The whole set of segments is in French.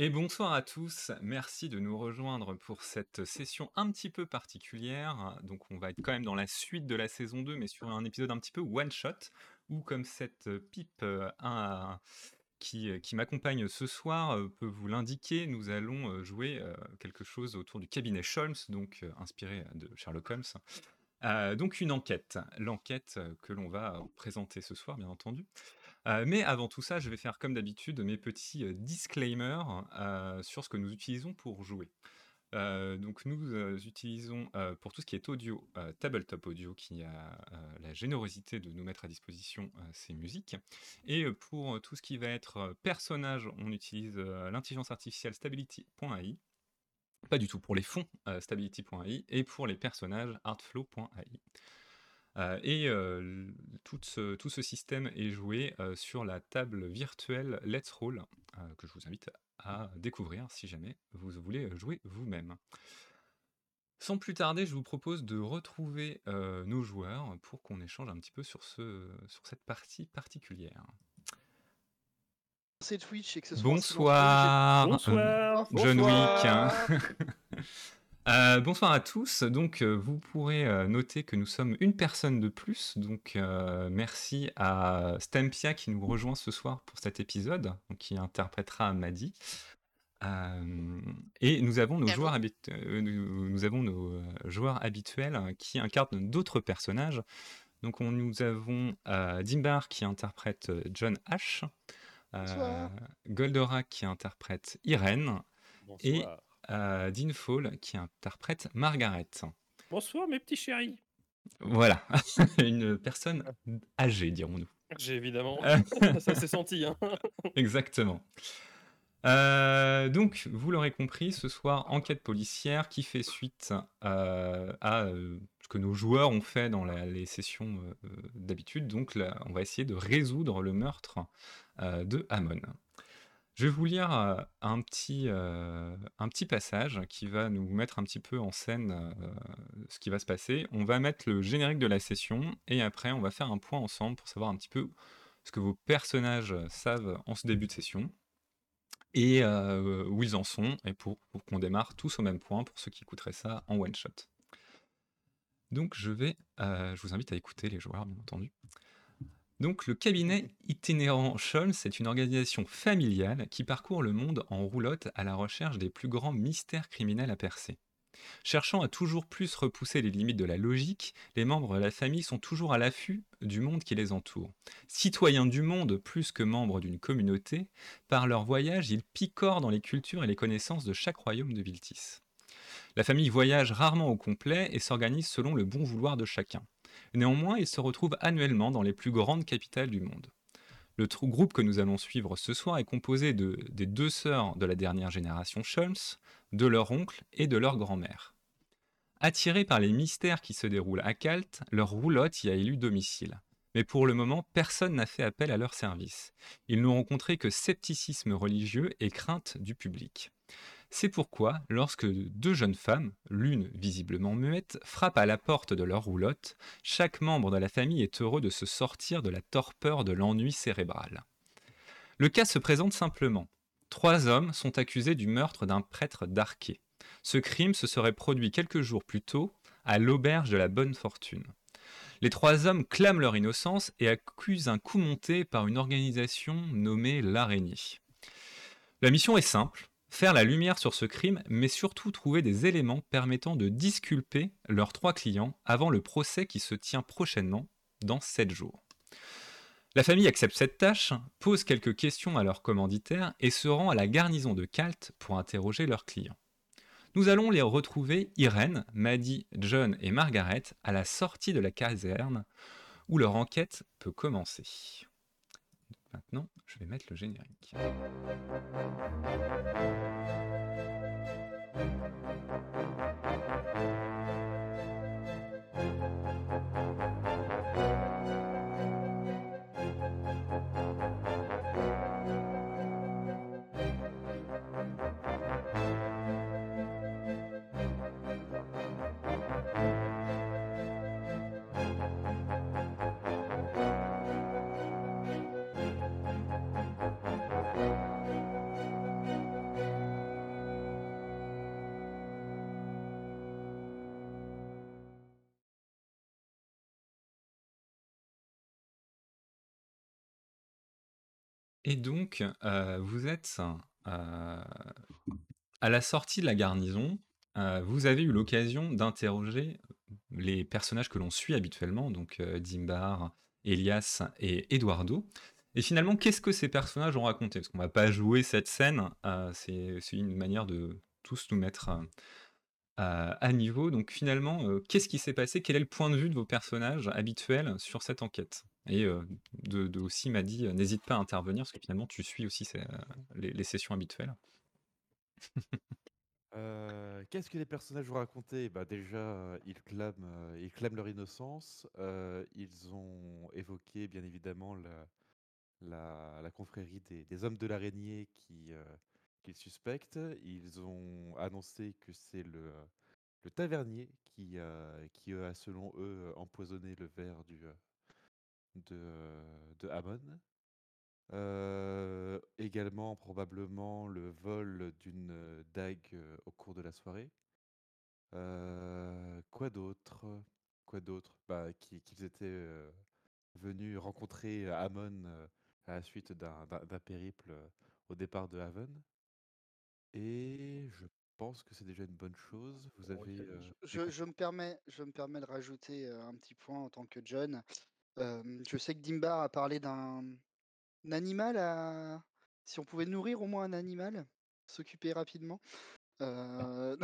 Et bonsoir à tous, merci de nous rejoindre pour cette session un petit peu particulière. Donc on va être quand même dans la suite de la saison 2, mais sur un épisode un petit peu one-shot, où comme cette pipe euh, un- qui, euh, qui m'accompagne ce soir euh, peut vous l'indiquer, nous allons euh, jouer euh, quelque chose autour du cabinet Sholmes, donc euh, inspiré de Sherlock Holmes. Euh, donc une enquête, l'enquête euh, que l'on va présenter ce soir, bien entendu. Euh, mais avant tout ça, je vais faire comme d'habitude mes petits disclaimers sur ce que nous utilisons pour jouer. Euh, donc nous utilisons pour tout ce qui est audio, Tabletop Audio qui a la générosité de nous mettre à disposition ces musiques. Et pour tout ce qui va être personnage, on utilise l'intelligence artificielle Stability.ai. Pas du tout pour les fonds, Stability.ai. Et pour les personnages, Artflow.ai. Euh, et euh, tout, ce, tout ce système est joué euh, sur la table virtuelle Let's Roll, euh, que je vous invite à découvrir si jamais vous voulez jouer vous-même. Sans plus tarder, je vous propose de retrouver euh, nos joueurs pour qu'on échange un petit peu sur, ce, sur cette partie particulière. c'est Twitch et que ce soit Bonsoir, Bonsoir. euh, John Wick. hein. Bonsoir. Euh, bonsoir à tous. Donc, euh, vous pourrez euh, noter que nous sommes une personne de plus. Donc, euh, merci à Stampia qui nous rejoint ce soir pour cet épisode, donc, qui interprétera Maddy. Euh, et nous avons nos joueurs, habit- euh, nous, nous avons nos euh, joueurs habituels euh, qui incarnent d'autres personnages. Donc, on, nous avons euh, Dimbar qui interprète John H. euh. Goldorak qui interprète Irène. Et- Bonsoir. Euh, Dean Fall qui interprète Margaret. Bonsoir mes petits chéris. Voilà, une personne âgée, dirons-nous. J'ai évidemment. Euh. Ça s'est senti. Hein. Exactement. Euh, donc, vous l'aurez compris, ce soir, enquête policière qui fait suite euh, à euh, ce que nos joueurs ont fait dans la- les sessions d'habitude. Donc, là, on va essayer de résoudre le meurtre de Hamon. Je vais vous lire un, petit, passage qui va nous mettre un petit peu en scène ce qui va se passer. On va mettre le générique de la session et après, on va faire un point ensemble pour savoir un petit peu ce que vos personnages savent en ce début de session et où ils en sont, et pour, qu'on démarre tous au même point pour ceux qui écouteraient ça en one shot. Donc je vais, je vous invite à écouter les joueurs, bien entendu. Donc le cabinet itinérant Scholz est une organisation familiale qui parcourt le monde en roulotte à la recherche des plus grands mystères criminels à percer. Cherchant à toujours plus repousser les limites de la logique, les membres de la famille sont toujours à l'affût du monde qui les entoure. Citoyens du monde plus que membres d'une communauté, par leur voyage, ils picorent dans les cultures et les connaissances de chaque royaume de Viltis. La famille voyage rarement au complet et s'organise selon le bon vouloir de chacun. Néanmoins, ils se retrouvent annuellement dans les plus grandes capitales du monde. Le groupe que nous allons suivre ce soir est composé de, des deux sœurs de la dernière génération Scholz, de leur oncle et de leur grand-mère. Attirés par les mystères qui se déroulent à Kalt, leur roulotte y a élu domicile. Mais pour le moment, personne n'a fait appel à leur service. Ils n'ont rencontré que scepticisme religieux et crainte du public. C'est pourquoi, lorsque deux jeunes femmes, l'une visiblement muette, frappent à la porte de leur roulotte, chaque membre de la famille est heureux de se sortir de la torpeur de l'ennui cérébral. Le cas se présente simplement. Trois hommes sont accusés du meurtre d'un prêtre d'Arquet. Ce crime se serait produit quelques jours plus tôt à l'auberge de la Bonne Fortune. Les trois hommes clament leur innocence et accusent un coup monté par une organisation nommée l'Araignée. La mission est simple, faire la lumière sur ce crime, mais surtout trouver des éléments permettant de disculper leurs trois clients avant le procès qui se tient prochainement, dans sept jours. La famille accepte cette tâche, pose quelques questions à leurs commanditaires et se rend à la garnison de Kalt pour interroger leurs clients. Nous allons les retrouver Irène, Maddy, John et Margaret à la sortie de la caserne où leur enquête peut commencer. Maintenant, je vais mettre le générique. Et donc, euh, vous êtes euh, à la sortie de la garnison. euh, vous avez eu l'occasion d'interroger les personnages que l'on suit habituellement, donc Dimbar, Elias et Eduardo. Et finalement, qu'est-ce que ces personnages ont raconté? Parce qu'on va pas jouer cette scène, c'est une manière de tous nous mettre à niveau. Donc finalement, qu'est-ce qui s'est passé? Quel est le point de vue de vos personnages habituels sur cette enquête? Et euh, de, aussi m'a dit, n'hésite pas à intervenir, parce que finalement, tu suis aussi les, les sessions habituelles. Qu'est-ce que les personnages ont raconté bah Déjà, ils clament, ils clament leur innocence. ils ont évoqué, bien évidemment, la, la, confrérie des, des hommes de l'araignée qui, qu'ils suspectent. Ils ont annoncé que c'est le, le tavernier qui, qui a, selon eux, empoisonné le verre du, de, de. Euh, également, probablement, le vol d'une euh, dague euh, au cours de la soirée. Euh, quoi d'autre? Quoi d'autre? Bah, qui- qu'ils étaient euh, venus rencontrer euh, à la suite d'un périple au départ de Haven. Et je pense que c'est déjà une bonne chose. Vous avez. Je, me permets, je me permets de rajouter un petit point en tant que John. Euh, je sais que Dimbar a parlé d'un un animal à. Si on pouvait nourrir au moins un animal, s'occuper rapidement. Euh,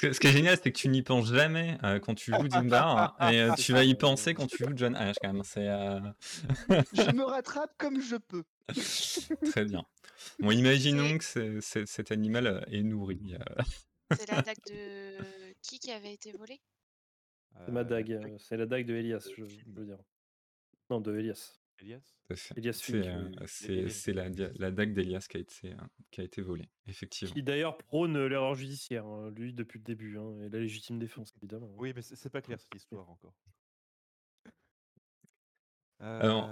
Ce qui est génial, c'est que tu n'y penses jamais euh, quand tu joues Dimbar, et euh, C'est tu vas y penser quand tu joues John Ash, quand même. Je me rattrape comme je peux. très bien. Bon, imaginons que c'est- c'est- cet animal est nourri. C'est la dague de qui qui avait été volée? C'est ma euh, dague, euh, c'est la dague de Elias, je veux dire. Non, de Elias. Elias? C'est euh, Elias c'est la, dague d'Elias qui, a été, qui a été volée, effectivement. Qui d'ailleurs prône l'erreur judiciaire, hein, lui, depuis le début, hein, et la légitime défense, évidemment. hein. Oui, mais c'est c'est pas clair cette histoire encore. Alors,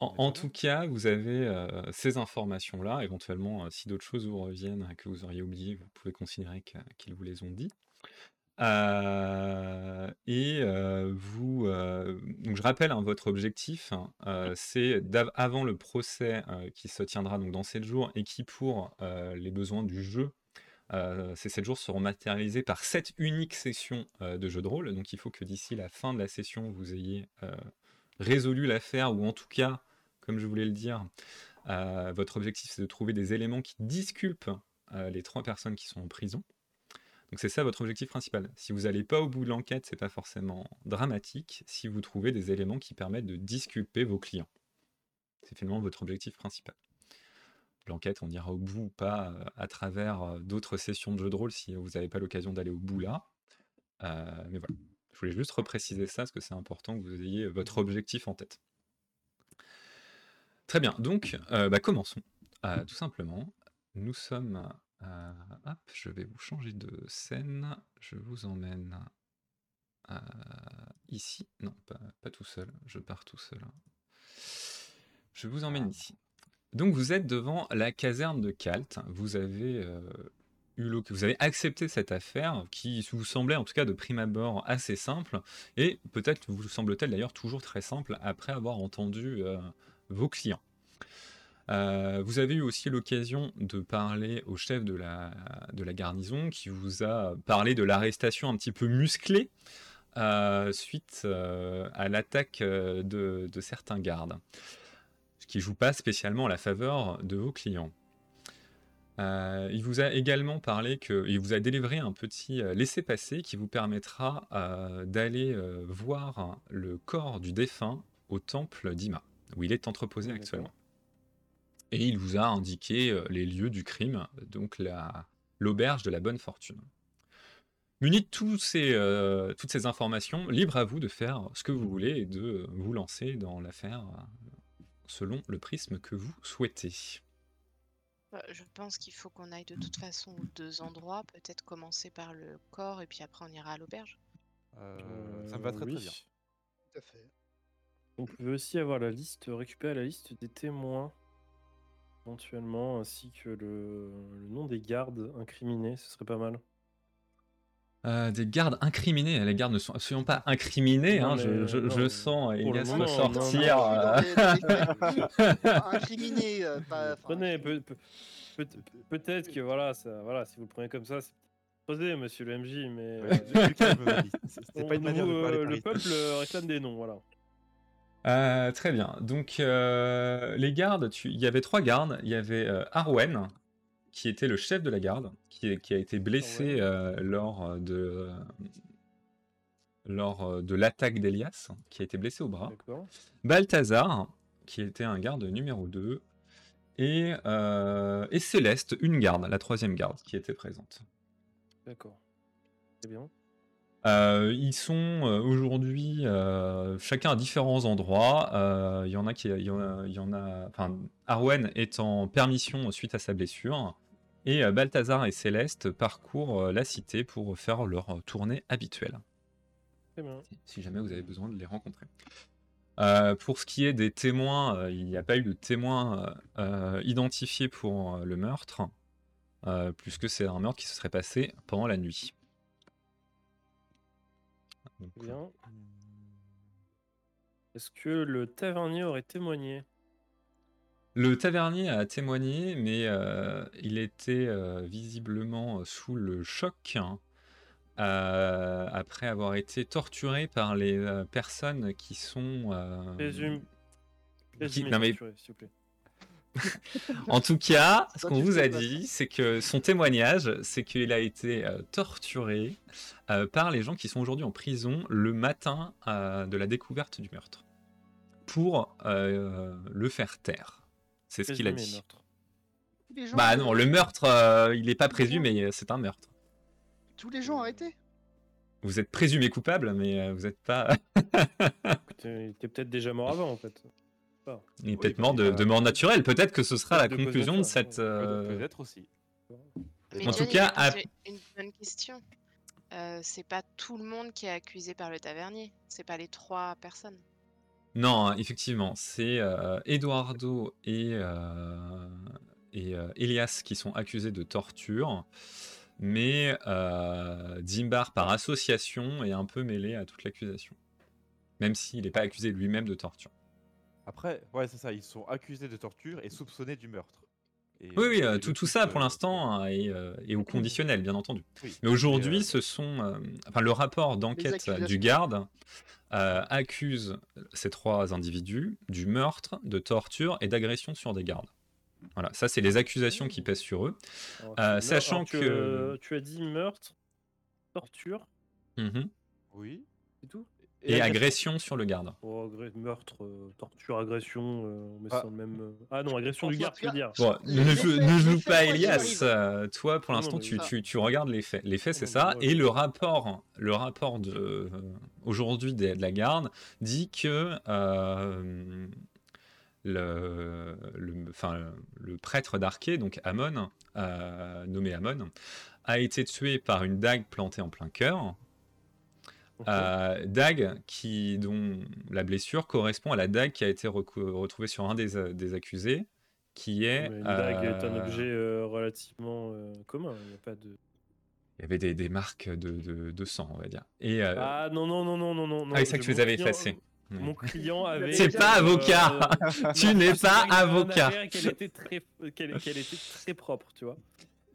En, tout cas, vous avez euh, ces informations-là. Éventuellement, euh, si d'autres choses vous reviennent que vous auriez oublié, vous pouvez considérer qu'ils vous les ont dit. Euh, et euh, vous, euh, donc je rappelle hein, votre objectif, hein, euh, c'est d'av- avant le procès euh, qui se tiendra donc dans 7 jours et qui pour euh, les besoins du jeu, euh, ces 7 jours seront matérialisés par 7 uniques sessions euh, de jeu de rôle. Donc il faut que d'ici la fin de la session, vous ayez euh, résolu l'affaire ou en tout cas, comme je voulais le dire, euh, votre objectif c'est de trouver des éléments qui disculpent euh, les trois personnes qui sont en prison. Donc c'est ça votre objectif principal. Si vous n'allez pas au bout de l'enquête, c'est pas forcément dramatique si vous trouvez des éléments qui permettent de disculper vos clients. C'est finalement votre objectif principal. L'enquête, on ira au bout ou pas euh, à travers euh, d'autres sessions de jeu de rôle si vous n'avez pas l'occasion d'aller au bout là. Euh, mais voilà. Je voulais juste repréciser ça parce que c'est important que vous ayez votre objectif en tête. Très bien, donc bah, commençons. Tout simplement, nous sommes. Euh, hop, je vais vous changer de scène. Je vous emmène euh, ici. Non, pas, pas tout seul. Je pars tout seul. Je vous emmène Ah. ici. Donc vous êtes devant la caserne de Kalt. Vous avez euh, eu vous avez accepté cette affaire qui vous semblait en tout cas de prime abord assez simple et peut-être vous semble-t-elle d'ailleurs toujours très simple après avoir entendu vos clients. Euh, vous avez eu aussi l'occasion de parler au chef de la, de la garnison qui vous a parlé de l'arrestation un petit peu musclée euh, suite euh, à l'attaque de, de certains gardes, ce qui joue pas spécialement à la faveur de vos clients. Il vous a également parlé que, il vous a délivré un petit laissez-passer qui vous permettra d'aller voir le corps du défunt au temple d'Ima, où il est entreposé Ah, actuellement. Et il vous a indiqué euh, les lieux du crime, donc la- l'auberge de la bonne fortune. Muni de tous ces, euh, toutes ces informations, libre à vous de faire ce que vous voulez et de vous lancer dans l'affaire euh, selon le prisme que vous souhaitez. Je pense qu'il faut qu'on aille de toute façon aux deux endroits, peut-être commencer par le corps et puis après on ira à l'auberge. Euh, ça me va très oui. très bien. Tout à fait. On peut aussi avoir la liste, récupérer la liste des témoins, éventuellement, ainsi que le, le nom des gardes incriminés, ce serait pas mal. Euh, des gardes incriminés. Les gardes ne sont absolument pas incriminés. Non, hein, je, je- non, je sens Elias moment, sortir. non, non. euh, Incriminé, euh, pas. enfin, Prenez, peut- peut- peut- peut-être que voilà, ça, voilà, si vous le prenez comme ça, c'est posé, monsieur le MJ, mais Mali. C'est c'est on- pas une manière de nous, parler euh, le peuple euh, réclame des noms, voilà. Euh, très bien. Donc, euh, les gardes, tu- il y avait trois gardes. Il y avait euh, Arwen, qui était le chef de la garde, qui, a été blessé lors de, lors de l'attaque d'Elias, qui a été blessé au bras. Balthazar, qui était un garde numéro 2. Et, et Céleste, une garde, la troisième garde, qui était présente. D'accord. C'est bien. Euh, ils sont euh, aujourd'hui euh, chacun à différents endroits. Euh, Il y en a qui, il y en a, il y en a. Enfin, Arwen est en permission suite à sa blessure, et Balthazar et Céleste parcourent la cité pour faire leur tournée habituelle. Bien. Si jamais vous avez besoin de les rencontrer. Pour ce qui est des témoins, il n'y a pas eu de témoins identifiés pour le meurtre, puisque c'est un meurtre qui se serait passé pendant la nuit. Donc, bien. Est-ce que le tavernier aurait témoigné? Le tavernier a témoigné, mais euh, il était euh, visiblement sous le choc hein, euh, après avoir été torturé par les euh, personnes qui sont. euh, Présume. Présumé non, mais- torturé, s'il vous plaît. En tout cas, ce qu'on vous a dit, c'est que son témoignage, c'est qu'il a été euh, torturé euh, par les gens qui sont aujourd'hui en prison le matin euh, de la découverte du meurtre pour euh, le faire taire. C'est ce qu'il a dit. Bah non, le meurtre, euh, il n'est pas présumé, c'est un meurtre. Tous les gens arrêtés. Vous êtes présumé coupable, mais vous n'êtes pas. Écoutez, Il était peut-être déjà mort avant, en fait. Il est peut-être mort de, de mort naturelle. Peut-être que ce sera la conclusion de cette. ouais. euh, Peut-être aussi. Mais En tout John, cas, à- une bonne question. Euh, c'est pas tout le monde qui est accusé par le tavernier. C'est pas les trois personnes. Non, effectivement, c'est euh, Eduardo et, euh, et euh, Elias qui sont accusés de torture, mais euh, Dimbar, par association, est un peu mêlé à toute l'accusation, même s'il n'est pas accusé lui-même de torture. Après, ouais, c'est ça. Ils sont accusés de torture et soupçonnés du meurtre. Et, Oui, oui, euh, euh, tout, ça pour l'instant est, euh, est au conditionnel, bien entendu. oui. Mais aujourd'hui, euh, ce sont, euh, enfin, le rapport d'enquête du garde euh, accuse ces trois individus du meurtre, de torture et d'agression sur des gardes. Voilà, ça c'est les accusations qui pèsent sur eux. Alors, Euh, sachant alors que- Tu as dit meurtre, torture, Mhm. Oui. c'est tout? Et agression sur le garde. Oh, agré- meurtre, euh, torture, agression, euh, on met Ah. ça dans le même. euh, Ah non, agression du garde, tu veux dire. Bon, ne, joue- ne pas Elias. toi, pour l'instant, tu, ça- tu- tu regardes les faits. Les faits, c'est ça. Et le je- rapport, le rapport de euh, aujourd'hui de, de la garde dit que euh, le, le, enfin, le prêtre d'Arché, donc Amon, euh, nommé Amon, a été tué par une dague plantée en plein cœur. Euh, dague qui, dont la blessure correspond à la dague qui a été retrouvée sur un des, des accusés, qui est. Une dague est un euh, objet euh, relativement euh, commun. Il n'y a pas de. Il y avait des, des marques de, de- de sang, on va dire. Et euh, Ah non, non, non, non, non, non. Ah c'est ça que je- tu les avais. Oui. Mon client avait. C'est pas euh, avocat. tu n'es pas avocat. Qu'elle était très, qu'elle, qu'elle était très propre, tu vois.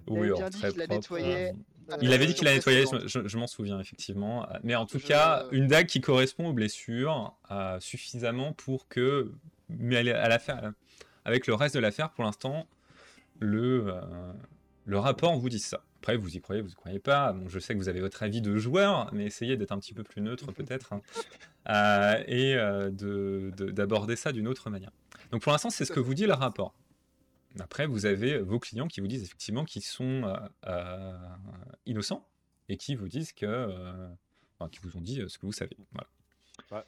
Oui, bien alors, dit très qu'il la propre, nettoyait, Il avait dit qu'il la nettoyait, précédente. je, je m'en souviens effectivement. Mais en tout Je- cas, une dague qui correspond aux blessures euh, suffisamment pour que, mais à l'affaire, avec le reste de l'affaire, pour l'instant, le, euh, le rapport vous dit ça. Après, vous y croyez, vous y croyez pas. Bon, je sais que vous avez votre avis de joueur, mais essayez d'être un petit peu plus neutre peut-être hein. Euh, et euh, de- de- d'aborder ça d'une autre manière. Donc pour l'instant, c'est ce que vous dit le rapport. Après, vous avez vos clients qui vous disent effectivement qu'ils sont euh, euh, innocents et qui vous disent que, euh, enfin, qui vous ont dit euh, ce que vous savez. Voilà.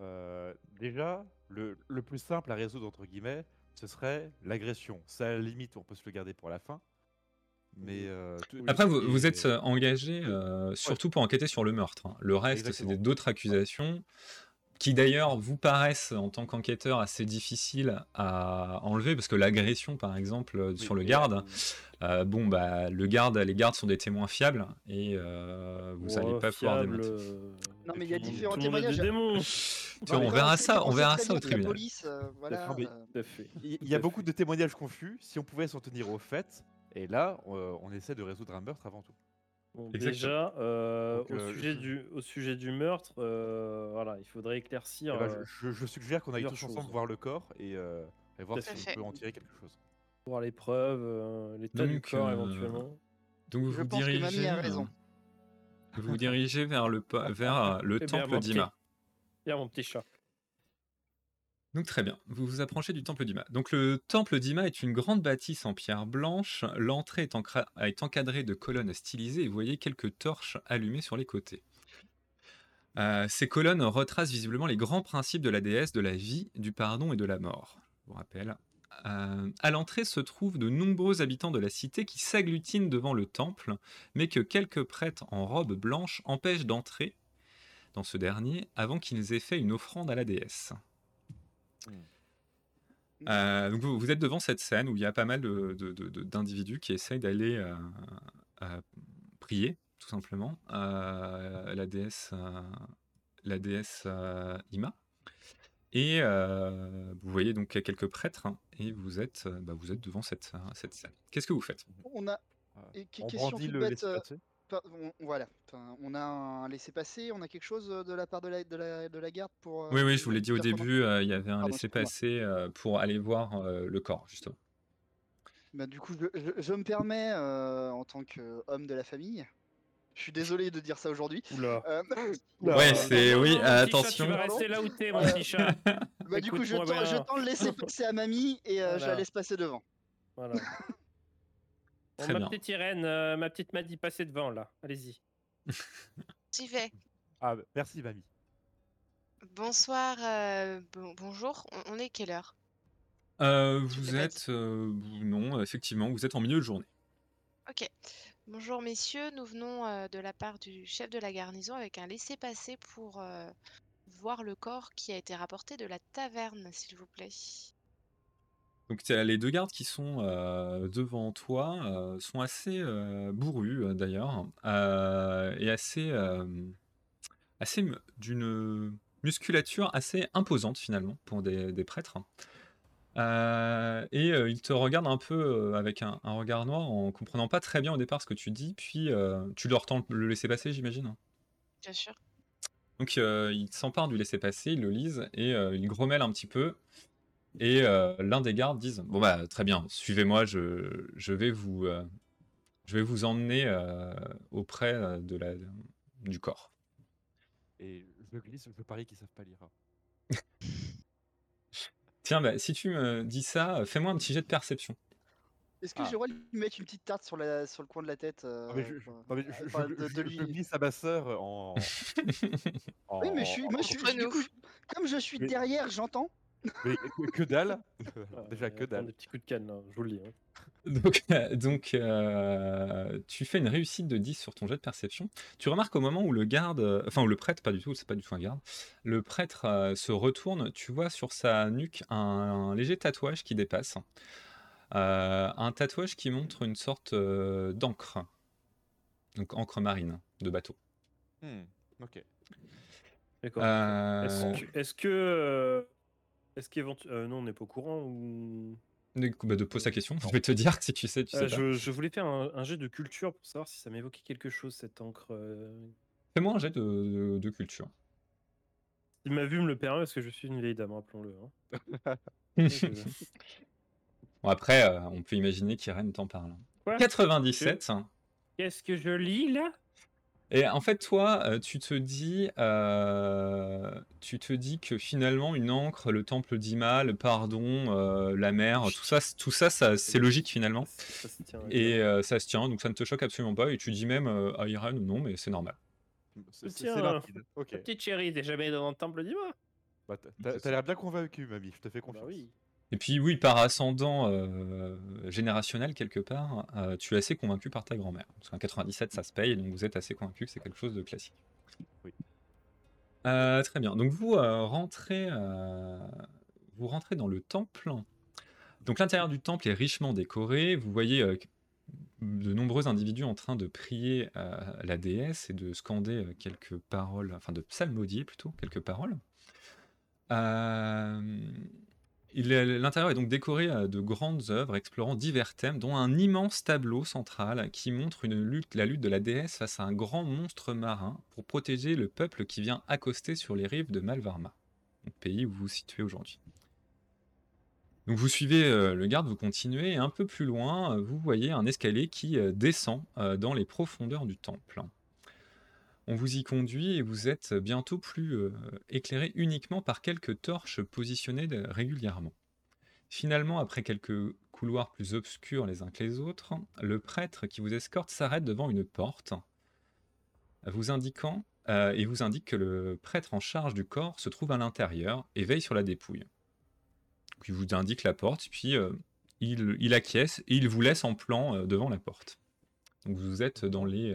Euh, déjà, le, le plus simple à résoudre, entre guillemets, ce serait l'agression. Ça, à la limite, on peut se le garder pour la fin. Mais euh, tout- Après, vous, êtes euh, engagé euh, surtout pour enquêter sur le meurtre. hein. Le reste, c'est d'autres accusations. Qui d'ailleurs vous paraissent en tant qu'enquêteur assez difficiles à enlever, parce que l'agression par exemple euh, sur le garde, euh, bon bah le garde, les gardes sont des témoins fiables et euh, vous n'allez Oh, pas pouvoir fiable, démonter. Non, mais il y a différents témoignages. mais on verra ça, on verra ça au tribunal. police, voilà. Il y a beaucoup de témoignages confus. Si on pouvait s'en tenir au fait, et là, on essaie de résoudre un meurtre avant tout. Bon, déjà, euh, Donc, au, euh, sujet je- du, au sujet du meurtre, euh, voilà, il faudrait éclaircir. Eh ben, je, je- je suggère qu'on aille tous ensemble voir le corps et, euh, et voir si on peut en tirer quelque chose. voir les preuves, euh, l'état du corps euh, éventuellement. Donc vous Je vous pense que mamie dirigez, a raison. vous vous dirigez vers le, vers le Eh temple mon petit- d'Ima. Viens, mon petit chat. Donc très bien, vous vous approchez du temple d'Ima. Donc le temple d'Ima est une grande bâtisse en pierre blanche. L'entrée est, encadrée de colonnes stylisées et vous voyez quelques torches allumées sur les côtés. Euh, ces colonnes retracent visiblement les grands principes de la déesse de la vie, du pardon et de la mort. Je vous rappelle. Euh, à l'entrée se trouvent de nombreux habitants de la cité qui s'agglutinent devant le temple, mais que quelques prêtres en robe blanche empêchent d'entrer dans ce dernier avant qu'ils aient fait une offrande à la déesse. Euh, donc vous, vous êtes devant cette scène où il y a pas mal de- de- de- de- d'individus qui essayent d'aller euh, euh, prier, tout simplement, euh, la déesse, euh, la déesse euh, Ima. Et euh, vous voyez donc quelques prêtres hein, et vous êtes, euh, bah, vous êtes devant cette, euh, cette scène. Qu'est-ce que vous faites? On a. Et que- On question brandit toute le bête, euh, on- voilà. Enfin, on a un laissez-passer, on a quelque chose euh, de la part de la, de la, de la garde pour. euh, Oui, oui, je vous l'ai dit au début, euh, il y avait un Pardon, euh, pour aller voir euh, le corps, justement. Bah, du coup, je, je- je me permets, euh, en tant qu'homme de la famille, je suis désolé de dire ça aujourd'hui. Oula. euh, Oula. Ouais, c'est- oui, petit chat, attention. Tu vas rester là où t'es, mon petit chat. bah, du coup, je tends, je tends le laisser passer à mamie et euh, je la laisse passer devant. Voilà. Bon, ma bien. petite Irène, euh, ma petite m'a dit passer devant là. Allez-y. J'y vais. Ah, merci, mamie. Bonsoir, euh, bon- bonjour. On, on est quelle heure? Euh, vous pas êtes, euh, non, effectivement, vous êtes en milieu de journée. Ok. Bonjour messieurs, nous venons euh, de la part du chef de la garnison avec un laissez-passer pour euh, voir le corps qui a été rapporté de la taverne, s'il vous plaît. Donc les deux gardes qui sont euh, devant toi euh, sont assez euh, bourrus euh, d'ailleurs et assez assez d'une musculature assez imposante finalement pour des, des prêtres. Et ils te regardent un peu avec un, un regard noir en comprenant pas très bien au départ ce que tu dis, puis tu leur tends le laisser passer j'imagine. Bien sûr. Donc ils s'emparent du laisser-passer, ils le lisent et ils grommellent un petit peu. Et euh, l'un des gardes disent Bon bah très bien, suivez-moi, je, je vais vous euh, je vais vous emmener euh, auprès de la, du corps. Et je glisse, je parie qu'ils savent pas lire. Tiens, bah, si tu me dis ça, fais-moi un petit jet de perception. Est-ce que Ah. j'ai le droit de lui mettre une petite tarte sur, la, sur le coin de la tête euh, Non, mais je, je- quoi non, mais je- Enfin, je- de- je- de je lui- glisse à ma sœur en. en- Oui, mais je suis, moi, je du coup, comme je suis Mais- derrière, j'entends. Mais que, que dalle Déjà que dalle. Des petits coups de canne, là, je vous le dis. hein. Donc, euh, donc euh, tu fais une réussite de 10 sur ton jet de perception. Tu remarques au moment où le garde, euh, enfin où le prêtre, pas du tout, c'est pas du tout un garde, le prêtre euh, se retourne, tu vois sur sa nuque un, un léger tatouage qui dépasse. Euh, un tatouage qui montre une sorte euh, d'encre. Donc encre marine de bateau. Hmm, Ok. D'accord. Euh, Est-ce que. Est-ce que. euh, qu'éventuellement. non, on n'est pas au courant ou? du coup, bah, de pose ta question, je vais te dire si tu sais, tu sais Euh, pas. je, je voulais faire un, un jet de culture pour savoir si ça m'évoquait quelque chose, cette encre. euh. Fais-moi un jet de, de- de culture. Si ma vue me le permet, parce que je suis une vieille dame, rappelons-le. hein. Bon, après, euh, on peut imaginer qu'Irène t'en parle. Quoi? 97. Qu'est-ce que je lis là? Et en fait, toi, euh, tu te dis, euh, tu te dis que finalement, une encre, le temple d'Ima, le pardon, euh, la mer, tout ça, tout ça, ça c'est logique finalement. Ça se tient, Et euh, ça se tient, donc ça ne te choque absolument pas. Et tu dis même euh, à Irène, non, mais c'est normal. C'est c'est- Tiens. c'est limpide. Ok. Ma petite chérie, t'es jamais dans le temple d'Ima Bah, t'as- l'air bien convaincu, mamie. Je te fais confiance. Bah oui. Et puis, oui, par ascendant euh, générationnel quelque part, euh, tu es assez convaincu par ta grand-mère. Parce qu'en 97, ça se paye, donc vous êtes assez convaincu que c'est quelque chose de classique. Oui. Euh, très bien. Donc vous rentrez, vous rentrez dans le temple. Donc l'intérieur du temple est richement décoré. Vous voyez de nombreux individus en train de prier la déesse et de scander quelques paroles, enfin de psalmodier plutôt quelques paroles. Euh, L'intérieur est donc décoré euh, de grandes œuvres explorant divers thèmes, dont un immense tableau central qui montre la lutte de la déesse face à un grand monstre marin pour protéger le peuple qui vient accoster sur les rives de Malvarma, pays où vous vous situez aujourd'hui. Vous suivez euh, le garde, vous continuez, et un peu plus loin, euh, vous voyez un escalier qui descend dans les profondeurs du temple. On vous y conduit et vous êtes bientôt plus euh, éclairé uniquement par quelques torches positionnées régulièrement. Finalement, après quelques couloirs plus obscurs les uns que les autres, le prêtre qui vous escorte s'arrête devant une porte, vous indiquant euh, et vous indique que le prêtre en charge du corps se trouve à l'intérieur et veille sur la dépouille. Il vous indique la porte, puis euh, il, acquiesce et il vous laisse en plan devant la porte. Vous êtes dans les,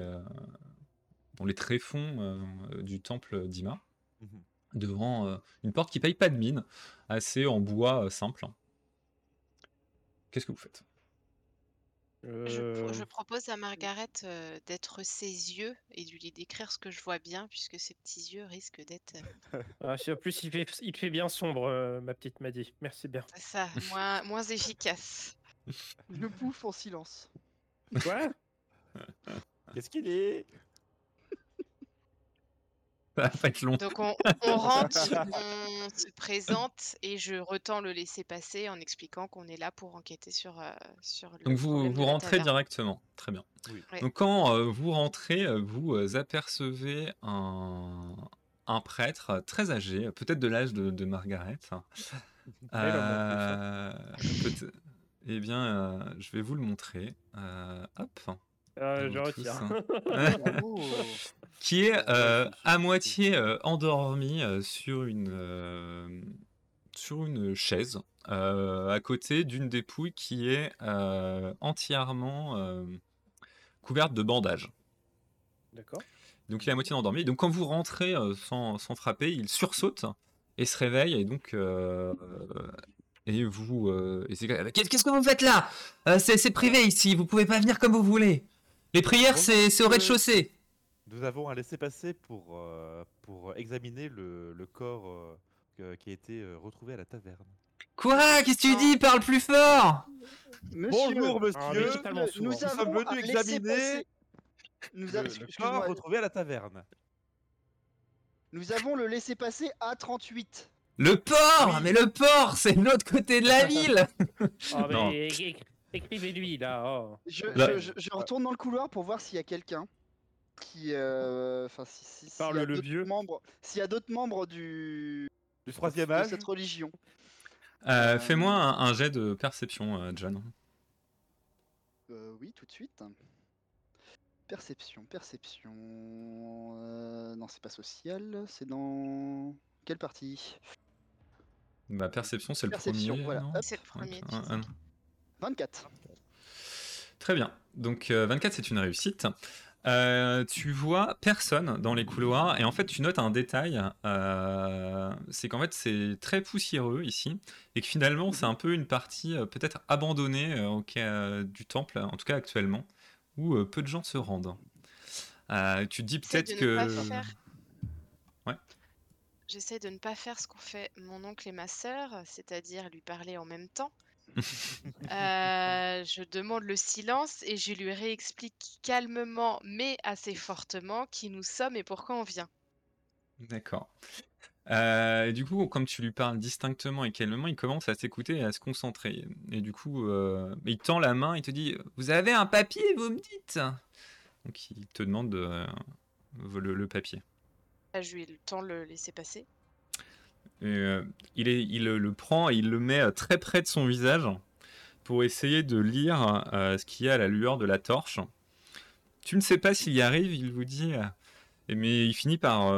dans les tréfonds euh, du temple d'Ima, Mhm. devant euh, une porte qui paye pas de mine, assez en bois euh, simple. Qu'est-ce que vous faites? Je, pro- Euh, je propose à Margaret euh, d'être ses yeux et de lui décrire ce que je vois bien, puisque ses petits yeux risquent d'être ah, si en plus, il fait, il fait bien sombre, euh, ma petite m'a dit. Merci bien. ça, moins, moins efficaces. Je bouffe en silence. Quoi? Qu'est-ce qu'il est? Ça va pas être long. Donc on, on rentre, on se présente et je retends le laisser passer en expliquant qu'on est là pour enquêter sur, euh, sur le Donc vous, vous rentrez directement. Très bien. Oui. Donc quand euh, vous rentrez, euh, vous euh, apercevez un, un prêtre très âgé, peut-être de l'âge de, de Margaret. Euh, peut- eh bien, euh, je vais vous le montrer. Euh, hop. Euh, Vous Je tous, retire. hein. Qui est euh, à moitié euh, endormi euh, sur une euh, sur une chaise euh, à côté d'une dépouille qui est euh, entièrement euh, couverte de bandages. D'accord. Donc il est à moitié endormi. Donc quand vous rentrez euh, sans, sans frapper, il sursaute et se réveille et donc euh, et vous euh, et c'est- Qu'est- Qu'est-ce que vous faites là? Euh, C'est c'est privé ici, vous pouvez pas venir comme vous voulez. Les prières, c'est au rez-de-chaussée. Nous avons un laissez-passer pour, euh, pour examiner le, le corps euh, qui a été euh, retrouvé à la taverne. Quoi? Qu'est-ce que tu dis? Parle plus fort Monsieur, Bonjour Ah, monsieur, sourd. nous nous sommes avons venus un examiner laissez-passer. Nous, le, avons- le excuse-moi, corps retrouvé à la taverne. nous avons le laissez-passer A38. Le port Mais le port, c'est de l'autre côté de la ville Ah, Non. mais écrivez-lui là. oh. Je, Là- je- je- je retourne dans le couloir pour voir s'il y a quelqu'un qui, euh, enfin, si, si- Parle y a le vieux. membres, s'il y a d'autres membres du Du troisième de âge cette religion. Euh, Euh, Fais-moi un, un jet de perception, euh, John. Euh, oui, tout de suite. Perception, perception. euh, non, c'est pas social. C'est dans quelle partie? Bah, perception, c'est le Perception, premier. voilà. C'est le premier. 24. Très bien. Donc euh, 24, c'est une réussite. Euh, tu vois personne dans les couloirs et en fait tu notes un détail, euh, c'est qu'en fait c'est très poussiéreux ici et que finalement c'est un peu une partie euh, peut-être abandonnée euh, au cas du temple, en tout cas actuellement, où euh, peu de gens se rendent. Euh, tu te dis J'essaie peut-être de ne que... pas faire- Ouais. J'essaie de ne pas faire ce qu'ont fait mon oncle et ma sœur, c'est-à-dire lui parler en même temps. Euh, je demande le silence et je lui réexplique calmement mais assez fortement qui nous sommes et pourquoi on vient. D'accord. Euh, et du coup, comme tu lui parles distinctement et calmement, il commence à s'écouter et à se concentrer. Et du coup, euh, il tend la main, il te dit Vous avez un papier, vous me dites? Donc il te demande le, le papier. Là, je lui ai le temps de le laisser passer. Et, euh, il, est, il le prend et il le met euh, très près de son visage pour essayer de lire euh, ce qu'il y a à la lueur de la torche. Tu ne sais pas s'il y arrive, il vous dit, euh, mais il finit par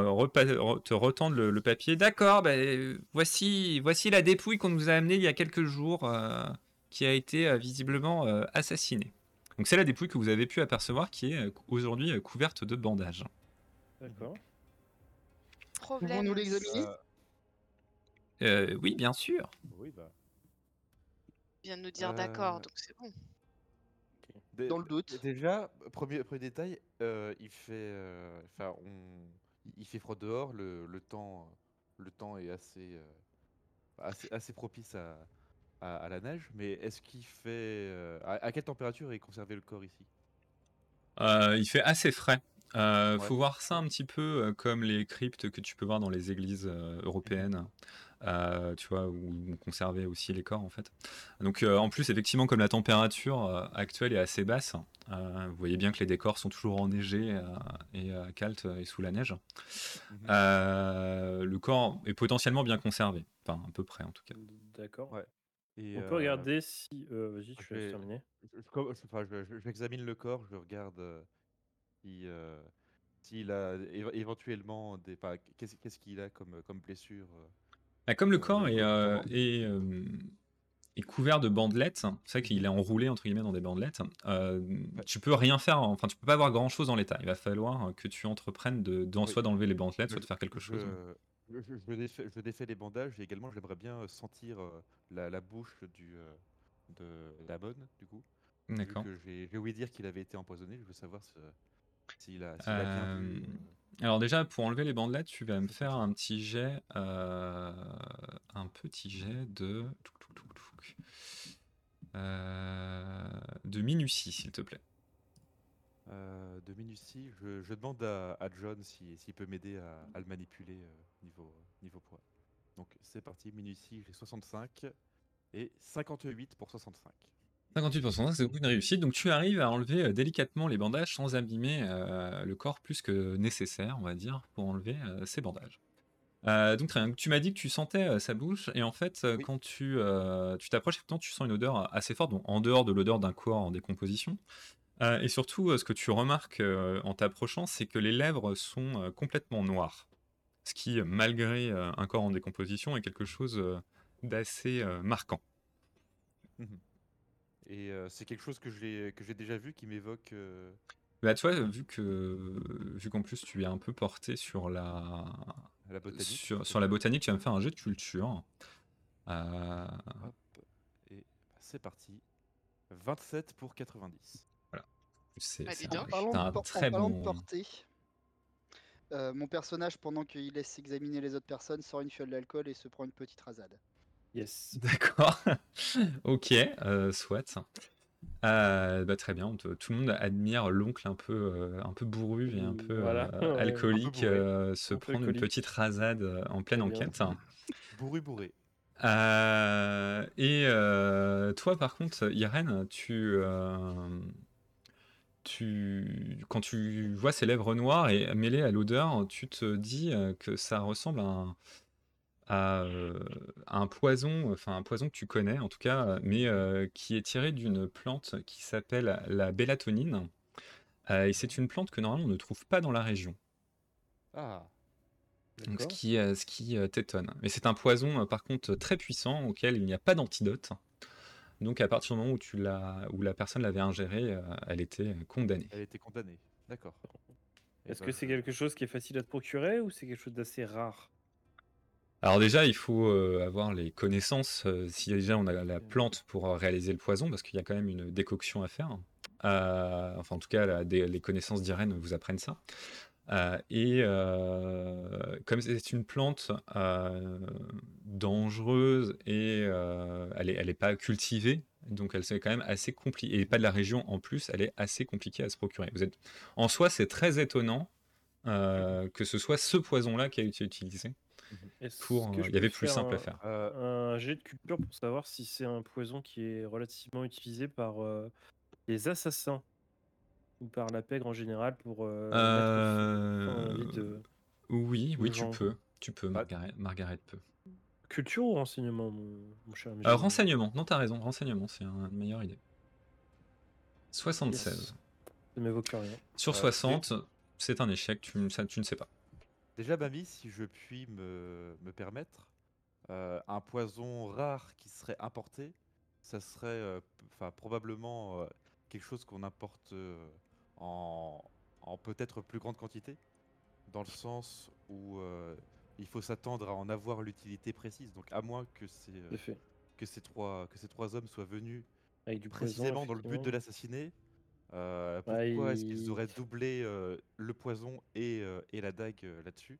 te retendre le, le papier. D'accord, bah, euh, voici, voici la dépouille qu'on nous a amenée il y a quelques jours, euh, qui a été euh, visiblement euh, assassinée. Donc c'est la dépouille que vous avez pu apercevoir qui est euh, aujourd'hui couverte de bandages. D'accord. problème. nous l'examiner? Euh, Euh, oui, bien sûr. oui, bah. Il vient de nous dire d'accord, Euh, donc c'est bon. Dé- Dans le doute. Déjà, premier, premier détail, euh, il fait, euh, enfin, on, il fait froid dehors. Le, le temps, le temps est assez, euh, assez, assez propice à, à, à la neige. Mais est-ce qu'il fait, euh, à, à quelle température est conservé le corps ici? Euh, il fait assez frais. Euh, Ouais. faut voir ça un petit peu euh, comme les cryptes que tu peux voir dans les églises euh, européennes, euh, tu vois, où on conservait aussi les corps en fait. Donc euh, en plus, effectivement, comme la température euh, actuelle est assez basse, euh, vous voyez bien que les décors sont toujours enneigés euh, et euh, caltes et sous la neige. Mhm. Euh, le corps est potentiellement bien conservé, enfin à peu près en tout cas. D'accord. Ouais. Et, On peut regarder si. euh, Vas-y, tu je vais- terminer. je- je je- enfin, je- je- j'examine le corps, je regarde euh, si, euh, s'il a éve- éventuellement des, enfin, qu'est-ce qu'est-ce qu'il a comme, comme blessure. Bah, comme le Euh, corps est, euh, est, euh, est couvert de bandelettes, c'est vrai qu'il est enroulé entre guillemets dans des bandelettes, euh, tu peux rien faire, enfin tu peux pas avoir grand chose dans l'état. Il va falloir que tu entreprennes de, d'en- Oui. soit d'enlever les bandelettes, soit de faire quelque chose. Je, je, je défais, je défais les bandages et également j'aimerais bien sentir la, la bouche du, de Damon, du coup. D'accord. j'ai ouï dire qu'il avait été empoisonné, je veux savoir s'il a, s'il a bien Euh, euh, Alors déjà, pour enlever les bandelettes, tu vas me faire un petit jet, euh, un petit jet de. Euh, de minutie, s'il te plaît. euh, de minutie. Je, demande à, John si- s'il peut m'aider à, le manipuler niveau, niveau poids. Donc c'est parti, minutie, j'ai 65 et 58 pour 65. 58%, c'est une réussite. Donc tu arrives à enlever euh, délicatement les bandages sans abîmer euh, le corps plus que nécessaire, on va dire, pour enlever euh, ces bandages. Donc très bien. tu m'as dit que tu sentais sa bouche et en fait Oui. quand tu tu t'approches, effectivement, tu sens une odeur assez forte, donc en dehors de l'odeur d'un corps en décomposition. Et surtout, ce que tu remarques en t'approchant, c'est que les lèvres sont complètement noires. Ce qui, malgré un corps en décomposition, est quelque chose d'assez marquant. Et euh, c'est quelque chose que j'ai déjà vu qui m'évoque. euh, Bah, tu vois, vu que vu qu'en plus tu es un peu porté sur la la botanique. sur, sur la botanique, tu vas me faire un jet de culture. Euh, Hop, et bah, c'est parti. 27 pour 90. c'est Bah, c'est dis un, un très de bon. portée, euh, mon personnage, pendant qu'il laisse examiner les autres personnes, sort une fiole d'alcool et se prend une petite rasade. Yes. D'accord. ok, euh, soit. Euh, bah, très bien. on te- tout le monde admire l'oncle un peu euh, un peu bourru et un peu Voilà, euh, alcoolique euh, se Un prendre une petite rasade euh, en pleine enquête. Bourré bourré. Euh, et euh, toi, par contre, Irène, tu, euh, tu, quand tu vois ces lèvres noires et mêlées à l'odeur, tu te dis que ça ressemble à un, à, euh, à un poison, enfin un poison que tu connais en tout cas, mais euh, qui est tiré d'une plante qui s'appelle la bélatonine. Euh, et c'est une plante que normalement on ne trouve pas dans la région. Ah, Donc, ce qui, euh, ce qui t'étonne. Mais c'est un poison, par contre, très puissant, auquel il n'y a pas d'antidote. Donc, à partir du moment où, tu l'as, où la personne l'avait ingéré, euh, elle était condamnée. elle été condamnée. D'accord. Eh Est-ce ben, que c'est je- quelque chose qui est facile à te procurer ou c'est quelque chose d'assez rare? Alors déjà, il faut euh, avoir les connaissances, euh, si déjà on a la plante pour euh, réaliser le poison, parce qu'il y a quand même une décoction à faire. Euh, enfin, en tout cas, la- des- les connaissances d'Irène vous apprennent ça. Euh, et euh, comme c'est une plante dangereuse et elle n'est elle est pas cultivée, donc elle c'est quand même assez compliqué. Et pas de la région en plus, elle est assez compliquée à se procurer. Vous êtes... En soi, c'est très étonnant que ce soit ce poison-là qui a été utilisé. Pour, il y avait plus simple à un- faire. Euh, Un jet de culture pour savoir si c'est un poison qui est relativement utilisé par euh, les assassins ou par la pègre en général pour euh, à vie de Oui, oui, tu peux. Tu peux. Margaret, Margaret peut. culture ou renseignement, mon, mon cher ami renseignement, non, t'as raison, renseignement, c'est un- une meilleure idée. 76. Yes. Ça m'évoque rien. Sur Euh, 60, c'est un échec, tu, ne- ça, tu ne sais pas. Déjà, Bami, si je puis me, me permettre, euh, un poison rare qui serait importé, ça serait euh, p- enfin, probablement euh, quelque chose qu'on importe en, en peut-être plus grande quantité, dans le sens où il faut s'attendre à en avoir l'utilité précise. Donc à moins que ces, que ces, trois, que ces trois hommes soient venus Avec du poison, précisément dans le but de l'assassiner, euh, Bah, pourquoi est-ce qu'ils il- auraient doublé euh, le poison et, euh, et la dague euh, là-dessus?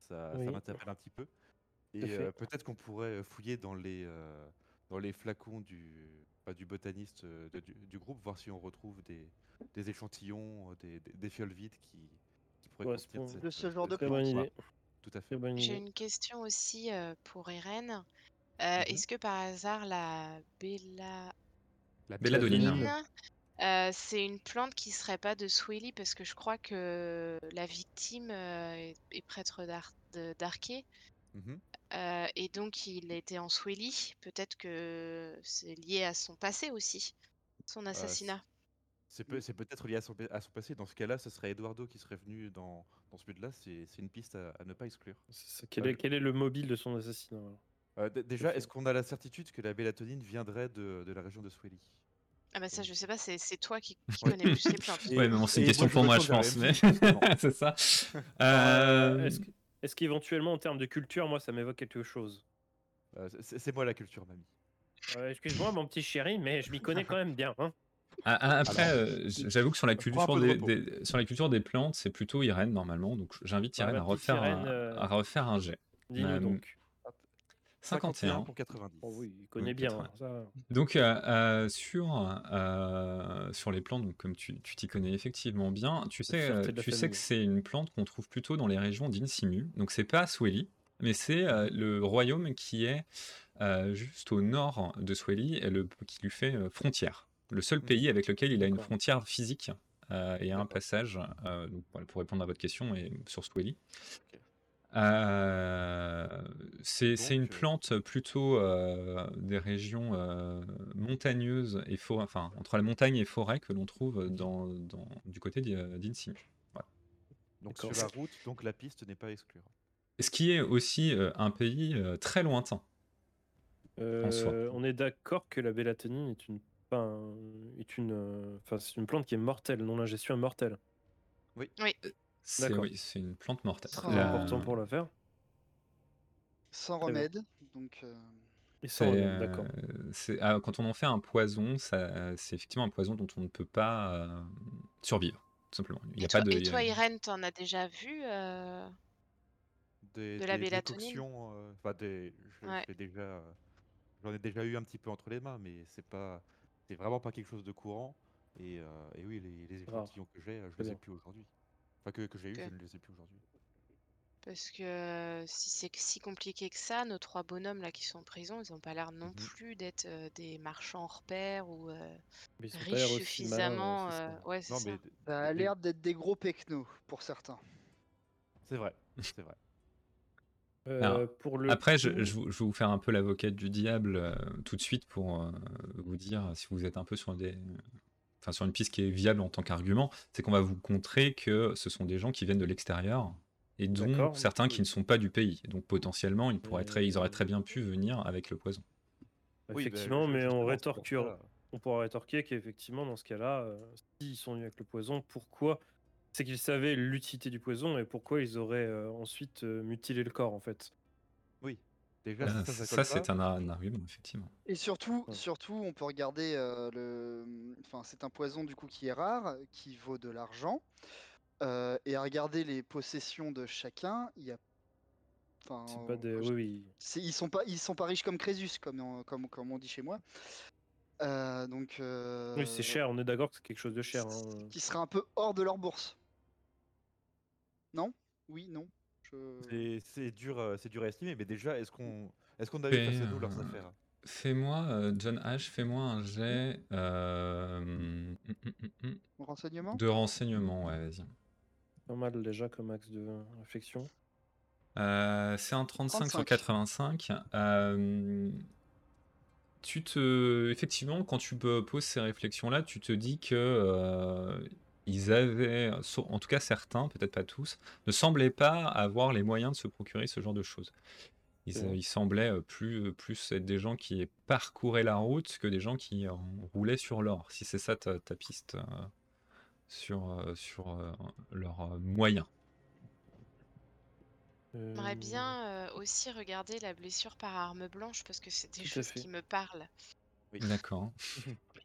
Ça, ça Oui. m'interpelle un petit peu. à Et fait. euh, peut-être qu'on pourrait fouiller dans les, euh, dans les flacons du, du botaniste euh, de- du, du groupe, voir si on retrouve des, des échantillons, euh, des, des- des fioles vides qui, qui pourraient Correspond- contenir cette, De ce euh, genre de Très bonne plante. idée. Tout à fait. Bonne J'ai idée. une question aussi euh, pour Irène. Euh, Mhm. Est-ce que par hasard la Bella... La Belladonnine. Belladonnine, euh, c'est une plante qui serait pas de Swelly parce que je crois que la victime euh, est, est prêtre d'Arquet Mhm. euh, et donc il était en Swelly. Peut-être que c'est lié à son passé aussi, son assassinat. C'est peut- c'est peut-être lié à son, à son passé. Dans ce cas-là, ce serait Eduardo qui serait venu dans, dans ce but-là. C'est c'est une piste à, à ne pas exclure. Ça. Quel, est, quel est le mobile de son assassinat Euh, déjà, est-ce qu'on a la certitude que la bélatonine viendrait de, de la région de Swelly Ah bah ça je sais pas, c'est c'est toi qui, connais plus les plantes. Ouais, mais bon, c'est une question pour moi, je pense. Mais... C'est ça. Euh, Euh, Est-ce que- est-ce qu'éventuellement, en termes de culture, moi, ça m'évoque quelque chose? Euh, c'est c'est moi la culture, mamie. Euh, Excuse-moi, mon petit chéri, mais je m'y connais quand même bien. Hein. ah, ah, Après, euh, j'avoue que sur la culture des, repos. des- sur la culture des plantes, c'est plutôt Irène normalement. Donc j'invite Ah, Irène la à refaire, Irène, un, euh, à refaire un jet. Dis-nous Euh, donc. 51. pour 90. Oh oui, il connaît Oui, bien. 80. hein, ça. Donc euh, euh, sur, euh, sur les plantes, donc, comme tu tu t'y connais effectivement bien, tu sais, euh, tu sais que c'est une plante qu'on trouve plutôt dans les régions d'Insimu. Donc c'est pas à Swelly, mais c'est euh, le royaume qui est euh, juste au nord de Swelly et le, qui lui fait euh, frontière. Le seul Mhm. pays avec lequel il a une frontière physique euh, et un passage. euh, donc, voilà, pour répondre à votre question et sur Swelly. Euh, c'est c'est une euh, plante plutôt euh, des régions euh, montagneuses et forêt, enfin entre la montagne et forêt que l'on trouve dans, dans- du côté d'I- d'Insimu. Voilà. Donc sur la route, donc la piste n'est pas à exclure. Ce qui est aussi euh, un pays euh, très lointain. Euh, soi. on est d'accord que la bélatonine est une, pas un- est une, euh, enfin, c'est une plante qui est mortelle, non l'ingestion est mortelle. Oui, c'est une plante mortelle. Très C'est La- important pour la faire. Sans remède. Donc, euh, Et euh, d'accord. c'est- ah, quand on en fait un poison, ça- c'est effectivement un poison dont on ne peut pas euh, survivre, tout simplement. Il y Et a toi, pas de, et toi, Irène, t'en as déjà vu euh, Des, De la des bélatonine euh, enfin, des, Ouais. déjà, euh, j'en ai déjà eu un petit peu entre les mains, mais c'est pas, c'est vraiment pas quelque chose de courant. Et, euh, et oui, les, les échantillons que j'ai, euh, je Très les ai plus aujourd'hui. Enfin que, que j'ai eu, je ne les ai plus aujourd'hui. Parce que euh, si c'est si compliqué que ça, nos trois bonhommes là qui sont en prison, ils n'ont pas l'air non Mhm. plus d'être euh, des marchands hors pair ou euh, riches suffisamment. ça. euh, Ouais, c'est Non, ça. mais ça a l'air d'être des gros pecnos pour certains. c'est vrai, c'est vrai. Euh, Alors, pour le Après, je, coup- je vais vous faire un peu l'avocate du diable euh, tout de suite pour euh, vous dire si vous êtes un peu sur des, enfin sur une piste qui est viable en tant qu'argument, c'est qu'on va vous contrer que ce sont des gens qui viennent de l'extérieur et dont certains oui. qui ne sont pas du pays. Et donc potentiellement, ils pourraient très, ils auraient très bien pu venir avec le poison. Oui, bah, Effectivement, mais on. On pourra rétorquer qu'effectivement, dans ce cas-là, euh, s'ils sont venus avec le poison, pourquoi? C'est qu'ils savaient l'utilité du poison et pourquoi ils auraient euh, ensuite euh, mutilé le corps, en fait. Déjà ça, ça, ça, colle c'est un, un argument, effectivement. Et surtout, Ouais. surtout, on peut regarder euh, le. Enfin, c'est un poison du coup qui est rare, qui vaut de l'argent. Euh, et à regarder les possessions de chacun, il y a. Enfin, C'est pas des. Oui, oui. c'est- ils sont pas, ils sont pas riches comme Crésus, comme on, comme, comme on dit chez moi. Euh, donc. Oui, c'est euh, cher, on est d'accord que c'est quelque chose de cher. hein. Qui serait un peu hors de leur bourse. Non? Oui, non. Je... c'est c'est dur, euh, c'est dur à estimer. Mais déjà, est-ce qu'on, est-ce qu'on avait face à nous leurs euh, affaires? Fais-moi, euh, John H, fais-moi un jet euh, hum, hum, hum, Renseignement? De renseignement, ouais, vas-y. Pas mal déjà comme axe de réflexion. Euh, c'est un 35, sur 35. 85. Euh, tu te, effectivement, quand tu poses ces réflexions-là, tu te dis que euh, ils avaient, en tout cas certains, peut-être pas tous, ne semblaient pas avoir les moyens de se procurer ce genre de choses. Ils, vrai. euh, ils semblaient euh, plus, plus être des gens qui parcouraient la route que des gens qui roulaient sur l'or. Si c'est ça ta, ta piste euh, sur, euh, sur euh, leurs moyens. J'aimerais bien euh, aussi regarder la blessure par arme blanche parce que c'est des Tout choses qui me parlent. D'accord.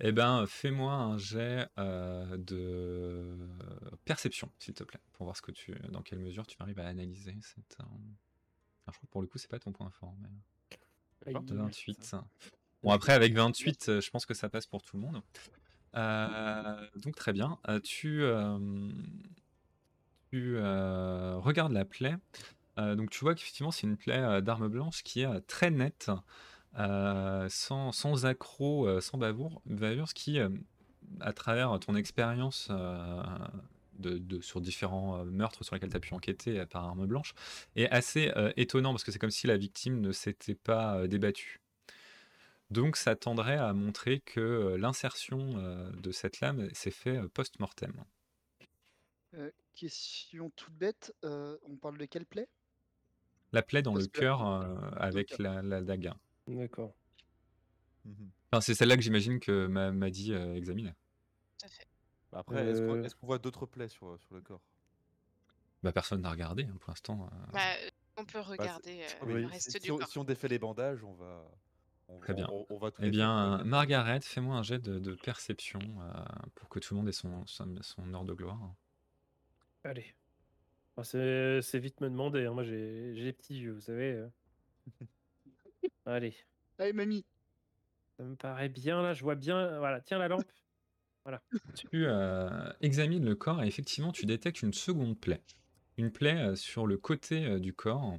Eh ben, fais-moi un jet euh, de perception, s'il te plaît, pour voir ce que tu, dans quelle mesure tu arrives à analyser cette. euh, Alors, je crois que pour le coup, c'est pas ton point fort, mais aïe. de 28. Bon, après, avec 28, euh, je pense que ça passe pour tout le monde. Euh, donc, très bien. Tu tu regardes la plaie. Donc, tu vois qu'effectivement, c'est une plaie d'arme blanche qui est très nette, sans, sans accroc, euh, sans bavoure, bavure, ce qui, euh, à travers ton expérience euh, de, de- sur différents euh, meurtres sur lesquels tu as pu enquêter euh, par arme blanche, est assez euh, étonnant parce que c'est comme si la victime ne s'était pas euh, débattue. Donc ça tendrait à montrer que euh, l'insertion euh, de cette lame s'est fait euh, post-mortem. Euh, question toute bête, euh, on parle de quelle plaie? La plaie dans Parce le cœur euh, avec la, la dague. D'accord. Mhm. Enfin, c'est celle-là que j'imagine que m'a m'a dit euh, examine. Tout à fait. Bah Après, est-ce qu'on Euh. est-ce qu'on voit d'autres plaies sur, sur le corps? Bah, personne n'a regardé hein, pour l'instant. euh. Bah, on peut regarder oui, le si- reste si, du on, corps. si on défait les bandages, on va. On, Très bien. On, on va tout Eh bien, Margaret, fais-moi un jet de, de perception euh, pour que tout le monde ait son, son, son heure de gloire. Allez. C'est c'est vite me demander. hein. Moi, j'ai j'ai les petits yeux, vous savez. euh. Allez. Allez, mamie Ça me paraît bien là. Je vois bien. Voilà. Tiens la lampe. Tu euh, examines le corps et effectivement, tu détectes une seconde plaie. Une plaie euh, sur le côté euh, du corps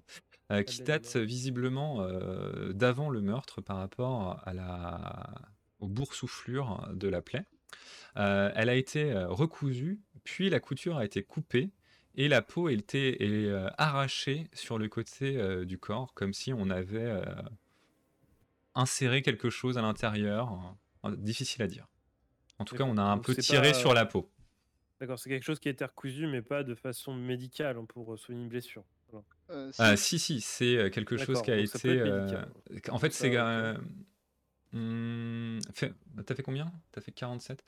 euh, qui date visiblement euh, d'avant le meurtre par rapport à la, aux boursouflures de la plaie. Euh, elle a été euh, recousue, puis la couture a été coupée et la peau était est, euh, arrachée sur le côté euh, du corps, comme si on avait inséré quelque chose à l'intérieur. Euh, Difficile à dire. En tout cas, on a un peu tiré pas- sur la peau. D'accord. C'est quelque chose qui a été recousu, mais pas de façon médicale hein, pour euh, soigner une blessure. Voilà. Euh, si, Ah, si, si, c'est euh, quelque chose qui a été. euh. En fait, c'est. ça, euh, fait- T'as fait combien? T'as fait 47.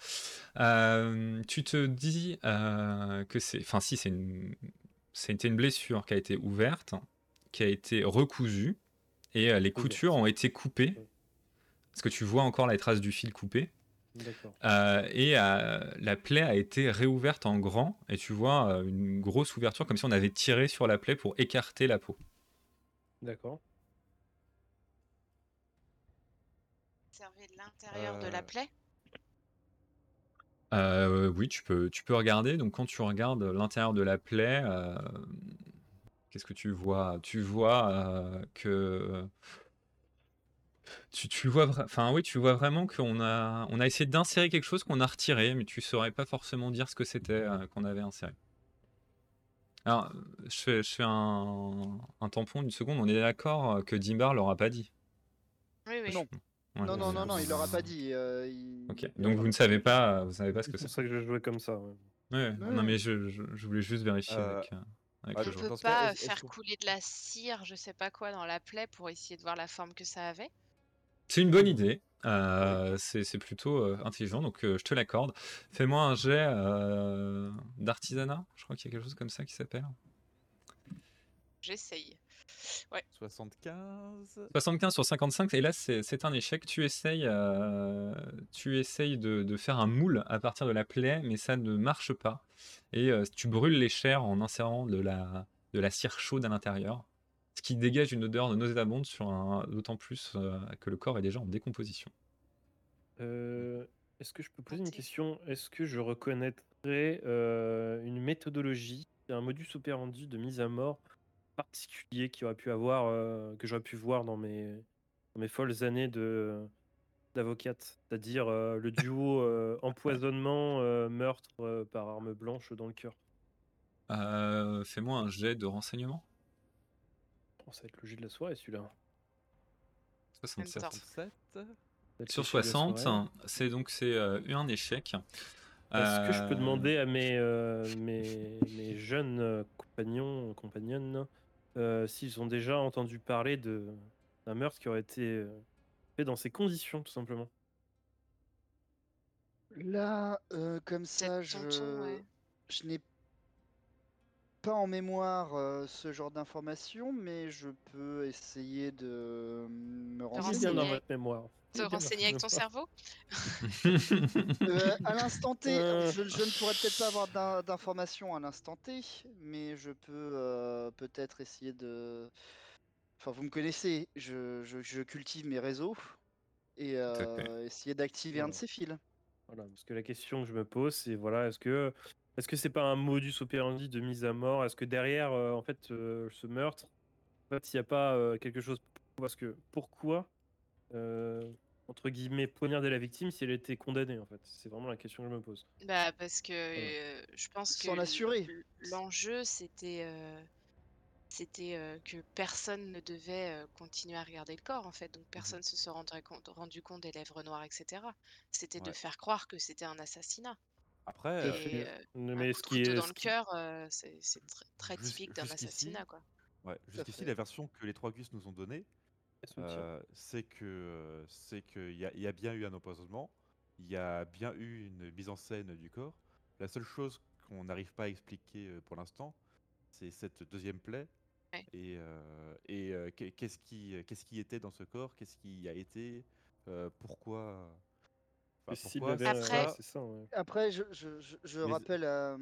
Euh, tu te dis euh, que c'est. Enfin, si, c'est une. C'était une blessure qui a été ouverte, qui a été recousue, et euh, les coutures ont été coupées. Parce que tu vois encore les traces du fil coupé. D'accord. Euh, et euh, la plaie a été réouverte en grand, et tu vois euh, une grosse ouverture, comme si on avait tiré sur la plaie pour écarter la peau. D'accord. Observer l'intérieur de la Euh, plaie. Euh, oui, tu peux, tu peux regarder. Donc, quand tu regardes l'intérieur de la plaie, euh, qu'est-ce que tu vois? Tu vois euh, que tu, tu vois, enfin oui, tu vois vraiment qu'on a, on a essayé d'insérer quelque chose qu'on a retiré, mais tu saurais pas forcément dire ce que c'était euh, qu'on avait inséré. Alors, je fais, je fais un, un tampon d'une seconde. On est d'accord que Dimbar l'aura pas dit? Oui, oui. Non. Ouais, non, non, non, non, il l'aura pas dit. euh, il- Ok. Donc vous ne savez pas, vous savez pas ce que C'est c'est? pour ça que je jouais comme ça. ouais. Ouais, Ouais, non mais je, je- je voulais juste vérifier Euh, avec, euh, avec ce cas, pas faire couler de la cire, je sais pas quoi, dans la plaie pour essayer de voir la forme que ça avait. C'est une bonne idée. euh, c'est c'est plutôt euh, intelligent, donc euh, je te l'accorde. Fais-moi un jet euh, d'artisanat. Je crois qu'il y a quelque chose comme ça qui s'appelle. J'essaye. 75. 75 sur 55, et là c'est un échec. Tu essayes, euh, tu essayes de, de faire un moule à partir de la plaie, mais ça ne marche pas. Et euh, tu brûles les chairs en insérant de la, de la cire chaude à l'intérieur, ce qui dégage une odeur nauséabonde, sur un- d'autant plus euh, que le corps est déjà en décomposition. Euh, Est-ce que je peux poser une question? Est-ce que je reconnaîtrais euh, une méthodologie, un modus operandi de mise à mort particulier qui aurait pu avoir, euh, que j'aurais pu voir dans mes, dans mes folles années de d'avocate, c'est-à-dire euh, le duo euh, empoisonnement euh, meurtre euh, par arme blanche dans le cœur. Euh, Fais-moi un jet de renseignement. Oh, ça va être le jeu de la soirée celui-là. 67. temps. 67. Ça va être Sur le jeu de la 60, soirée. c'est donc c'est euh, un échec. Est-ce que je peux demander à mes, euh, mes, mes jeunes compagnons, compagnonnes, euh, s'ils ont déjà entendu parler de d'un meurtre qui aurait été euh, fait dans ces conditions, tout simplement Là, euh, comme ça, je, ouais. je n'ai pas en mémoire euh, ce genre d'informations, mais je peux essayer de me Te Il est bien renseigner. dans renseigner. votre mémoire. Te renseigner avec ton cerveau Euh, à l'instant T, Euh. je, je ne pourrais peut-être pas avoir d'in- d'informations à l'instant T, mais je peux euh, peut-être essayer de. Enfin, vous me connaissez, je, je- je cultive mes réseaux et euh, essayer d'activer un de ces fils. Voilà, parce que la question que je me pose, c'est voilà, est-ce que est-ce que c'est pas un modus operandi de mise à mort? Est-ce que derrière, euh, en fait, euh, ce meurtre, en fait, il n'y a pas euh, quelque chose Parce que pourquoi, euh, entre guillemets, poignarder la victime si elle était condamnée En fait, c'est vraiment la question que je me pose. Bah parce que euh, je pense que S'en assurer. l'enjeu c'était euh, c'était euh, que personne ne devait euh, continuer à regarder le corps en fait, donc personne se serait rendu compte, rendu compte des lèvres noires, etc. C'était de faire croire que c'était un assassinat. Après, Et euh, fait. euh, Mais un ce de qui est, dans le cœur, euh, c'est c'est tr- très Jus- typique d'un assassinat quoi. ouais, jusqu'ici, la version que les trois gus nous ont donnée, euh, c'est que c'est qu'il y, y a bien eu un empoisonnement, il y a bien eu une mise en scène du corps. La seule chose qu'on n'arrive pas à expliquer pour l'instant, c'est cette deuxième plaie. Ouais. Et, euh, et euh, qu'est- qu'est-ce qui, qu'est-ce qui était dans ce corps Qu'est-ce qui a été euh, Pourquoi enfin, pourquoi? Après- ça. ouais. Après, je, je- je- je Mais- rappelle à,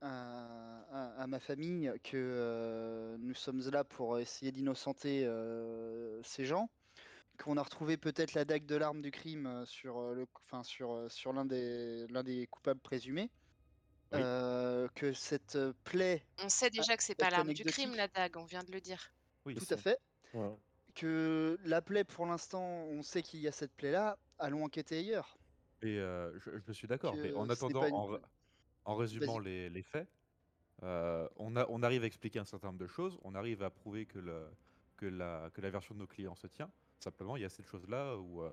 à- à- à ma famille que euh, nous sommes là pour essayer d'innocenter euh, ces gens, qu'on a retrouvé peut-être la dague de l'arme du crime sur, le, enfin, sur, sur l'un des, l'un des coupables présumés, Oui. euh, que cette plaie, On sait déjà que c'est pas l'arme du crime la dague, on vient de le dire. Oui, tout à fait, que la plaie, pour l'instant, on sait qu'il y a cette plaie-là, allons enquêter ailleurs. Et euh, je, je suis d'accord, mais en attendant, une- en, résumant les, les faits, euh, on, a, on arrive à expliquer un certain nombre de choses, on arrive à prouver que, le, que, la, que la version de nos clients se tient. Simplement, il y a cette chose-là où euh,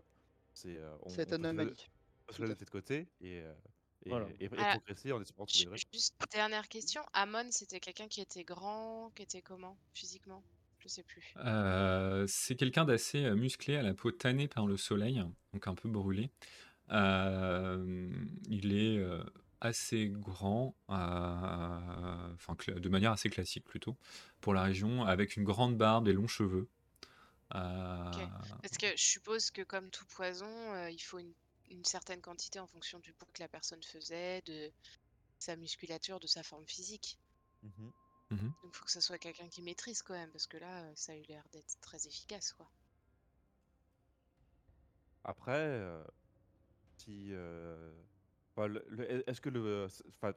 c'est, euh, on, Cette on peut se anomalie. on la de côté et, et, Voilà. et- et Ah, progresser en espérant trouver. Juste dernière question, Amon c'était quelqu'un qui était grand, qui était comment physiquement? Je sais plus. Euh, c'est quelqu'un d'assez musclé, à la peau tannée par le soleil, donc un peu brûlé. Euh, il est euh, assez grand, euh, enfin de manière assez classique plutôt, pour la région, avec une grande barbe et longs cheveux. Euh, Parce que je suppose que comme tout poison, euh, il faut une, une certaine quantité en fonction du poids que la personne faisait, de sa musculature, de sa forme physique. Mhm. mhm. Donc il faut que ça soit quelqu'un qui maîtrise quand même, parce que là, ça a eu l'air d'être très efficace, quoi. Après, euh, euh, enfin, est-ce que le, enfin,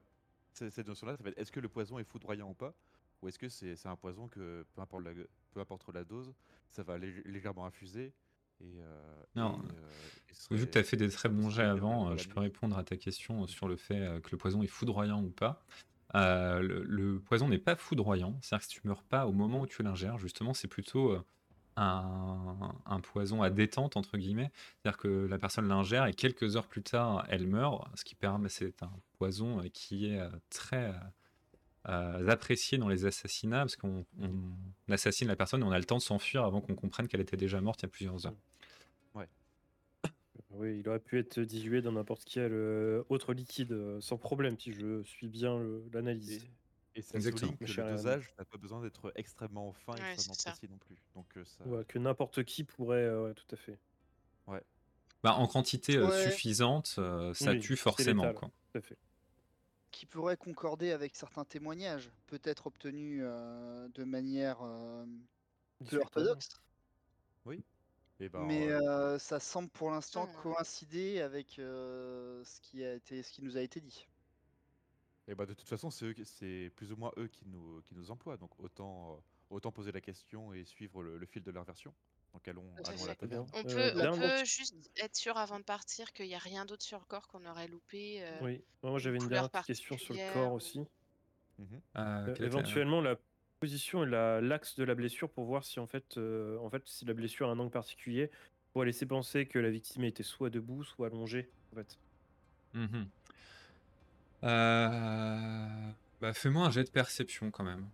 cette notion-là, ça va être est-ce que le poison est foudroyant ou pas, ou est-ce que c'est un poison que peu importe la, peu importe la dose, ça va lég- légèrement infuser et, euh, Non, et, euh, et Vu que tu as fait des très bons jets avant, je peux répondre à ta question sur le fait que le poison est foudroyant ou pas. Euh, le, le poison n'est pas foudroyant, c'est-à-dire que si tu meurs pas au moment où tu l'ingères, justement, c'est plutôt un, un poison à détente, entre guillemets. C'est-à-dire que la personne l'ingère et quelques heures plus tard, elle meurt, ce qui permet, c'est un poison qui est euh, très euh, apprécié dans les assassinats, parce qu'on on assassine la personne et on a le temps de s'enfuir avant qu'on comprenne qu'elle était déjà morte il y a plusieurs heures. Oui, il aurait pu être dilué dans n'importe quel euh, autre liquide sans problème si je suis bien l'analyse. Et ça Exactement. souligne que le dosage n'a pas besoin d'être extrêmement fin, Ouais, extrêmement c'est ça. précis non plus. Donc euh, ça, Ouais, que n'importe qui pourrait, euh, ouais, tout à fait. Bah, en quantité euh, Ouais. suffisante, euh, ça Oui, tue c'est forcément. létal. Quoi. Tout à fait. qui pourrait concorder avec certains témoignages, peut-être obtenus euh, de manière euh, peu orthodoxe, et ben, mais euh, euh, ça semble pour l'instant Hmm. coïncider avec euh, ce qui a été, ce qui nous a été dit. Et bah de toute façon, c'est eux qui- c'est plus ou moins eux qui nous, qui nous emploient. Donc autant, euh, autant poser la question et suivre le, le fil de leur version. Donc allons, Tout à allons à la fait. Taverne. On Euh, peut, on dernière- peut juste être sûr avant de partir qu'il n'y a rien d'autre sur le corps qu'on aurait loupé. euh, Oui, moi j'avais une couleur dernière petite question sur le particulière corps ou- aussi. Mhm. Euh, Euh, quelle était- éventuellement la position et la- l'axe de la blessure pour voir si en fait, euh, en fait si la blessure a un angle particulier pour laisser penser que la victime était soit debout soit allongée en fait. Mhm. Euh, Bah, fais-moi un jet de perception quand même.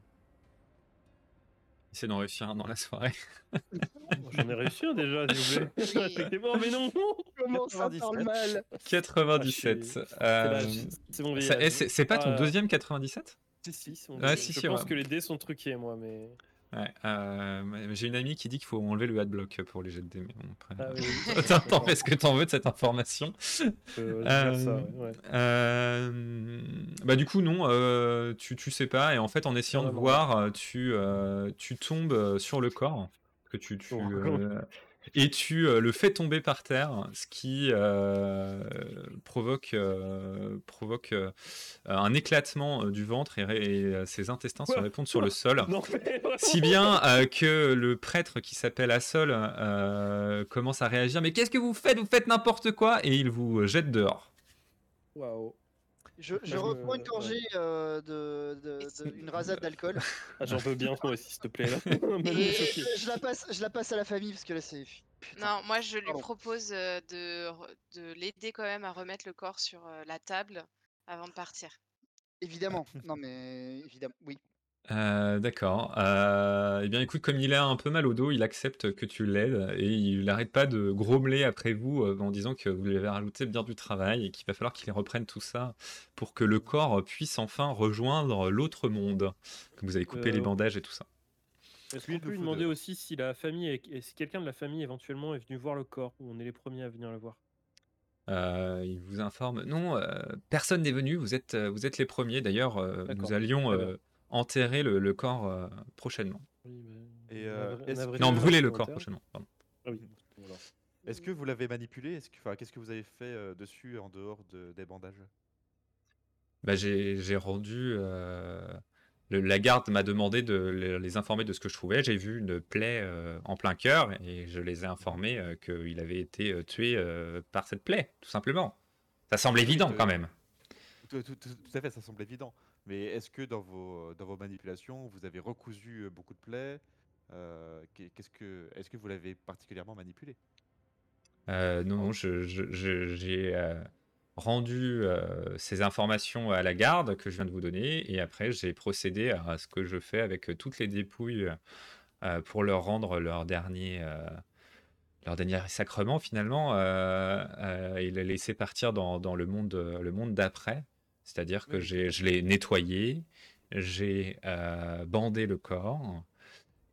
Essaie d'en réussir un dans la soirée. J'en ai réussi un déjà s'il vous plaît. Respectez-moi mais non Comment ça parle 97. mal 97. Ah, euh, C'est eh, c'est pas ton Ah, deuxième 97 Si, si, sont Ah, des- si, je si, pense ouais. que les dés sont truqués, moi, mais. Ouais, euh, j'ai une amie qui dit qu'il faut enlever le adblock pour les jets de dés, mais bon, après... Ah oui, oui, T'en- T'en d'accord. fais ce que t'en veux de cette information? Ça, Euh, ouais. Euh, bah du coup non, tu, tu sais pas et en fait en essayant de voir, tu, tu tombes sur le corps que tu, tu Oh. Et tu euh, le fais tomber par terre, ce qui euh, provoque euh, provoque euh, un éclatement euh, du ventre et, euh, ses intestins se répondent sur le sol. Non, mais vraiment. Si bien euh, que le prêtre qui s'appelle Assol euh, commence à réagir. Mais qu'est-ce que vous faites? Vous faites n'importe quoi Et il vous jette dehors. Waouh. Je, reprends une ouais. gorgée euh, de, de- de- une rasade d'alcool Ah, j'en veux bien, moi aussi, s'il te plaît. Là. Et je la passe, je la passe à la famille parce que là c'est. Non, moi je lui Pardon. propose euh, de, de l'aider quand même à remettre le corps sur euh, la table avant de partir. Évidemment. Non mais évidemment. Oui. Euh, D'accord. Euh, eh bien, écoute, comme il a un peu mal au dos, il accepte que tu l'aides et il n'arrête pas de grommeler après vous euh, en disant que vous lui avez rajouté bien du travail et qu'il va falloir qu'il reprenne tout ça pour que le corps puisse enfin rejoindre l'autre monde. Que vous avez coupé les bandages et tout ça. Est-ce qu'on peut lui demander aussi si la famille, est- et si quelqu'un de la famille éventuellement est venu voir le corps, ou on est les premiers à venir le voir? Euh, il vous informe. Non, euh, personne n'est venu. Vous êtes, vous êtes les premiers. D'ailleurs, euh, nous allions euh, enterrer le, le corps euh, prochainement. Oui, Et, euh, Non, brûler le corps prochainement. Ah oui, voilà. Est-ce que vous l'avez manipulé? Est-ce que, enfin, qu'est-ce que vous avez fait euh, dessus en dehors de- des bandages? Bah, j'ai j'ai rendu. euh, le- la garde m'a demandé de le- les informer de ce que je trouvais. J'ai vu une plaie euh, en plein cœur et je les ai informés euh, qu'il avait été euh, tué euh, par cette plaie, tout simplement. Ça semble évident de- quand même. tout, tout- tout- tout à fait, ça semble évident. Mais est-ce que dans vos, dans vos manipulations, vous avez recousu euh, beaucoup de plaies Euh, qu'est- Qu'est-ce que, est-ce que vous l'avez particulièrement manipulé? Euh, non, j'ai euh, rendu euh, ces informations à la garde que je viens de vous donner et après j'ai procédé à ce que je fais avec euh, toutes les dépouilles euh, pour leur rendre leur dernier, euh, leur dernier sacrement finalement euh, euh, et les laisser partir dans, dans le monde, le monde d'après. C'est-à-dire que Oui. je l'ai nettoyé, j'ai euh, bandé le corps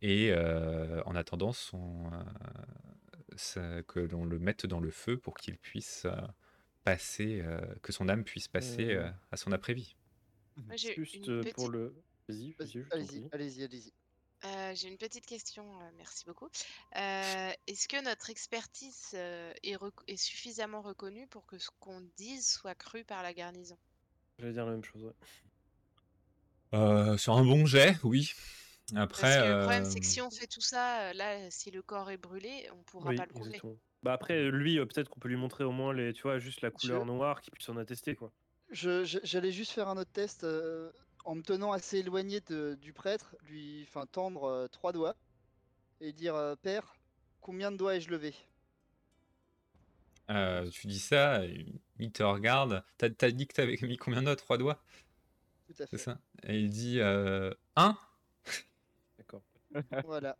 et euh, en attendant son, euh, ça- que l'on le mette dans le feu pour qu'il puisse euh, passer, euh, que son âme puisse passer Euh. euh, à son après-vie. J'ai Juste une petite, pour le. Vas-y, Vas-y, Allez-y, allez-y, allez-y. euh, j'ai une petite question, euh, merci beaucoup. Euh, Est-ce que notre expertise est, rec- est suffisamment reconnue pour que ce qu'on dise soit cru par la garnison? J'allais dire la même chose. ouais. Euh, sur un bon jet, oui. Parce Après, que le problème c'est euh, que si on fait tout ça, euh, là, si le corps est brûlé, on pourra Oui, pas le prouver. exactement. Bah après, lui, euh, peut-être qu'on peut lui montrer au moins les, tu vois, juste la couleur Je- noire, qu'il puisse en attester, quoi. Je- je- J'allais juste faire un autre test euh, en me tenant assez éloigné de- du prêtre, lui enfin, tendre euh, trois doigts et dire euh, Père, combien de doigts ai-je levé? Euh, tu dis ça, et il te regarde. T'as t'as dit que t'avais mis combien de doigts? Trois doigts, Tout à c'est fait. ça Et il dit euh, un? D'accord. Voilà.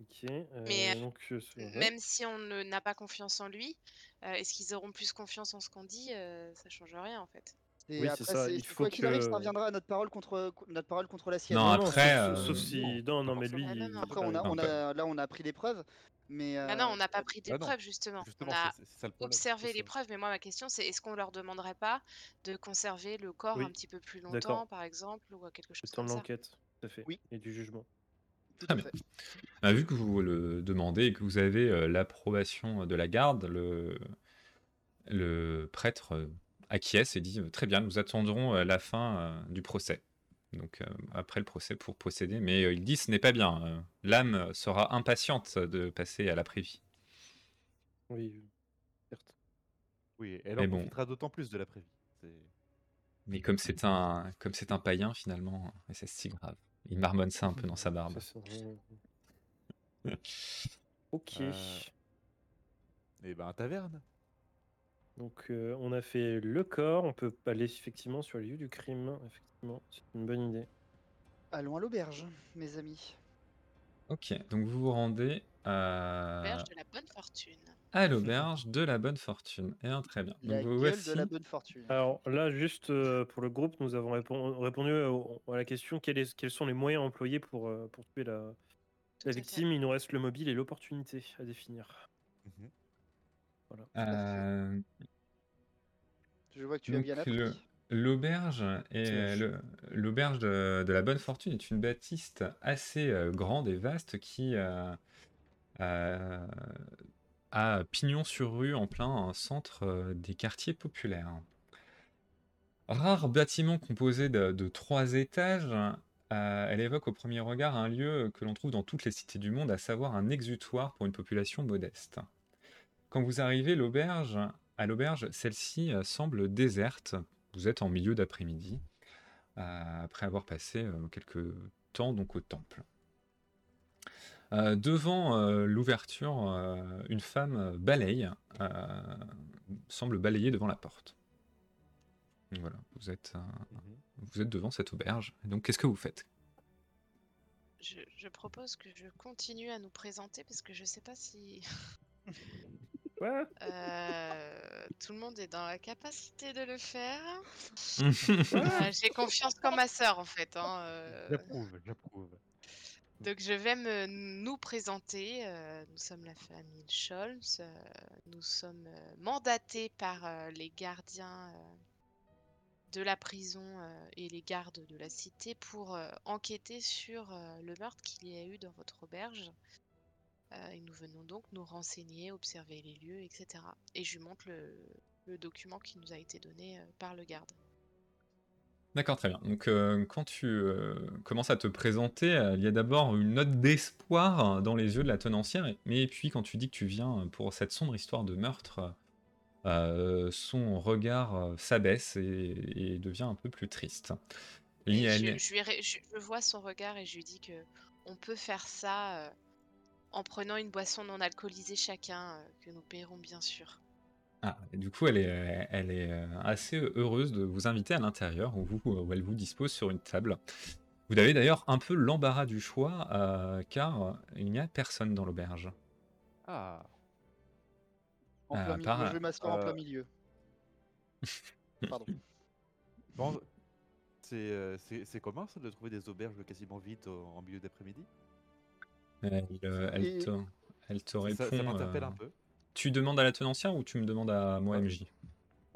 Ok. euh, Mais, euh, donc, euh, c'est-. Même si on ne- n'a pas confiance en lui, euh, est-ce qu'ils auront plus confiance en ce qu'on dit? Euh, Ça change rien en fait. Et Oui, c'est après, ça, il faut quoi qu'il arrive, ça que- reviendra à notre parole contre, notre parole contre la sienne. Non, non, après, sauf, euh, sauf si. Non, non, mais lui. Ah, non, non. Après, on a, Non, on a, là, on a pris les preuves, mais. Ah non, euh, on n'a pas pris bah non. d'épreuve justement. Justement, on a ça le observé les preuves, mais moi ma question c'est est-ce qu'on leur demanderait pas de conserver le corps Oui, un petit peu plus longtemps, par exemple, ou quelque chose comme de ça l'enquête, tout à fait. Oui. Et du jugement. tout à fait. Bah, vu que vous le demandez et que vous avez euh, l'approbation de la garde, le, le prêtre euh, acquiesce et dit Très bien, nous attendrons euh, la fin euh, du procès. Donc, euh, après le procès pour procéder. Mais euh, il dit Ce n'est pas bien. euh, L'âme sera impatiente de passer à l'après-vie. Oui, certes. Oui, elle Mais en bon. profitera d'autant plus de l'après-vie. Mais comme c'est un, comme c'est un païen, finalement, et c'est si grave. Il marmonne ça un peu dans sa barbe. Ok. Euh, Et ben, taverne. Donc, euh, on a fait le corps. On peut aller effectivement sur les lieux du crime. Effectivement, c'est une bonne idée. Allons à l'auberge, mes amis. Ok, donc vous vous rendez à. Berge de la bonne fortune. à l'auberge de la bonne fortune. Et bien, très bien. La Donc, vous gueule voici. de la bonne fortune. Alors là, juste euh, pour le groupe, nous avons répon- répondu à la question quel est- quels sont les moyens employés pour, euh, pour tuer la, victime? Il nous reste le mobile et l'opportunité à définir. Mhm. Voilà. Euh, Je vois que tu as donc, bien appris. le- L'auberge de, de la Bonne Fortune est une bâtisse assez euh, grande et vaste qui euh, euh, a pignon sur rue en plein centre des quartiers populaires. Rare bâtiment composé de, de trois étages, euh, elle évoque au premier regard un lieu que l'on trouve dans toutes les cités du monde, à savoir un exutoire pour une population modeste. Quand vous arrivez l'auberge, à l'auberge, celle-ci euh, semble déserte. Vous êtes en milieu d'après-midi, euh, après avoir passé euh, quelques temps donc au temple. Euh, devant euh, l'ouverture, euh, une femme balaye, euh, semble balayer devant la porte. Donc Voilà, vous êtes, euh, Mhm. vous êtes devant cette auberge. Et donc, qu'est-ce que vous faites? Je, je propose que je continue à nous présenter parce que je sais pas si. euh, tout le monde est dans la capacité de le faire. Euh, J'ai confiance comme ma sœur en fait. hein, euh. J'approuve, j'approuve. Donc je vais me, nous présenter. euh, nous sommes la famille Scholz. euh, nous sommes euh, mandatés par euh, les gardiens euh, de la prison euh, et les gardes de la cité pour euh, enquêter sur euh, le meurtre qu'il y a eu dans votre auberge. Euh, et nous venons donc nous renseigner, observer les lieux, etc. Et je lui montre le, le document qui nous a été donné euh, par le garde. D'accord, très bien. Donc, euh, quand tu euh, commences à te présenter, euh, il y a d'abord une note d'espoir dans les yeux de la tenancière, mais puis quand tu dis que tu viens pour cette sombre histoire de meurtre, son regard s'abaisse et, et devient un peu plus triste. Et je, je lui ré- je- je vois son regard et je lui dis que on peut faire ça en prenant une boisson non alcoolisée chacun, euh, que nous paierons bien sûr. Ah, et du coup, elle est, elle est euh, assez heureuse de vous inviter à l'intérieur, où, vous- où elle vous dispose sur une table. Vous avez d'ailleurs un peu l'embarras du choix, euh, car il n'y a personne dans l'auberge. Ah, En Euh, plein milieu. par- je vais m'asseoir en euh, plein milieu. Pardon. bon, c'est euh, c'est- c'est commun ça de trouver des auberges quasiment vides au- en milieu d'après-midi? Elle, euh, elle Et- te, elle te Ça, répond. ça m'interpelle euh, un peu. Tu demandes à la tenancière ou tu me demandes à moi, Ah. MJ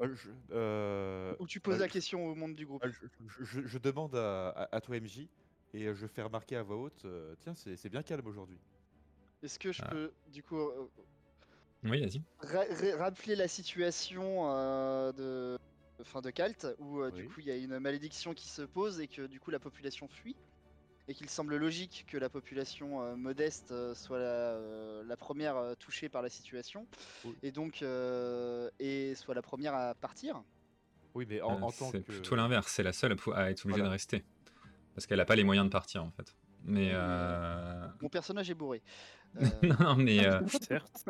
Euh, je, euh, Ou tu poses euh, la question au monde du groupe. euh, je, je- je demande à, à- à toi MJ et je fais remarquer à voix haute, euh, tiens c'est bien calme aujourd'hui. Est-ce que je Ah. peux, du coup, euh, Oui, vas-y. ra- ra- rappeler la situation euh, de, fin de Kalt, où euh, du coup il y a une malédiction qui se pose et que du coup la population fuit, et qu'il semble logique que la population euh, modeste euh, soit la, euh, la première euh, touchée par la situation, Oui. et donc euh, et soit la première à partir. Oui mais en, Euh, en tant c'est que... plutôt l'inverse, c'est la seule à, être obligée Voilà. de rester. Parce qu'elle n'a pas les moyens de partir, en fait. Mais. Oui, euh, Mon personnage est bourré. Euh, non, mais. euh, Certes.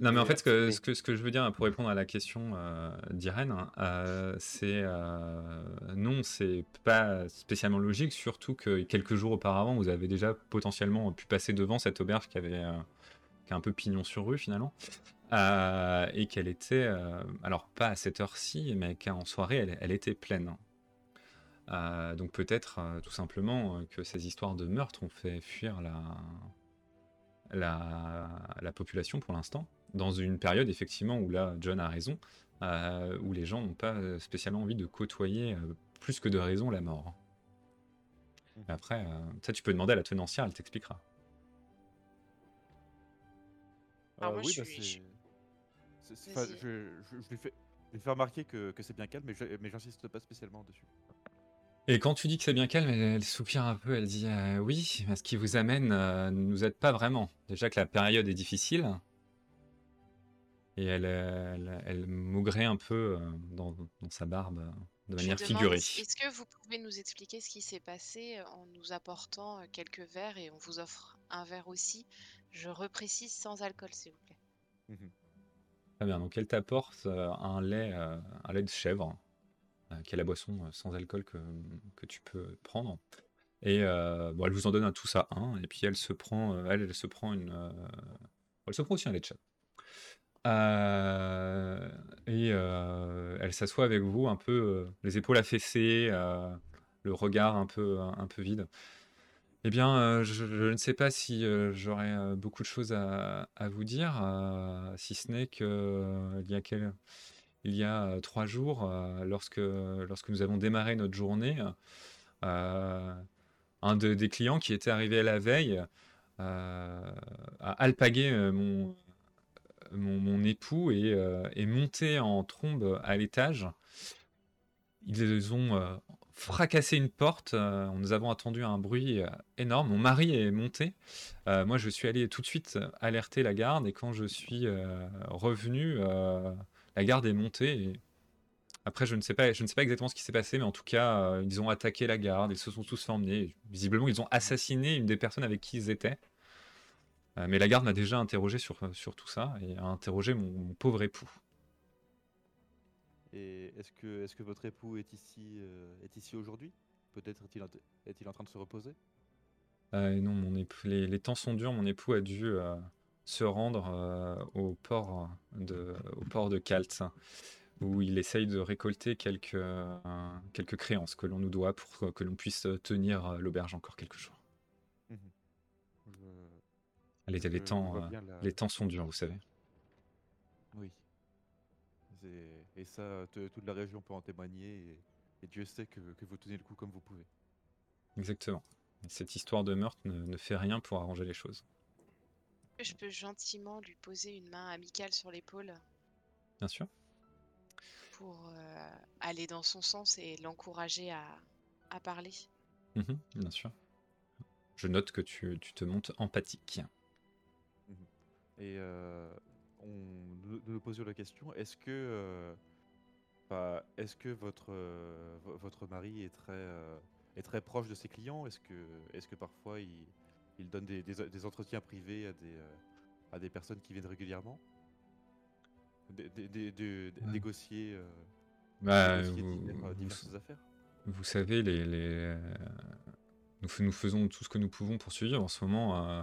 Non, mais en fait, ce que, mais- ce que, ce que je veux dire pour répondre à la question euh, d'Irène, euh, c'est euh, non, c'est pas spécialement logique, surtout que quelques jours auparavant, vous avez déjà potentiellement pu passer devant cette auberge qui avait euh, qui a un peu pignon sur rue finalement, euh, et qu'elle était, euh, alors pas à cette heure-ci, mais qu'en soirée, elle, elle était pleine. Euh, donc peut-être euh, tout simplement euh, que ces histoires de meurtre ont fait fuir la, la, la population pour l'instant, dans une période effectivement où là, John a raison, euh, où les gens n'ont pas spécialement envie de côtoyer euh, plus que de raison la mort. Mhm. Après, euh, ça tu peux demander à la tenancière, elle t'expliquera. Alors moi, oui, je bah, suis- c'est- c'est- c'est- enfin, Vas-y. je, je- je lui fais, je remarquer que, que c'est bien calme, mais je- mais j'insiste pas spécialement dessus. Et quand tu dis que c'est bien calme, elle, elle soupire un peu, elle dit euh, oui, mais ce qui vous amène euh, ne nous aide pas vraiment. Déjà que la période est difficile. Et elle, elle, elle maugrait un peu euh, dans, dans sa barbe de Je manière demande, figurée. Est-ce que vous pouvez nous expliquer ce qui s'est passé en nous apportant quelques verres et on vous offre un verre aussi? Je reprécise sans alcool, s'il vous plaît. Mhm. Très bien, donc elle t'apporte un lait, un lait de chèvre, qui est la boisson euh, sans alcool que, tu peux prendre. Et euh, bon, elle vous en donne un tous à un, et puis elle se prend, euh, elle, se prend une, euh, elle se prend aussi un lait. Euh, et euh, elle s'assoit avec vous, un peu euh, les épaules affaissées, euh, le regard un peu, un, peu vide. Eh bien, euh, je, ne sais pas si euh, j'aurais euh, beaucoup de choses à, à vous dire, euh, si ce n'est que euh, il y a quel- il y a trois jours, lorsque, lorsque nous avons démarré notre journée, un de- des clients qui était arrivé la veille a alpagué mon, mon, époux et est monté en trombe à l'étage. Ils ont fracassé une porte. euh, nous avons entendu un bruit énorme. Mon mari est monté. Moi, je suis allé tout de suite alerter la garde et quand je suis revenu, la garde est montée. et Après, je ne sais pas, je ne sais pas exactement ce qui s'est passé, mais en tout cas, euh, ils ont attaqué la garde. Ils se sont tous fait emmener. Visiblement, ils ont assassiné une des personnes avec qui ils étaient. Euh, mais la garde m'a déjà interrogé sur, sur tout ça et a interrogé mon, mon pauvre époux. Et est-ce que, est-ce que votre époux est ici, euh, est ici aujourd'hui? Peut-être est-il en, est-il en train de se reposer? Euh, non, mon époux, les, les temps sont durs. Mon époux a dû euh, se rendre euh, au port de, au port de Kalt, où il essaye de récolter quelques, euh, quelques créances que l'on nous doit pour que l'on puisse tenir euh, l'auberge encore quelques jours. Je- Les, temps, la- les temps sont durs, vous savez. Oui. Et ça, te- toute la région peut en témoigner. Et, et Dieu sait que, que vous tenez le coup comme vous pouvez. Exactement. Cette histoire de meurtre ne, ne fait rien pour arranger les choses. Je peux gentiment lui poser une main amicale sur l'épaule Bien sûr. pour euh, aller dans son sens et l'encourager à, à parler? Mhm, bien sûr. Je note que tu, tu te montes empathique. Et euh, on nous, nous posions la question est-ce que, euh, bah, est-ce que votre, euh, vo- votre mari est très, euh, est très proche de ses clients? Est-ce que, est que parfois il, il donne des, des- des entretiens privés à des, euh, à des personnes qui viennent régulièrement Des- des- des- de- de- Ouais. Négocier, euh, Bah, négocier vous, divers- vous- diverses affaires vous savez, les, les, euh, nous, nous faisons tout ce que nous pouvons pour survivre. En ce moment, euh,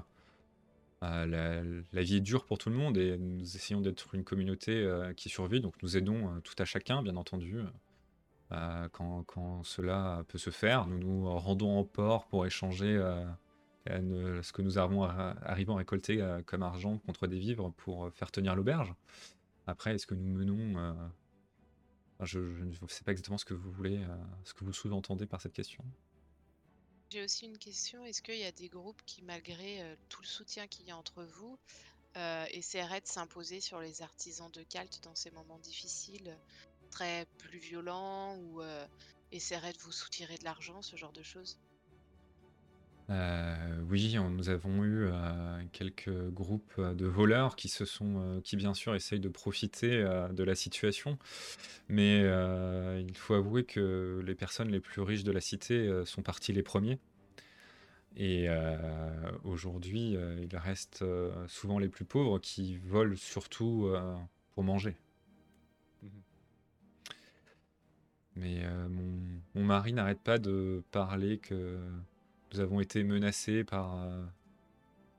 la, la vie est dure pour tout le monde et nous essayons d'être une communauté qui survit. Donc nous aidons tout à chacun, bien entendu, quand, quand cela peut se faire. Nous nous rendons en port pour échanger euh, euh, ce que nous avons à- arrivons à récolter euh, comme argent contre des vivres pour euh, faire tenir l'auberge. Après, est-ce que nous menons... euh, je ne sais pas exactement ce que vous voulez, euh, ce que vous sous-entendez par cette question. J'ai aussi une question. Est-ce qu'il y a des groupes qui, malgré euh, tout le soutien qu'il y a entre vous, euh, essaieraient de s'imposer sur les artisans de Kalt dans ces moments difficiles, très plus violents, ou euh, essaieraient de vous soutirer de l'argent, ce genre de choses? Euh, oui, on- nous avons eu euh, quelques groupes euh, de voleurs qui se sont, euh, qui bien sûr essayent de profiter euh, de la situation, mais euh, il faut avouer que les personnes les plus riches de la cité euh, sont partis les premiers. Et euh, aujourd'hui, euh, il reste euh, souvent les plus pauvres qui volent surtout euh, pour manger. Mhm. Mais euh, mon, mon mari n'arrête pas de parler que nous avons été menacés par, euh,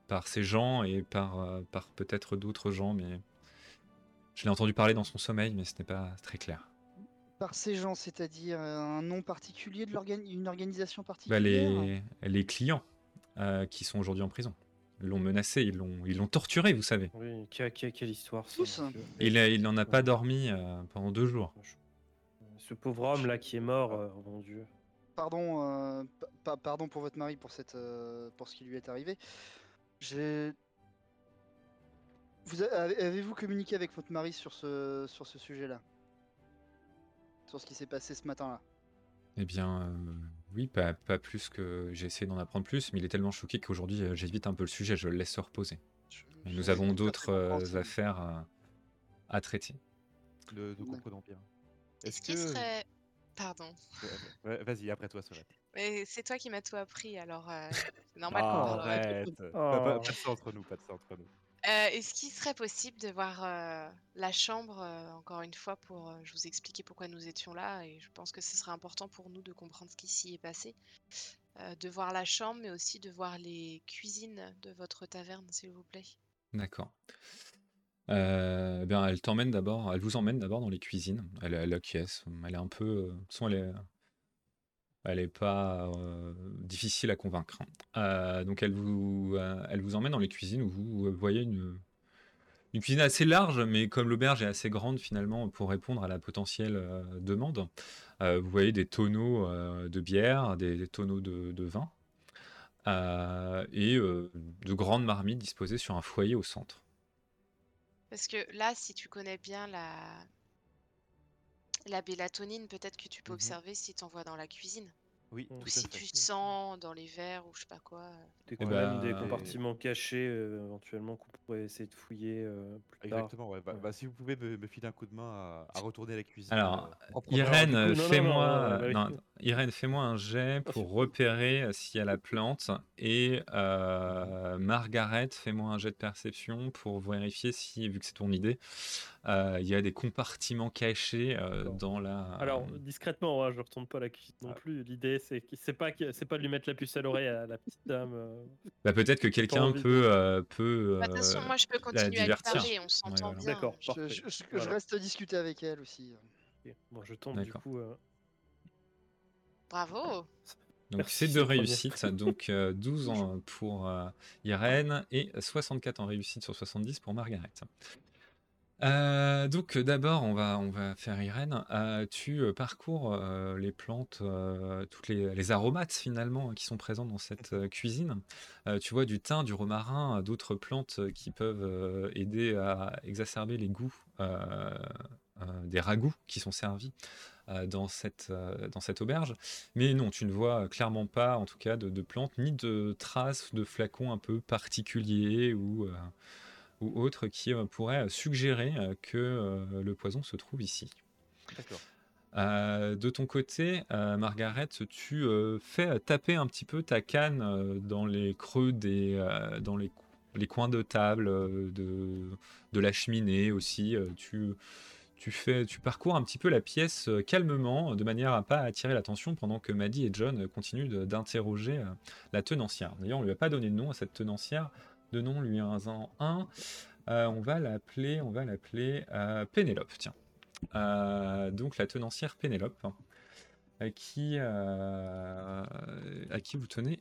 par ces gens et par, euh, par peut-être d'autres gens, mais je l'ai entendu parler dans son sommeil, mais ce n'est pas très clair. Par ces gens, c'est-à-dire euh, un nom particulier de l'organi- une organisation Bah, particulière? les, les clients euh, qui sont aujourd'hui en prison ils l'ont menacé, ils l'ont, ils l'ont torturé, vous savez. Oui, que- que- quelle histoire ça. Tous. Il, a- il n'en a pas dormi euh, pendant deux jours. Ce pauvre homme là qui est mort, euh, oh mon dieu. Pardon, euh, pa- pa- pardon pour votre mari pour cette, euh, pour ce qui lui est arrivé. J'ai. Vous avez-vous communiqué avec votre mari sur ce, sur ce sujet-là? Sur ce qui s'est passé ce matin-là? Eh bien, euh, oui, pas, pas plus que j'ai essayé d'en apprendre plus, mais il est tellement choqué qu'aujourd'hui j'évite un peu le sujet, je le laisse se reposer. Je- Et je nous avons d'autres euh, affaires à, à traiter. Le- comprenons bien. Est-ce que. serait... Pardon. Ouais, Vas-y, après toi, Sorette. Mais c'est toi qui m'as tout appris, alors euh, c'est normal Ah, qu'on... arrête Pas, Oh. pas- pas de ça entre nous, pas de ça entre nous. Euh, Est-ce qu'il serait possible de voir euh, la chambre, euh, encore une fois, pour euh, je vous expliquer pourquoi nous étions là, et je pense que ce serait important pour nous de comprendre ce qui s'y est passé. Euh, de voir la chambre, mais aussi de voir les cuisines de votre taverne, s'il vous plaît. D'accord. Euh, ben, elle vous emmène d'abord dans les cuisines. Elle, elle acquiesce. Elle est un peu, euh, elle est, pas euh, difficile à convaincre. Euh, donc elle vous, emmène dans les cuisines où vous voyez une, cuisine assez large, mais comme l'auberge est assez grande finalement pour répondre à la potentielle demande, vous voyez des tonneaux de bière, des, tonneaux de, de vin et de grandes marmites disposées sur un foyer au centre. Parce que là, si tu connais bien la, la bélatonine, peut-être que tu peux Mhm. observer si tu vois dans la cuisine. Oui, Ou si fait. tu sens dans les verres ou je sais pas quoi. Des, Eh même des ben, compartiments cachés, euh, éventuellement, qu'on pourrait essayer de fouiller euh, plus tard. Exactement, ouais. Bah, Ouais. bah, si vous pouvez me, me filer un coup de main à, à retourner à la cuisine. Alors, euh. Irène, euh, fais-moi, euh, bah Irène, fais-moi un jet Ah, pour repérer euh, s'il y a la plante et euh, Margaret, fais-moi un jet de perception pour vérifier si, vu que c'est ton idée, euh, il y a des compartiments cachés euh, dans la. Alors, discrètement, hein, je retourne pas la cuisine non Ah. plus. L'idée, c'est c'est pas, c'est pas de lui mettre la puce à l'oreille à la petite dame. euh. Bah, peut-être que quelqu'un peut, euh, peut Bah, façon, euh, moi, je peux continuer à parler, on s'entend voilà. bien. D'accord, je-. Je, je- je- je Voilà. reste discuter avec elle aussi. Bon, je tente du coup. euh, Bravo. Donc Merci, c'est deux réussites, donc euh, 12 en- pour euh, Irène et 64 en réussite sur 70 pour Margaret. Euh, donc euh, d'abord on va, on va faire Irène. Euh, tu euh, parcours euh, les plantes, euh, toutes les, les aromates finalement qui sont présents dans cette euh, cuisine. Euh, tu vois du thym, du romarin, euh, d'autres plantes euh, qui peuvent euh, aider à exacerber les goûts euh, euh, des ragoûts qui sont servis euh, dans cette, euh, dans cette auberge. Mais non, tu ne vois clairement pas, en tout cas, de, de plantes, ni de traces de flacons un peu particuliers ou, euh, ou autres qui euh, pourraient suggérer euh, que euh, le poison se trouve ici. D'accord. Euh, de ton côté, euh, Margaret, tu euh, fais taper un petit peu ta canne euh, dans les creux des, euh, dans les, les coins de table, euh, de, de la cheminée aussi. euh, tu, tu, fais, tu parcours un petit peu la pièce euh, calmement, de manière à pas attirer l'attention pendant que Maddie et John euh, continuent d'interroger euh, la tenancière. D'ailleurs, on lui a pas donné de nom à cette tenancière. De nom lui en un. Euh, on va l'appeler, on va l'appeler euh, Pénélope. Tiens. Euh, donc la tenancière Pénélope, à qui, euh, à qui vous tenez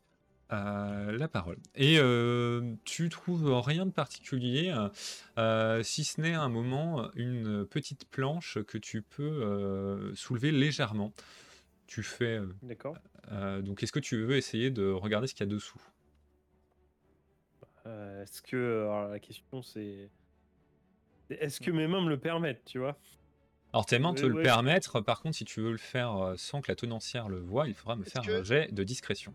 la parole. Et tu trouves rien de particulier, si ce n'est un moment une petite planche que tu peux soulever légèrement. Tu fais. D'accord. donc, est-ce que tu veux essayer de regarder ce qu'il y a dessous? Euh, est-ce que. Alors, la question, c'est. Est-ce que mes mains me le permettent, tu vois? Alors, tes mains Ouais, te le ouais. permettre. Par contre, si tu veux le faire euh, sans que la tenancière le voie, il faudra me faire que- un jet de discrétion.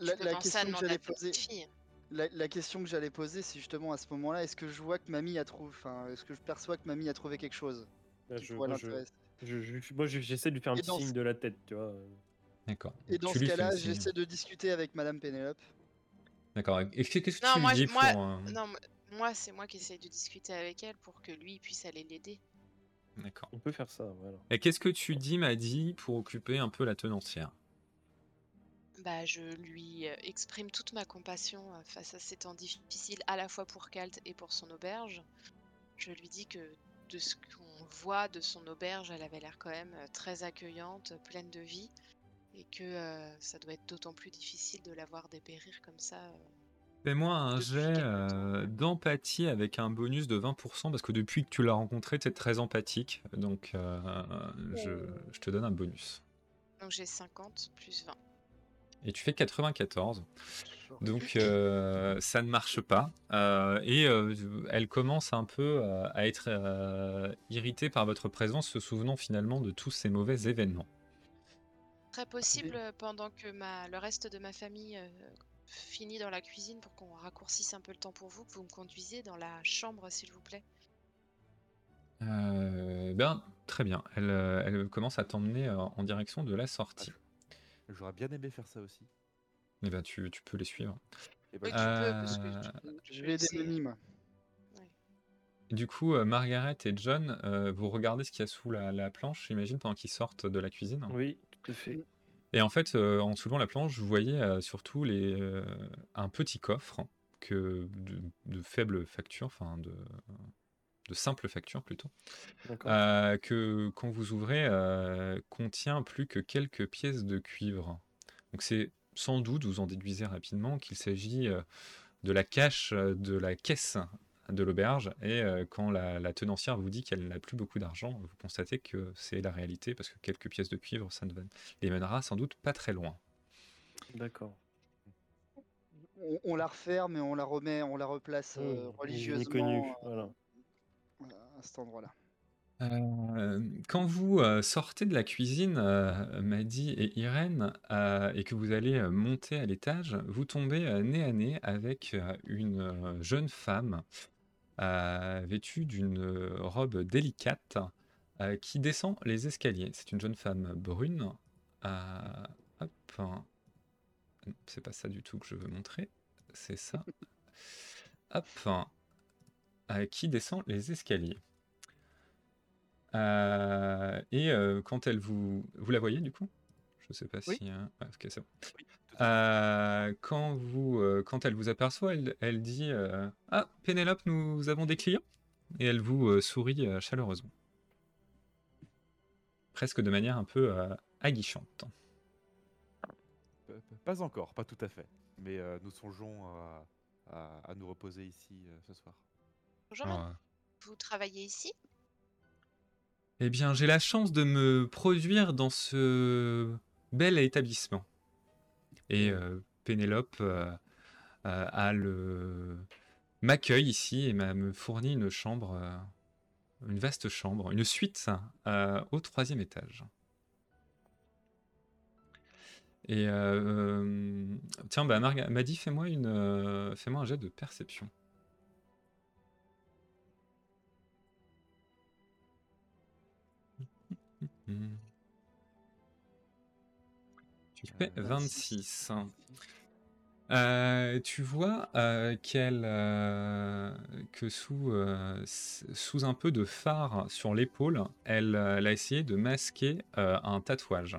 La, question que j'allais poser, la, la question que j'allais poser, c'est justement à ce moment-là, est-ce que je vois que mamie a trouvé, enfin, est-ce que je perçois que mamie a trouvé quelque chose? Là, je- moi, je- je- je- j'essaie de lui faire un Et petit signe ce- de la tête, tu vois. D'accord. Et dans tu ce cas-là, j'essaie de discuter avec Madame Pénélope. D'accord. Et qu'est-ce que Non, tu moi, lui dis moi- pour. euh, Non, moi, c'est moi qui essaye de discuter avec elle pour que lui puisse aller l'aider. D'accord. On peut faire ça, voilà. Et qu'est-ce que tu dis, Maddy, pour occuper un peu la tenancière? Bah, je lui euh, exprime toute ma compassion euh, face à ces temps difficiles, à la fois pour Kalt et pour son auberge. Je lui dis que de ce qu'on voit de son auberge, elle avait l'air quand même très accueillante, pleine de vie, et que euh, ça doit être d'autant plus difficile de la voir dépérir comme ça. euh. Fais-moi un jet euh, d'empathie avec un bonus de 20%, parce que depuis que tu l'as rencontré, tu es très empathique. Donc, euh, je, je te donne un bonus. Donc j'ai 50 plus 20. Et tu fais 94. Donc euh, ça ne marche pas. Euh, et euh, elle commence un peu euh, à être euh, irritée par votre présence, se souvenant finalement de tous ces mauvais événements. Très possible euh, pendant que ma, le reste de ma famille euh, finit dans la cuisine pour qu'on raccourcisse un peu le temps pour vous, que vous me conduisiez dans la chambre s'il vous plaît? Euh, ben, très bien. Elle, euh, elle commence à t'emmener euh, en direction de la sortie. J'aurais bien aimé faire ça aussi. Et ben, tu, tu peux les suivre. Et Oui, du tu coup, peux, parce que Euh, je- vais aider moi. Du coup, euh, Margaret et John, euh, vous regardez ce qu'il y a sous la, la planche, j'imagine, pendant qu'ils sortent de la cuisine. Oui, tout à fait. Et en fait, euh, en soulevant la planche, vous voyez euh, surtout les, euh, un petit coffre que de, de faible facture, enfin de, de simples factures plutôt, euh, que quand vous ouvrez, contient plus que quelques pièces de cuivre. Donc c'est sans doute, vous en déduisez rapidement, qu'il s'agit de la cache de la caisse de l'auberge. Et euh, quand la, la tenancière vous dit qu'elle n'a plus beaucoup d'argent, vous constatez que c'est la réalité, parce que quelques pièces de cuivre, ça ne va- les mènera sans doute pas très loin. D'accord. On, on la referme et on la remet, on la replace Mmh, euh, religieusement connu. euh, Voilà. à cet endroit-là. Euh, quand vous euh, sortez de la cuisine, euh, Maddy et Irène, euh, et que vous allez euh, monter à l'étage, vous tombez euh, nez à nez avec euh, une euh, jeune femme euh, vêtue d'une euh, robe délicate euh, qui descend les escaliers. C'est une jeune femme brune. euh, hop, c'est pas ça du tout que je veux montrer. C'est ça. Hop. Euh, qui descend les escaliers. Euh, et euh, quand elle vous... Vous la voyez du coup? Je sais pas Oui. si... euh, ok, c'est bon. Oui, Euh, quand, vous, euh, quand elle vous aperçoit, elle, elle dit euh, Ah, Pénélope, nous avons des clients? Et elle vous euh, sourit euh, chaleureusement. Presque de manière un peu euh, aguichante. Pas encore, pas tout à fait. Mais euh, nous songeons à, à- à nous reposer ici euh, ce soir. Bonjour, Alors, madame. vous travaillez ici? Eh bien, j'ai la chance de me produire dans ce bel établissement. Et euh, Pénélope euh, euh, a le m'accueille ici et m'a me fournit une chambre, une vaste chambre, une suite au troisième étage. Et euh, tiens, bah Marga m'a dit fais-moi une, euh, fais-moi un jet de perception. Fais Euh, 26. Euh, tu vois euh, qu'elle, euh, que sous, sous un peu de phare sur l'épaule, elle, elle a essayé de masquer un tatouage.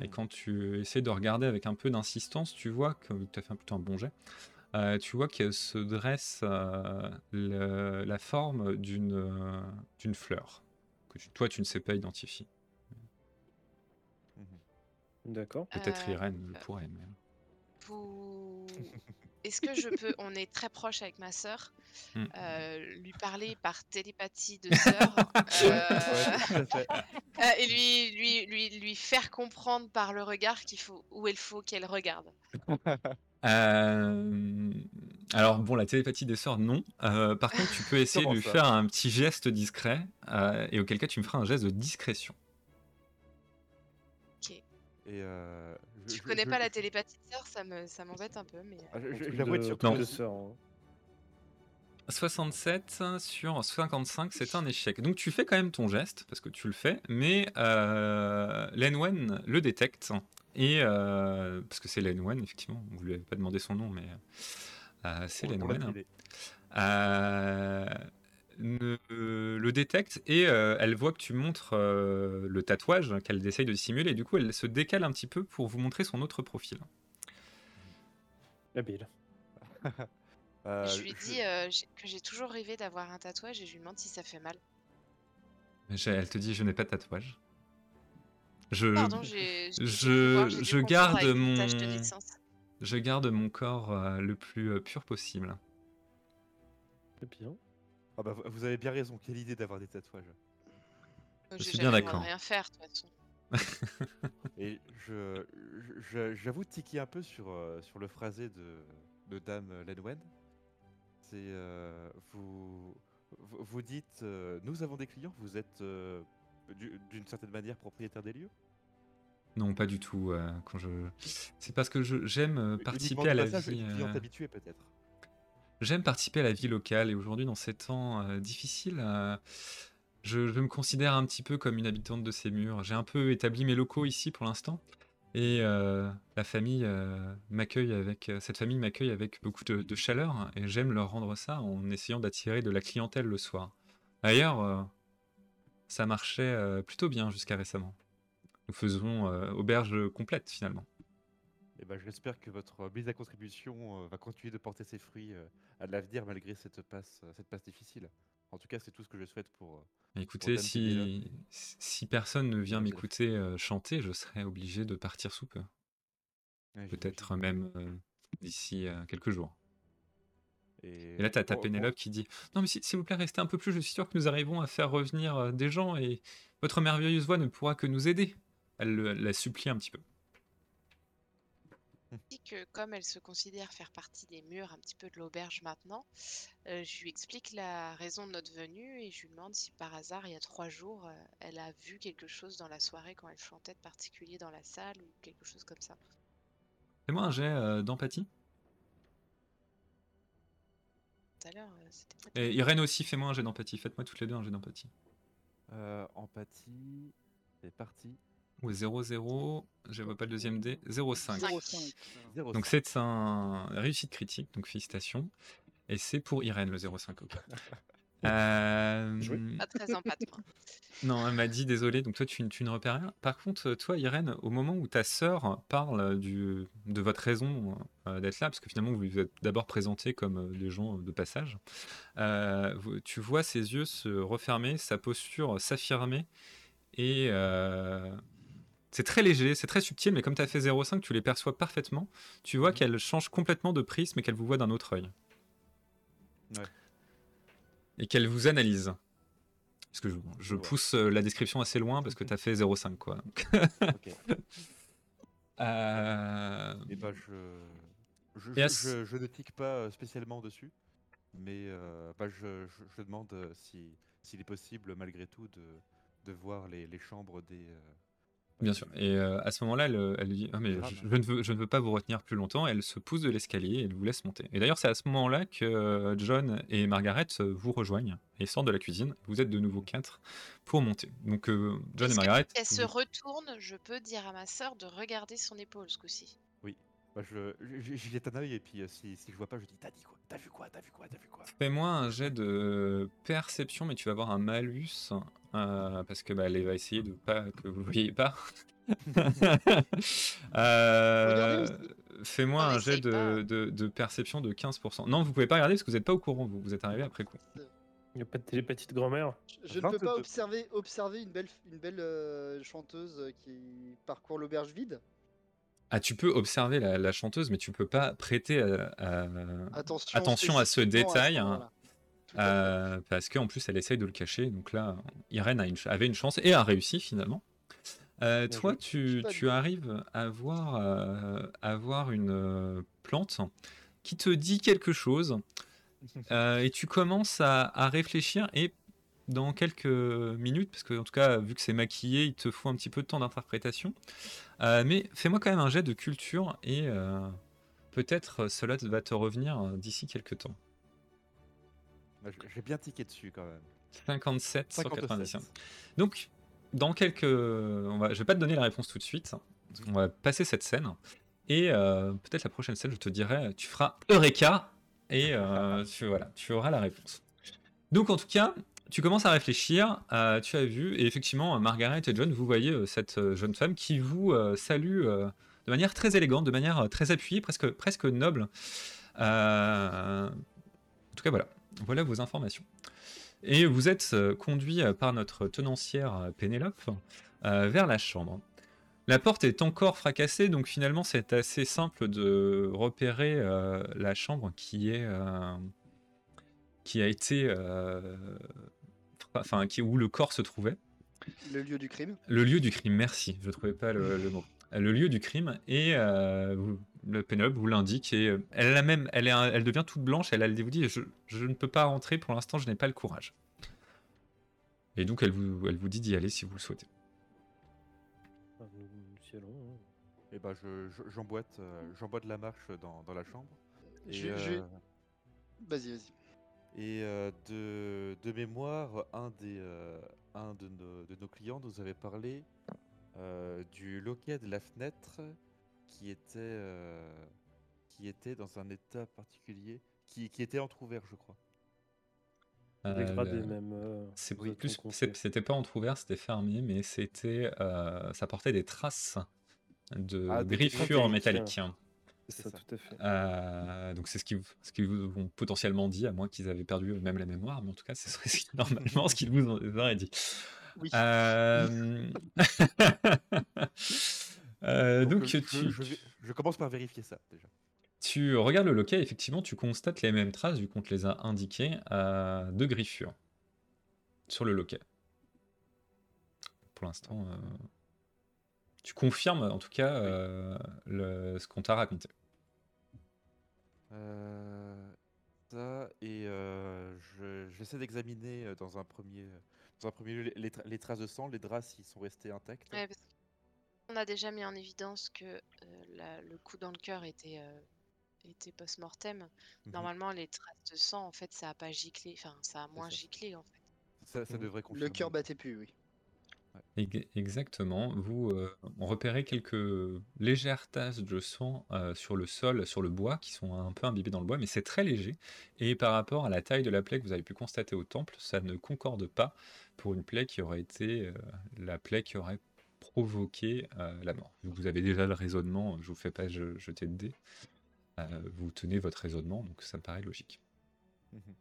Et quand tu essaies de regarder avec un peu d'insistance, tu vois que tu as fait plutôt un bon jet. tu vois qu'elle se dresse la forme d'une d'une fleur que tu- toi tu ne sais pas identifier. D'accord. Peut-être Euh, Irène le pourrait. Mais... Vous... Est-ce que je peux, on est très proche avec ma sœur, Hmm. euh, lui parler par télépathie de sœur euh, Ouais, tout à fait. euh, et lui, lui, lui, lui faire comprendre par le regard qu'il faut, où il faut qu'elle regarde? Euh, Alors bon, la télépathie des sœurs, non. Euh, par contre, tu peux essayer de Comment lui ça? faire un petit geste discret, euh, et auquel cas tu me feras un geste de discrétion. Et euh, je, je- connais je- pas la télépathe de sœur, ça me, ça m'embête un peu, mais. euh, ah, J'avoue être de- surpris. Non. de sœur, hein. 67 sur 55, c'est un échec. Donc tu fais quand même ton geste, parce que tu le fais, mais euh, Lenwen le détecte, et euh, parce que c'est Lenwen, effectivement, vous lui avez pas demandé son nom, mais euh, c'est Lenwen. Euh, le détecte et euh, elle voit que tu montres euh, le tatouage qu'elle essaye de dissimuler. Et du coup, elle se décale un petit peu pour vous montrer son autre profil. Habile. Euh, je lui dis euh, que j'ai toujours rêvé d'avoir un tatouage et je lui demande si ça fait mal. Elle te dit Je n'ai pas de tatouage. Je, Pardon, je- voir, garde mon- je garde mon corps euh, le plus euh, pur possible. C'est bien. Ah bah, vous- avez bien raison, quelle idée d'avoir des tatouages. Euh, Je suis bien d'accord. rien faire, de toute façon. Et je, je- j'avoue tiquer un peu sur, euh, sur le phrasé de, de Dame Lenwen. C'est euh, vous, vous vous dites euh, nous avons des clients, vous êtes euh, du- d'une certaine manière propriétaire des lieux? Non, pas du tout. euh, quand je... C'est parce que je- j'aime euh, Uniquement participer de à la passage, vie. une cliente euh, habituée peut-être. J'aime participer à la vie locale et aujourd'hui, dans ces temps euh, difficiles, euh, je, me considère un petit peu comme une habitante de ces murs. J'ai un peu établi mes locaux ici pour l'instant et euh, la famille m'accueille avec cette famille m'accueille avec beaucoup de, chaleur et j'aime leur rendre ça en essayant d'attirer de la clientèle le soir. D'ailleurs, ça marchait plutôt bien jusqu'à récemment. Nous faisons auberge complète finalement. Et ben, j'espère que votre mise à contribution euh, va continuer de porter ses fruits euh, à l'avenir malgré cette passe, euh, cette passe difficile. En tout cas, c'est tout ce que je souhaite pour. euh, Écoutez, si, si personne ne vient m'écouter euh, chanter, je serai obligé de partir sous peu. ouais, Peut-être même euh, d'ici euh, quelques jours. Et, Et là, t'as ta bon, bon, Pénélope qui dit Non, mais si- s'il vous plaît, restez un peu plus. Je suis sûr que nous arrivons à faire revenir euh, des gens et votre merveilleuse voix ne pourra que nous aider. Elle, le- elle la supplie un petit peu. Dis que comme elle se considère faire partie des murs un petit peu de l'auberge maintenant, euh, je lui explique la raison de notre venue et je lui demande si par hasard, il y a trois jours, euh, elle a vu quelque chose dans la soirée quand elle chantait de particulier dans la salle ou quelque chose comme ça. Fais-moi un jet euh, d'empathie. Tout à l'heure, euh, c'était pas Et Irène aussi, fais-moi un jet d'empathie. Faites-moi toutes les deux un jet d'empathie. euh, empathie, c'est parti. Ou 0-0, je vois pas le deuxième dé. 0,5. 0,5. 0,5. Donc c'est un réussite critique, donc félicitations. Et c'est pour Irène le 0,5. ok. Euh, pas très moi. Non, elle m'a dit désolé, donc toi tu, tu ne repères rien. Par contre, toi Irène, au moment où ta sœur parle du, de votre raison euh, d'être là, parce que finalement vous vous êtes d'abord présenté comme euh, des gens de passage, euh, tu vois ses yeux se refermer, sa posture s'affirmer, et euh, c'est très léger, c'est très subtil, mais comme tu as fait 0,5, tu les perçois parfaitement. Tu vois Mhm. qu'elle change complètement de prisme et qu'elle vous voit d'un autre œil. Ouais. Et qu'elle vous analyse. Parce que je, pousse euh, la description assez loin parce que tu as fait 0,5 quoi. Donc, Ok. euh, Et ben je, à je, ne tique pas euh, spécialement dessus, mais euh, bah, je, demande euh, si s'il est possible malgré tout de, de voir les, les chambres des. Euh, Bien sûr. Et euh, à ce moment-là, elle, elle lui dit ah, mais je, je ne veux, je ne veux pas vous retenir plus longtemps. Elle se pousse de l'escalier et elle vous laisse monter. Et d'ailleurs, c'est à ce moment-là que euh, John et Margaret euh, vous rejoignent et sortent de la cuisine. Vous êtes de nouveau quatre pour monter. Donc, euh, John et que Margaret. si elle se retourne, je peux dire à ma sœur de regarder son épaule ce coup-ci? Bah, je, je- j'y jette un œil et puis euh, si, si je vois pas, je dis t'as dit quoi? T'as vu quoi? T'as vu quoi? T'as vu quoi? Fais-moi un jet de perception, mais tu vas avoir un malus euh, parce que bah, elle va essayer de pas que vous ne voyez pas. Euh, Regardez Fais-moi On un jet essaye pas. de, de- de perception de 15%. Non, vous pouvez pas regarder parce que vous n'êtes pas au courant, vous, vous êtes arrivé après coup. Il n'y a pas de télépathie de grand-mère. Je, je ne peux pas 22. observer, observer une belle, une belle euh, chanteuse qui parcourt l'auberge vide. Ah, tu peux observer la, la chanteuse, mais tu peux pas prêter à- à- Attention, Attention à ce détail, hein. à fait. euh, parce qu'en plus elle essaye de le cacher. Donc là, Irène a une ch- avait une chance et a réussi finalement. Euh, toi, tu, arrives à voir, euh, à voir une euh, plante qui te dit quelque chose euh, et tu commences à, à réfléchir et dans quelques minutes, parce que en tout cas vu que c'est maquillé, il te faut un petit peu de temps d'interprétation. Euh, mais fais-moi quand même un jet de culture et euh, peut-être cela va te revenir euh, d'ici quelques temps. J'ai bien tiqué dessus quand même. 57 sur 57. 95. Donc, dans quelques. On va... Je vais pas te donner la réponse tout de suite. On va passer cette scène. Et euh, peut-être la prochaine scène, je te dirai, tu feras Eureka et euh, tu, voilà, tu auras la réponse. Donc, en tout cas, tu commences à réfléchir. euh, tu as vu, et effectivement, Margaret et John, vous voyez euh, cette euh, jeune femme qui vous salue de manière très élégante, de manière très appuyée, presque, presque noble. En tout cas, voilà. Voilà vos informations. Et vous êtes conduit par notre tenancière Pénélope vers la chambre. La porte est encore fracassée, donc finalement c'est assez simple de repérer la chambre qui est qui a été enfin qui où le corps se trouvait. Le lieu du crime. Le lieu du crime, merci, je trouvais pas le, le mot. Le lieu du crime et euh, le Pénélope vous l'indique et euh, elle a même, elle, est un- elle devient toute blanche. Elle, elle vous dit, je, je ne peux pas rentrer pour l'instant, je n'ai pas le courage. Et donc elle vous, elle vous dit d'y aller si vous le souhaitez. Ah, nous- y allons, hein. Et bah je, je- j'emboîte, euh, j'emboîte la marche dans, dans la chambre. Et, Je- je- euh, Vas-y, vas-y. Et euh, de, de mémoire, un, des, euh, un de, nos, de nos clients nous avait parlé euh, du loquet de la fenêtre qui était, euh, qui était dans un état particulier, qui, qui était entrouvert, je crois. Euh, euh, C'est plus, c'était pas entrouvert, c'était fermé, mais c'était, euh, ça portait des traces de Ah, griffures métalliques, métalliques. C'est C'est ça, ça. tout à fait. Euh, donc c'est ce qu'ils ce vous ont potentiellement dit, à moins qu'ils avaient perdu eux-mêmes la mémoire, mais en tout cas, ce serait ce normalement ce qu'ils vous auraient dit. Oui. Euh, euh, donc je, tu, je- je- je commence par vérifier ça déjà. tu regardes le loquet, effectivement, tu constates les mêmes traces, vu qu'on te les a indiquées, euh, de griffures sur le loquet. Pour l'instant, euh, tu confirmes en tout cas euh, le- ce qu'on t'a raconté. Euh, ça, et euh, je- j'essaie d'examiner euh, dans un premier, dans un premier lieu les, les tra- les traces de sang, les draps s'ils sont restés intacts. Ouais, parce qu'on a déjà mis en évidence que euh, la- le coup dans le cœur était, euh, était post-mortem. Mhm. Normalement, les traces de sang, en fait, ça a pas giclé. Enfin, ça a moins ça. giclé, en fait. Ça, ça Mhm. devrait Le cœur battait plus, oui. Ex- Exactement. Vous euh, repérez quelques légères tasses de sang euh, sur le sol, sur le bois, qui sont un peu imbibées dans le bois, mais c'est très léger. Et par rapport à la taille de la plaie que vous avez pu constater au temple, ça ne concorde pas pour une plaie qui aurait été euh, la plaie qui aurait provoqué la mort. Vous avez déjà le raisonnement, je vous fais pas je- jeter de dés. Vous tenez votre raisonnement, donc ça me paraît logique. Mhm.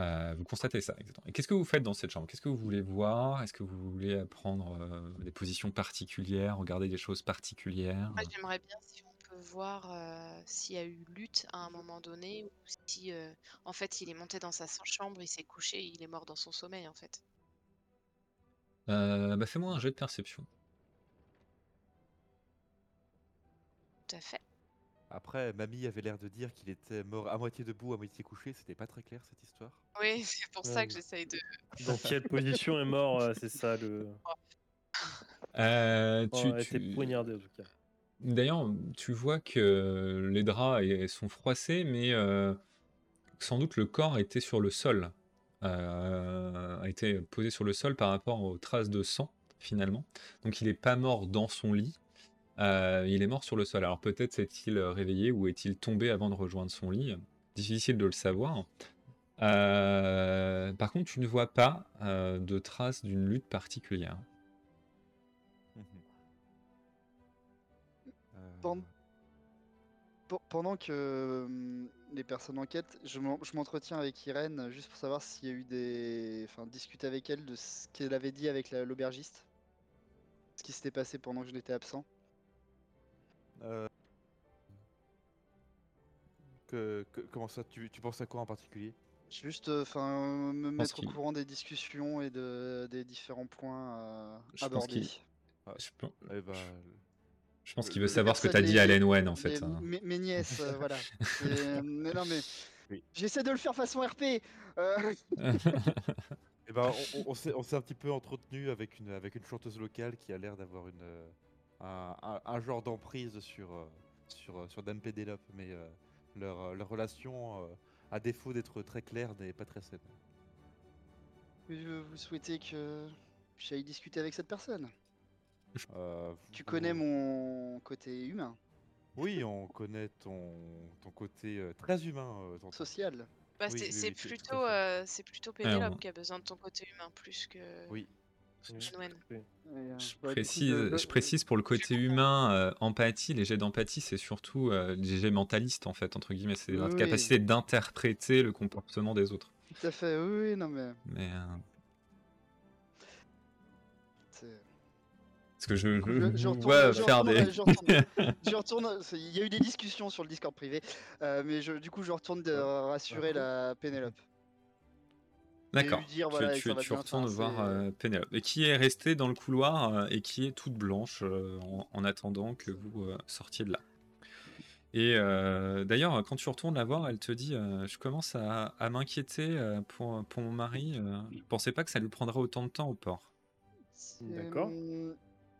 Euh, vous constatez ça, exactement. Et qu'est-ce que vous faites dans cette chambre? Qu'est-ce que vous voulez voir? Est-ce que vous voulez prendre euh, des positions particulières, regarder des choses particulières? Moi, j'aimerais bien si on peut voir euh, s'il y a eu lutte à un moment donné ou si, euh, en fait, il est monté dans sa chambre, il s'est couché, il est mort dans son sommeil, en fait. Euh, bah, Fais-moi un jet de perception. Tout à fait. Après, mamie avait l'air de dire qu'il était mort à moitié debout, à moitié couché. C'était pas très clair cette histoire. Oui, c'est pour ça Ouais. que j'essaye de. Dans quelle position est mort euh, C'est ça le. Euh, tu- elle a été tu- poignardée en tout cas. D'ailleurs, tu vois que les draps sont froissés, mais euh, sans doute le corps était sur le sol, euh, a été posé sur le sol par rapport aux traces de sang, finalement. Donc il n'est pas mort dans son lit, euh, il est mort sur le sol. Alors peut-être s'est-il réveillé ou est-il tombé avant de rejoindre son lit, difficile de le savoir. Euh, par contre, tu ne vois pas euh, de traces d'une lutte particulière. Euh, Pen- Pe- Pendant que hum, les personnes enquêtent, je m'en- je m'entretiens avec Irène euh, juste pour savoir s'il y a eu des. Enfin, discuter avec elle de ce qu'elle avait dit avec la- l'aubergiste. Ce qui s'était passé pendant que je l'étais absent. Euh, que- que- comment ça tu, tu penses à quoi en particulier? Juste, euh, enfin, me pense mettre au courant des discussions et de, des différents points euh, Je pense abordés. qu'il- Je, pe- Eh ben, je pense qu'il veut savoir ce que tu personnes- as dit à Len Wen, en Les- fait. hein. mes, mes nièces, euh, voilà. Mais non, mais. Oui. J'essaie de le faire façon RP. euh, eh ben, on, s'est on s'est un petit peu entretenu avec une, avec une chanteuse locale qui a l'air d'avoir une, euh, un, un- un genre d'emprise sur, euh, sur, euh, sur Dame Pénélope, mais euh, leur, leur relation, euh, à défaut d'être très claire, n'est pas très saine. vous souhaitez que j'aille discuter avec cette personne Euh, Tu connais mon côté humain, Oui, on connaît ton, ton côté très humain. social. Bah, Oui, c'est oui, oui, plutôt, euh, c'est plutôt Pénélope qui a besoin de ton côté humain plus que Oui. Je précise, je- je précise pour le côté humain, euh, empathie, les jets d'empathie, c'est surtout euh, les jets mentalistes, en fait, entre guillemets. C'est notre oui. capacité d'interpréter le comportement des autres. Tout à fait, oui, oui, non mais. Mais, euh, parce que je, je je- vous je retourne- vois je faire des... je retourne- je retourne- c'est- Il y a eu des discussions sur le Discord privé, euh, mais je, du coup, je retourne de rassurer la Pénélope. D'accord. Tu- voilà, retournes voir euh, Pénélope. Et qui est restée dans le couloir euh, et qui est toute blanche euh, en, en attendant que vous euh, sortiez de là. Et euh, d'ailleurs, quand tu retournes la voir, elle te dit euh, Je commence à, à m'inquiéter euh, pour, pour mon mari. euh, je pensais pas que ça lui prendrait autant de temps au port. D'accord.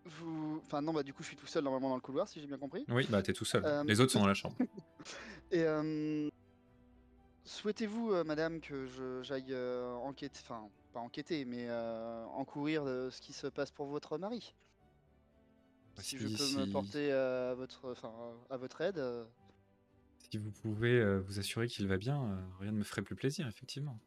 Vous... Enfin non, bah du coup je suis tout seul normalement dans le couloir si j'ai bien compris. Oui, bah t'es tout seul. Euh, Les autres sont dans la chambre. Et euh, souhaitez-vous, euh, madame, que je- j'aille euh, enquêter, enfin pas enquêter, mais euh, encourir de ce qui se passe pour votre mari? Si je peux me si- porter euh, à votre, enfin à votre aide. euh, Si vous pouvez euh, vous assurer qu'il va bien, euh, rien ne me ferait plus plaisir, effectivement.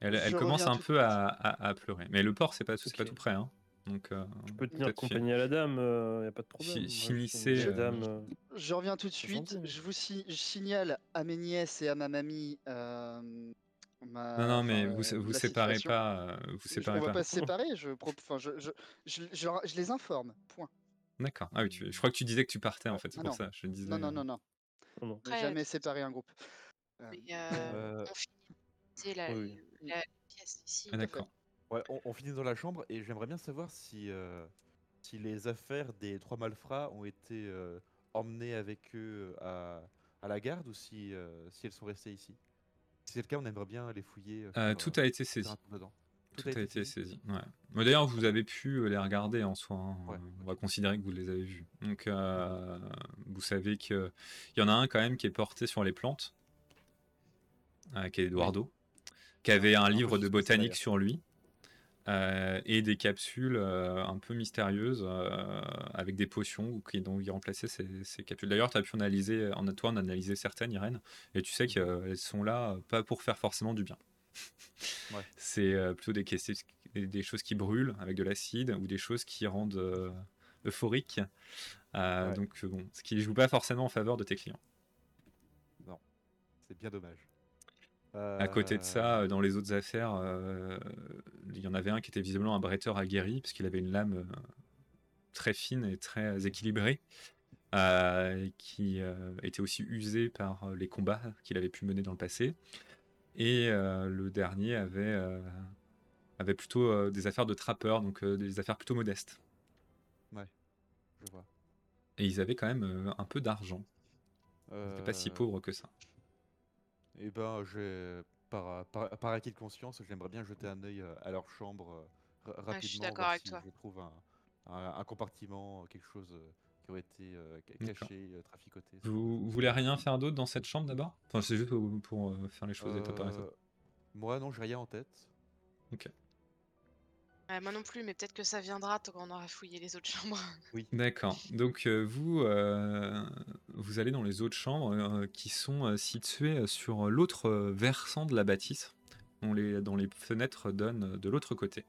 Elle, elle Je commence reviens un tout de peu suite. à, à- à pleurer. Mais le port, c'est pas, c'est pas Ok. tout près. Hein. Donc, euh, Je peux tenir compagnie à la dame, il n'y a pas de problème. Je suis une euh, dame, euh, Je reviens tout de suite. Je vous si- je signale à mes nièces et à ma mamie. euh, ma- Non, non, mais vous, euh, vous séparez situation. pas. euh, Vous Je- on va pas. pas se séparer. Je, enfin, je, je, je, je je les informe. Point. D'accord. Ah oui, tu- je crois que tu disais que tu partais en fait, c'est Ah pour non. ça. Je disais. Non, non, non, non. non, non. Après, jamais séparer un groupe. Euh, mais, euh, Euh, on finit la, la pièce ici. Ah, d'accord. Ouais, on, on finit dans la chambre et j'aimerais bien savoir si, euh, si les affaires des trois malfrats ont été euh, emmenées avec eux à, à la garde ou si, euh, si elles sont restées ici? Si c'est le cas, on aimerait bien les fouiller. euh, Euh, tout euh, a été saisi. Tout a été saisi. Ouais. D'ailleurs, vous avez pu euh, les regarder en soi. hein. Ouais, On va considérer que vous les avez vus. Donc, euh, vous savez qu'il y en a un quand même qui est porté sur les plantes, euh, qui est Eduardo, qui avait un Un livre de botanique sur lui. Euh, et des capsules euh, un peu mystérieuses euh, avec des potions qui donc il remplaçait ces, ces capsules. D'ailleurs, tu as pu analyser, en toi, on a analysé certaines, Irène, et tu sais qu'elles sont là pas pour faire forcément du bien. Ouais. C'est plutôt des, des, choses qui brûlent avec de l'acide ou des choses qui rendent euphoriques. Ouais. Donc, bon, ce qui ne joue pas forcément en faveur de tes clients. C'est bien dommage. À côté de ça, euh, dans les autres affaires, euh, il y en avait un qui était visiblement un bretteur aguerri, parce qu'il avait une lame euh, très fine et très équilibrée, qui était aussi usée par les combats qu'il avait pu mener dans le passé. Et le dernier avait, avait plutôt des affaires de trappeur, donc des affaires plutôt modestes. je vois. Et ils avaient quand même un peu d'argent. Ils n'étaient pas si pauvres que ça. Eh ben, j'ai par, par, par acquis de conscience, j'aimerais bien jeter un œil euh, à leur chambre euh, ra- Ah, je suis rapidement, d'accord voir avec si toi. je trouve un, un, un compartiment, quelque chose euh, qui aurait été euh, caché, euh, traficoté. Vous, vous voulez rien faire d'autre dans cette chambre d'abord? Enfin, c'est juste pour, pour, euh, faire les choses étape par étape. Moi, non, j'ai rien en tête. Ouais, moi non plus, mais peut-être que ça viendra quand on aura fouillé les autres chambres. D'accord. Donc euh, vous, euh, vous allez dans les autres chambres euh, qui sont euh, situées sur l'autre versant de la bâtisse, dont les, dont les fenêtres donnent de l'autre côté.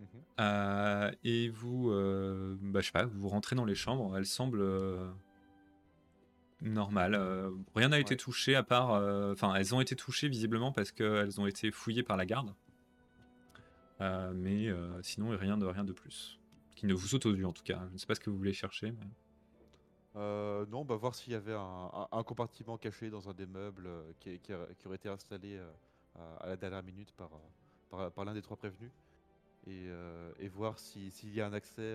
Mhm. Euh, et vous, euh, bah, je sais pas, vous rentrez dans les chambres, elles semblent euh, normales. euh, rien n'a été touché à part, euh, enfin, elles ont été touchées visiblement parce qu'elles ont été fouillées par la garde. Euh, mais euh, sinon, rien de rien de plus qui ne vous saute aux yeux en tout cas. Je ne sais pas ce que vous voulez chercher. mais- Euh, non, bah voir s'il y avait un, un- un compartiment caché dans un des meubles qui, qui a- qui aurait été installé à, la dernière minute par, par, par l'un des trois prévenus. Et, et voir si- s'il y a un accès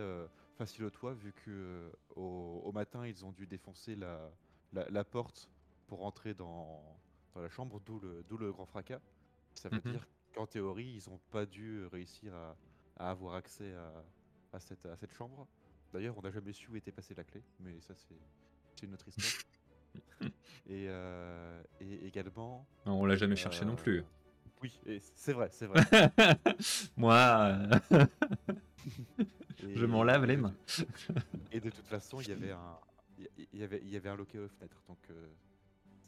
facile au toit, vu que au, au matin ils ont dû défoncer la, la, la porte pour rentrer dans, dans la chambre, d'où le, d'où le grand fracas. Ça veut Mhm. dire qu'en théorie, ils n'ont pas dû réussir à, à avoir accès à, à cette, à cette chambre. D'ailleurs, on n'a jamais su où était passée la clé, mais ça, c'est une autre histoire. et, euh, et également. On l'a jamais cherché non euh, plus. Oui, c'est vrai, c'est vrai. Moi, euh, je m'en lave les mains. Et de toute façon, il y avait un, il y- il y avait, il y avait un loquet aux fenêtres, donc.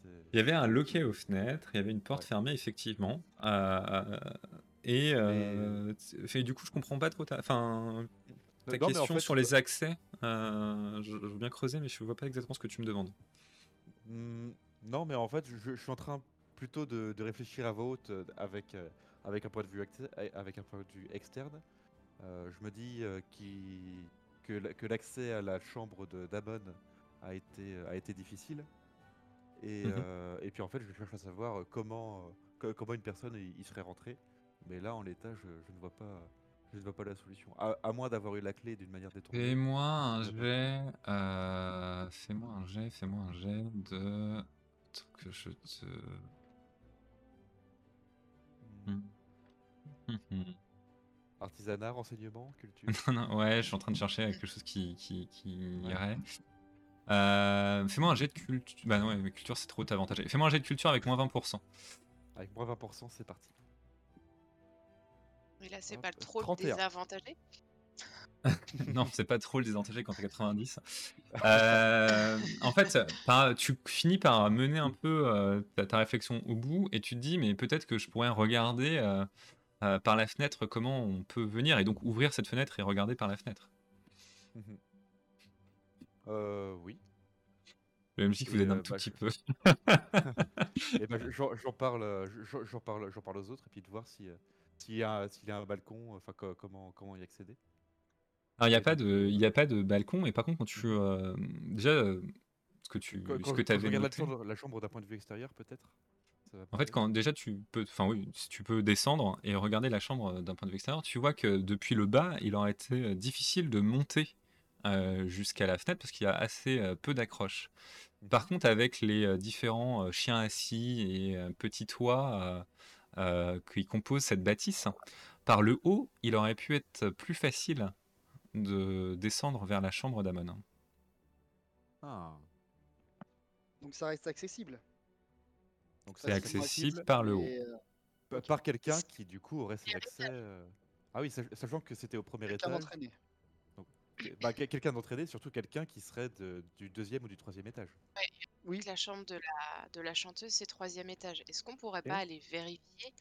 Euh, Il y avait un loquet aux fenêtres, il y avait une porte Ouais. fermée effectivement. euh, et, euh, fait, du coup, je comprends pas trop ta, enfin, ta Non, mais en question fait, sur les accès. euh, je, je veux bien creuser, mais je vois pas exactement ce que tu me demandes. Hmm, non, mais en fait, je, je suis en train plutôt de, de réfléchir à voix haute euh, avec, euh, avec, un point de vue acte- avec un point de vue externe. Euh, je me dis euh, que, la- que l'accès à la chambre de d'Amon a été, a été difficile. Et, Mhm. euh, et puis en fait, je cherche à savoir euh, comment, euh, co- comment une personne y, serait rentrée. Mais là, en l'état, je, je ne vois pas. Je ne vois pas la solution. À, à moins d'avoir eu la clé d'une manière détournée. Fais-moi un je sais pas. jet. euh, fais-moi un jet. Fais-moi un jet de. Que je te. Hmm. Hum. Artisanat, renseignement, culture? Non, non, ouais, je suis en train de chercher quelque chose qui, qui, qui Ouais. irait. Euh, fais-moi un jet de culture. Bah non, mais culture c'est trop avantagé. Fais-moi un jet de culture avec moins 20%. Avec moins 20%, c'est parti. Et là, c'est pas trop le 31. désavantagé. non, c'est pas trop le désavantagé quand t'es 90. Euh, en fait, par- tu finis par mener un peu euh, ta, ta réflexion au bout et tu te dis, mais peut-être que je pourrais regarder euh, euh, par la fenêtre comment on peut venir et donc ouvrir cette fenêtre et regarder par la fenêtre. Mhm. Euh, oui. Le MJ qui vous Et, aide un euh, tout bah, petit je- peu. Et ben, j'en parle, euh, j'en parle, j'en parle aux autres et puis de voir si euh, s'il y a un balcon, enfin co- comment comment y accéder. Alors il n'y a pas de, il a pas de balcon, mais par contre quand tu euh, déjà ce que tu, ce que avais regarde la chambre, d'un point de vue extérieur, peut-être. En fait, quand déjà tu peux, enfin oui, si tu peux descendre et regarder la chambre d'un point de vue extérieur, tu vois que depuis le bas, il aurait été difficile de monter euh, jusqu'à la fenêtre parce qu'il y a assez euh, peu d'accroches. Par contre, avec les euh, différents euh, chiens assis et euh, petits toits euh, euh, qui composent cette bâtisse, par le haut, il aurait pu être plus facile de descendre vers la chambre d'Amon. Ah, Donc ça reste accessible. donc C'est accessible par le haut. euh, par quelqu'un qui du coup aurait ses accès. euh, Ah oui, sach- sachant que c'était au premier étage. Bah, quel- quelqu'un d'entraîné, surtout quelqu'un qui serait de- du deuxième ou du troisième étage. Oui. La chambre de la, de la chanteuse, c'est troisième étage. Est-ce qu'on pourrait pas aller vérifier?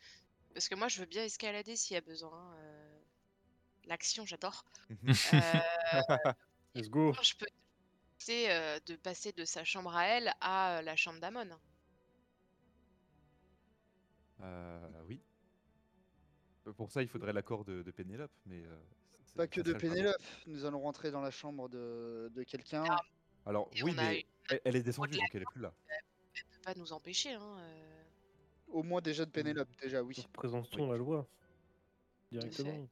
Parce que moi, je veux bien escalader s'il y a besoin. euh, L'action, j'adore. Mhm. Euh, Let's go. je peux essayer euh, de passer de sa chambre à elle à euh, la chambre d'Amon? Euh, oui. Pour ça, il faudrait l'accord de, de Pénélope, mais. Pas que de Pénélope. Nous allons rentrer dans la chambre de, de quelqu'un. Ah. Alors, Et oui, on a mais une- elle, elle est descendue, donc elle est plus là. Elle peut pas nous empêcher. Hein, euh. Au moins déjà de Pénélope, déjà, oui. Présentons la loi. Directement.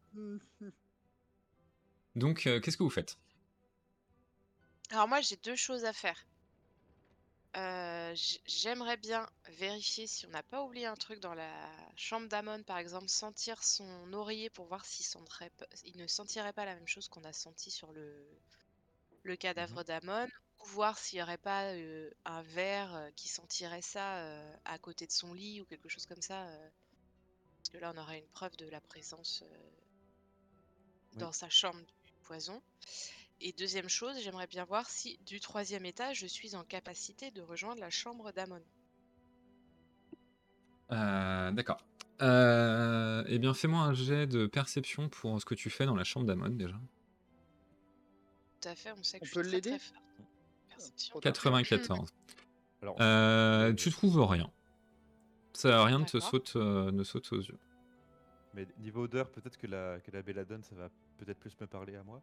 Donc, euh, qu'est-ce que vous faites? Alors moi, j'ai deux choses à faire. Euh, j- J'aimerais bien vérifier si on n'a pas oublié un truc dans la chambre d'Amon, par exemple, sentir son oreiller pour voir s'il sentirait il ne sentirait pas la même chose qu'on a senti sur le, le cadavre d'Amon, ou voir s'il n'y aurait pas euh, un verre euh, qui sentirait ça euh, à côté de son lit ou quelque chose comme ça. euh, parce que là, on aurait une preuve de la présence euh, Oui. dans sa chambre du poison. Et deuxième chose, j'aimerais bien voir si du troisième étage, je suis en capacité de rejoindre la chambre d'Amon. Euh, D'accord. Euh, eh bien, fais-moi un jet de perception pour ce que tu fais dans la chambre d'Amon déjà. Tout à fait, on sait que On je peut suis très, l'aider très forte. Perception. Ok. 94. Alors, Euh, tu trouves rien. Ça, rien ne te saute, euh, ne saute aux yeux. mais niveau odeur, peut-être que la, que la belladone, ça va peut-être plus me parler à moi.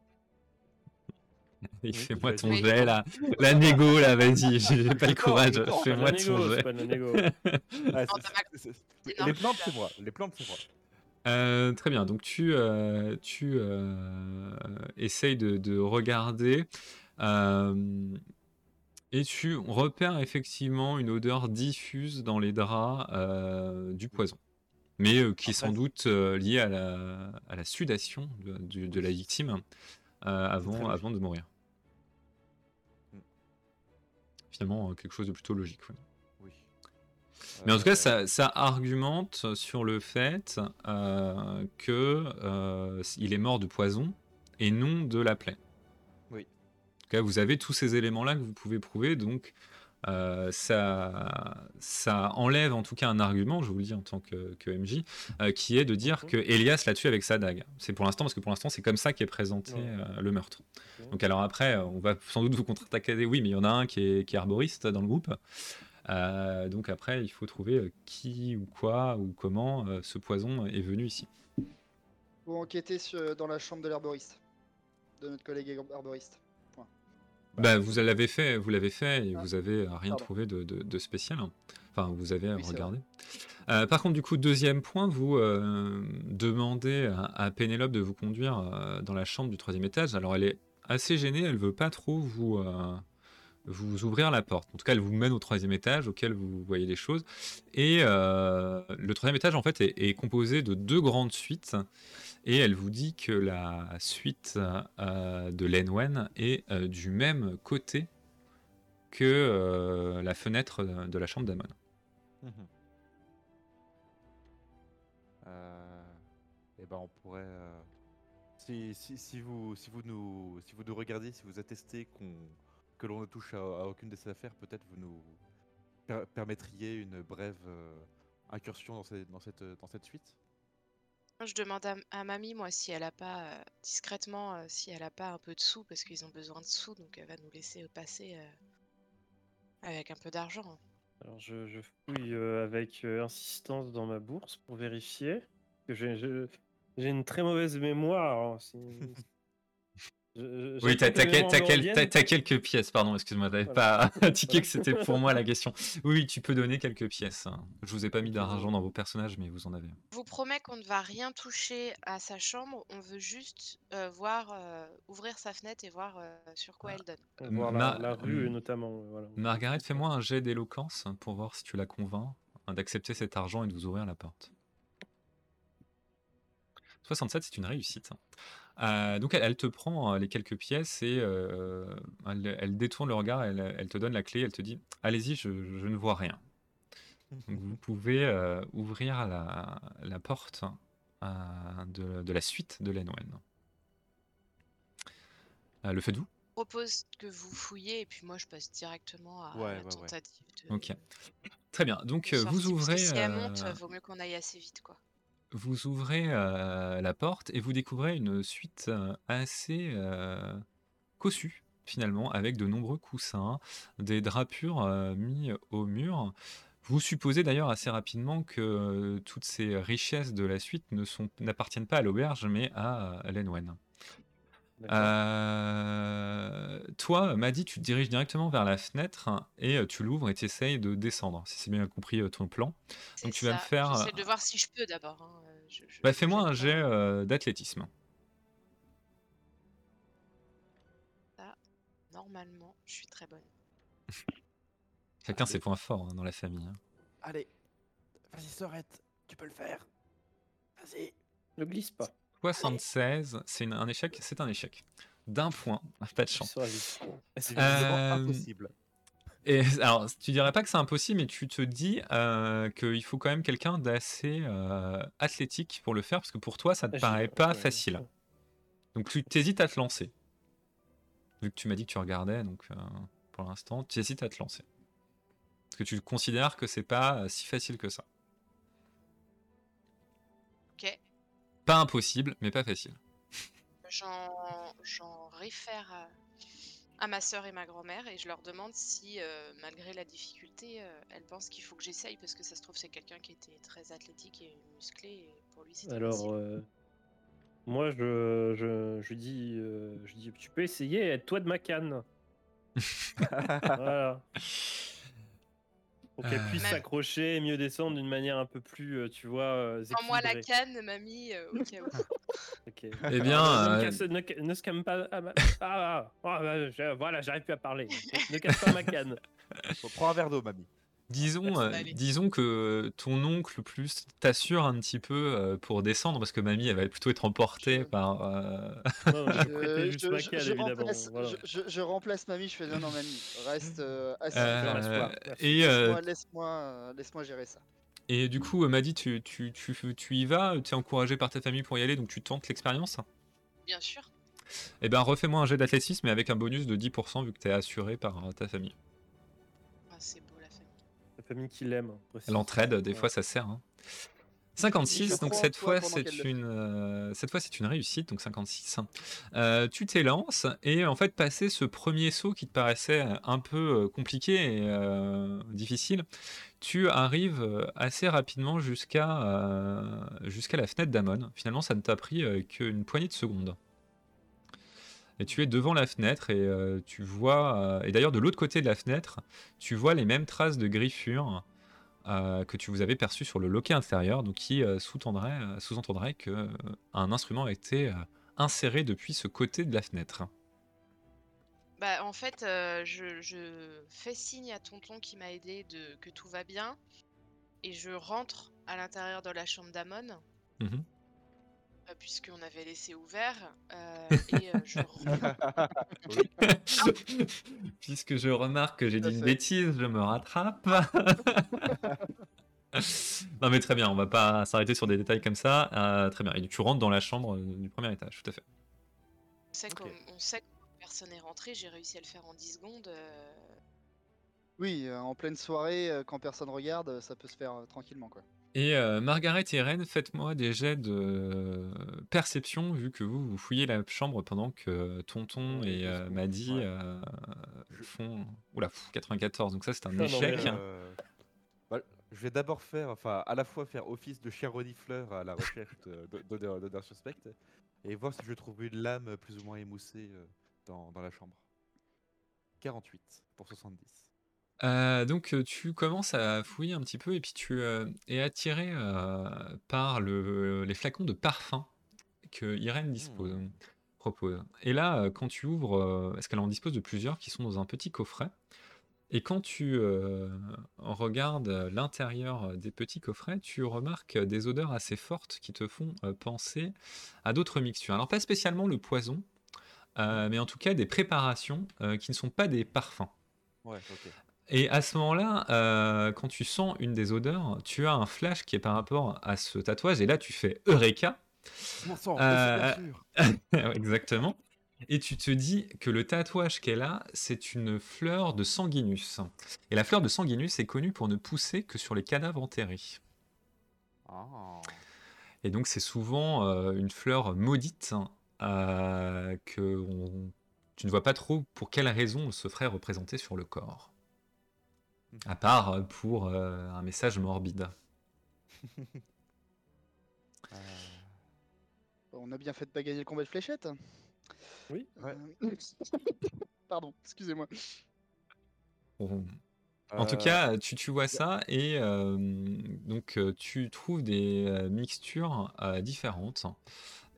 Oui, fais-moi ton Oui. jet là. La négo là, vas-y. J'ai pas le courage. Fais-moi ton négo, jet. Ah, les plantes, c'est moi. Les plantes, c'est moi. Euh, très bien, donc tu, euh, tu euh, essayes de, de regarder euh, et tu repères effectivement une odeur diffuse dans les draps euh, du poison, mais euh, qui est sans doute euh, liée à la, à la sudation de, la victime euh, avant, logique. avant de mourir. Mm. Finalement, euh, quelque chose de plutôt logique. ouais. Oui. Mais en tout cas, Euh, ça, ça argumente sur le fait euh, que euh, il est mort de poison et non de la plaie. Oui. En tout cas, vous avez tous ces éléments-là que vous pouvez prouver, donc euh, ça, ça enlève en tout cas un argument, je vous le dis en tant que, que MJ, euh, qui est de dire que Elias l'a tué avec sa dague. C'est pour l'instant, parce que pour l'instant, c'est comme ça qu'est présenté euh, le meurtre. Donc alors après, on va sans doute vous contre-attaquer. Oui, mais il y en a un qui est, qui est arboriste dans le groupe. Donc après, il faut trouver qui ou quoi ou comment ce poison est venu ici. Faut enquêter sur- dans la chambre de l'herboriste. De notre collègue arboriste. Bah, vous l'avez fait, vous l'avez fait et Ah, vous avez euh, rien pardon. trouvé de, de- de spécial. Enfin, vous avez Oui, regardé. Euh, par contre, du coup, deuxième point, vous euh, demandez à, à Pénélope de vous conduire euh, dans la chambre du troisième étage. Alors, elle est assez gênée, elle veut pas trop vous, vous ouvrir la porte. En tout cas, elle vous mène au troisième étage auquel vous voyez des choses. Et euh, le troisième étage, en fait, est, est composé de deux grandes suites. Et elle vous dit que la suite euh, de l'Enwen est euh, du même côté que euh, la fenêtre de la chambre d'Amon. Mhm. Euh, eh ben, on pourrait. si, vous, si, vous nous, si vous nous regardez, si vous attestez que l'on ne touche à, aucune de ces affaires, peut-être vous nous per- permettriez une brève incursion dans cette suite Je demande à, à mamie, moi, si elle a pas, euh, discrètement, euh, si elle a pas un peu de sous, parce qu'ils ont besoin de sous, donc elle va nous laisser passer euh, avec un peu d'argent. hein. Alors je, je fouille avec insistance dans ma bourse pour vérifier. Que j'ai une très mauvaise mémoire. hein, Je- je- Oui, t'as j'attends que t'as les quel- mémoires t'as me quel- reviennent. t'as- t'as quelques pièces, pardon, excuse-moi, t'avais Voilà. pas indiqué que c'était pour moi la question. Oui, oui, tu peux donner quelques pièces. hein. Je vous ai pas mis d'argent dans vos personnages, mais vous en avez. Je vous promets qu'on ne va rien toucher à sa chambre, on veut juste euh, voir, euh, ouvrir sa fenêtre et voir euh, sur quoi elle donne. Voir la, rue notamment. Voilà. Margaret, fais-moi un jet d'éloquence pour voir si tu la convaincs hein, d'accepter cet argent et de vous ouvrir la porte. 67, c'est une réussite. Euh, donc elle, elle te prend euh, les quelques pièces et euh, elle, elle détourne le regard, elle, elle te donne la clé, elle te dit Allez-y, je, je ne vois rien. Donc vous pouvez euh, ouvrir la, la porte euh, de, de la suite de l'Enwen. Euh, le faites-vous? Je propose que vous fouillez et puis moi je passe directement à Ouais, la ouais, ouais. tentative de, Ok. Très bien. Donc vous ouvrez. si elle monte, euh, vaut mieux qu'on aille assez vite quoi. Vous ouvrez euh, la porte et vous découvrez une suite euh, assez euh, cossue finalement, avec de nombreux coussins, des drapures mis au mur. Vous supposez d'ailleurs assez rapidement que toutes ces richesses de la suite n'appartiennent pas à l'auberge, mais à Lenwen. Euh, toi, Maddy, tu te diriges directement vers la fenêtre et euh, tu l'ouvres et tu essayes de descendre, si c'est bien compris euh, ton plan. C'est tu vas me faire, J'essaie de voir si je peux d'abord. hein, je- je- Bah, fais-moi un jet euh, d'athlétisme. Normalement, je suis très bonne. Chacun ses points forts hein, dans la famille. hein. Allez, vas-y, Sorette, tu peux le faire. Vas-y. Ne glisse pas. 76, c'est un échec, c'est un échec. D'un point, pas de chance. C'est Euh, impossible. Et alors, tu dirais pas que c'est impossible, mais tu te dis euh, qu'il faut quand même quelqu'un d'assez euh, athlétique pour le faire, parce que pour toi, ça te Agile, paraît pas ouais, facile. Donc tu t'hésites à te lancer. Vu que tu m'as dit que tu regardais, donc euh, pour l'instant, tu hésites à te lancer. Parce que tu considères que c'est pas euh, si facile que ça. Ok. Pas impossible, mais pas facile. J'en, j'en réfère à, à ma sœur et ma grand-mère et je leur demande si, euh, malgré la difficulté, euh, elles pensent qu'il faut que j'essaye parce que ça se trouve c'est quelqu'un qui était très athlétique et musclé et pour lui c'était Alors, facile. euh, moi, je, je, je dis, euh, je dis, tu peux essayer, aide-toi de ma canne. voilà. Pour qu'elle Euh. puisse Même- s'accrocher et mieux descendre d'une manière un peu plus, euh, tu vois, euh, Prends-moi la équilibrée. canne, mamie, euh, au cas où. Ok. Eh bien, ne, euh, me casse- ne ca- ne se calme pas. Ah, bah, ah, ah, ah, bah, je- voilà, j'arrive plus à parler. Ne casse pas ma canne. Bon, prends un verre d'eau, mamie. Disons, euh, disons que ton oncle plus t'assure un petit peu euh, pour descendre parce que mamie elle va plutôt être emportée Je- par. euh, Non, je Euh, ma évidemment. remplace, voilà. je, je- je remplace mamie, je fais non, non, mamie, reste euh, assis. Euh, et, euh, Laisse-moi laisse-moi, euh, laisse-moi gérer ça. et du coup, Maddy, tu, tu, tu, tu y vas, tu es encouragé par ta famille pour y aller, donc tu tentes l'expérience? Bien sûr. Eh ben, refais-moi un jet d'athlétisme, mais avec un bonus de 10% vu que tu es assuré par euh, ta famille. Famille qui l'aime. L'entraide, des Ouais. fois, ça sert. hein. 56, Je donc cette fois, c'est une, euh, cette fois, c'est une réussite, donc 56. Euh, tu t'élances et en fait, passer ce premier saut qui te paraissait un peu euh, compliqué et euh, difficile, tu arrives assez rapidement jusqu'à euh, jusqu'à la fenêtre d'Amon. Finalement, ça ne t'a pris qu'une poignée de secondes. Et tu es devant la fenêtre et euh, tu vois, euh, et d'ailleurs de l'autre côté de la fenêtre, tu vois les mêmes traces de griffures euh, que tu vous avais perçues sur le loquet intérieur, donc qui sous-entendrait que euh, un instrument a été inséré depuis ce côté de la fenêtre. Bah, en fait, je, je fais signe à tonton qui m'a aidé de que tout va bien et je rentre à l'intérieur de la chambre d'Amon Mhm. Euh, puisqu'on avait laissé ouvert euh, et euh, je. Puisque je remarque que j'ai dit une bêtise, je me rattrape. non mais très bien, on va pas s'arrêter sur des détails comme ça. Euh, très bien, et tu rentres dans la chambre du premier étage, tout à fait. On sait Ok. qu'on on sait que personne n'est rentré, j'ai réussi à le faire en 10 secondes. euh, Oui, en pleine soirée, quand personne regarde, ça peut se faire tranquillement, quoi. Et euh, Margaret et Irène, faites-moi des jets de perception, vu que vous, vous fouillez la chambre pendant que Tonton Ouais, et euh, Maddy ouais. euh, font... Oula, pff, 94, donc ça c'est un Ah non, mais, échec. Euh, bah, je vais d'abord faire, enfin, à la fois faire office de chien renifleur à la recherche d'odeurs suspectes et voir si je trouve une lame plus ou moins émoussée euh, dans, dans la chambre. 48 pour 70. Euh, donc tu commences à fouiller un petit peu et puis tu euh, es attiré euh, par le, les flacons de parfum que Irène dispose, propose. Et là, quand tu ouvres, parce qu'elle en dispose de plusieurs qui sont dans un petit coffret, et quand tu regardes l'intérieur des petits coffrets, tu remarques des odeurs assez fortes qui te font penser à d'autres mixtures. Alors pas spécialement le poison, euh, mais en tout cas des préparations qui ne sont pas des parfums. Ouais. Et à ce moment-là, euh, quand tu sens une des odeurs, tu as un flash qui est par rapport à ce tatouage, et là tu fais Eureka, Euh, exactement, et tu te dis que le tatouage qu'elle a, c'est une fleur de sanguinus. Et la fleur de sanguinus est connue pour ne pousser que sur les cadavres enterrés. Ah. Et donc c'est souvent euh, une fleur maudite euh, que on- tu ne vois pas trop pour quelle raison elle se ferait représenter sur le corps. À part euh, pour euh, un message morbide. Euh, On a bien fait de pas gagner le combat de fléchettes. Oui. Ouais. Euh, Pardon, excusez-moi. Bon. En tout cas, tu, tu vois ça et euh, donc tu trouves des euh, mixtures euh, différentes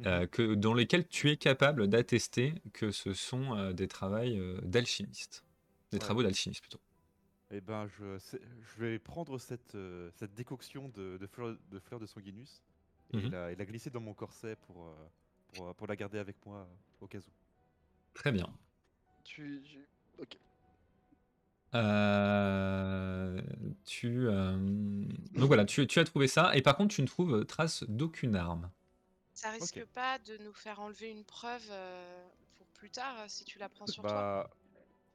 euh, que, dans lesquelles tu es capable d'attester que ce sont euh, des travaux euh, d'alchimistes. Des Ouais. travaux d'alchimistes plutôt. Eh ben, je, je vais prendre cette, euh, cette décoction de, de fleurs de, fleurs de sanguinus et, Mhm. la, et la glisser dans mon corset pour, euh, pour, euh, pour la garder avec moi au cas où. Très bien. Tu, tu- Ok. Euh, tu, euh, donc voilà, tu, tu as trouvé ça et par contre tu ne trouves trace d'aucune arme. Ça risque pas de nous faire enlever une preuve euh, pour plus tard si tu la prends sur toi. Bah,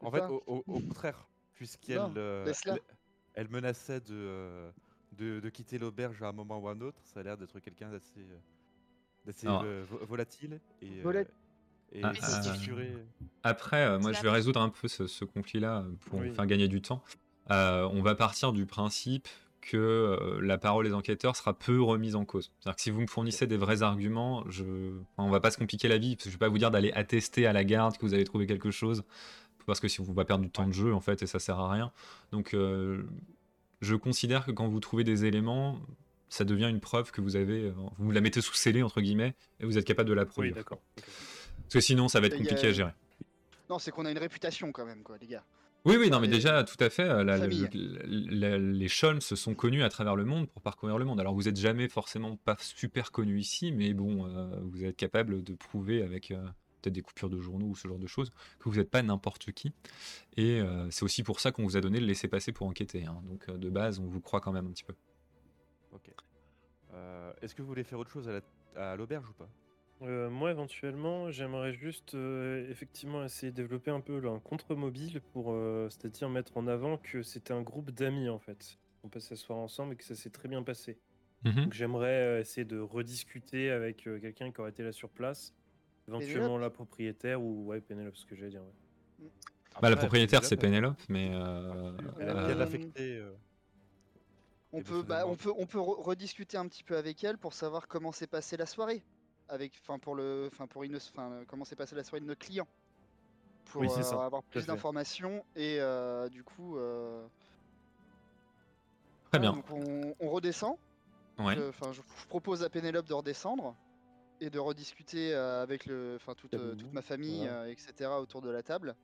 en C'est fait, au, au- au contraire, puisqu'elle euh, elle, elle menaçait de, euh, de, de quitter l'auberge à un moment ou à un autre, ça a l'air d'être quelqu'un d'assez euh, d'assez euh, volatile et, euh, Volat- et Ah. Après, euh, moi, je vais résoudre un peu ce, ce conflit-là pour Oui. faire gagner du temps. Euh, on va partir du principe que euh, la parole des enquêteurs sera peu remise en cause. C'est-à-dire que si vous me fournissez des vrais arguments, je... enfin, on va pas se compliquer la vie, parce que je vais pas vous dire d'aller attester à la garde que vous avez trouvé quelque chose, parce que si on va perdre du temps de jeu, en fait, et ça sert à rien. Donc, euh, je considère que quand vous trouvez des éléments, ça devient une preuve que vous avez, euh, vous la mettez sous scellé, entre guillemets, et vous êtes capable de la Oui, produire. d'accord. parce que sinon, ça va être a- compliqué à gérer. Non, c'est qu'on a une réputation quand même, quoi, les gars. Oui, oui, non, mais les- déjà, tout à fait. euh, la- la- les Scholz se sont connus à travers le monde pour parcourir le monde. Alors, vous n'êtes jamais forcément pas super connus ici, mais bon, euh, vous êtes capable de prouver avec euh, peut-être des coupures de journaux ou ce genre de choses que vous n'êtes pas n'importe qui. Et euh, c'est aussi pour ça qu'on vous a donné le laisser-passer pour enquêter. hein. Donc, euh, de base, on vous croit quand même un petit peu. Ok. Euh, Est-ce que vous voulez faire autre chose à la- à l'auberge ou pas? Euh, moi, éventuellement, j'aimerais juste euh, effectivement essayer de développer un peu là, un contre-mobile pour, euh, c'est-à-dire mettre en avant que c'était un groupe d'amis en fait. On peut s'asseoir ensemble et que ça s'est très bien passé. Mhm. Donc j'aimerais essayer de rediscuter avec quelqu'un qui aurait été là sur place, éventuellement la propriétaire ou ouais Pénélope, ce que j'allais dire. ouais. Bah, la propriétaire, c'est Pénélope, Pénélope, mais. euh, Elle a Euh, bien affecté. euh, On Et peut, bah, on peut, on peut re- rediscuter un petit peu avec elle pour savoir comment s'est passée la soirée, avec, enfin pour le, enfin pour une, enfin euh, comment s'est passée la soirée de notre client, pour Oui, c'est euh, ça, avoir plus d'informations et euh, du coup. euh, Très bien. donc on, on redescend. Ouais. Je, je propose à Pénélope de redescendre et de rediscuter euh, avec le, enfin toute, euh, toute ma famille, euh, etc. autour de la table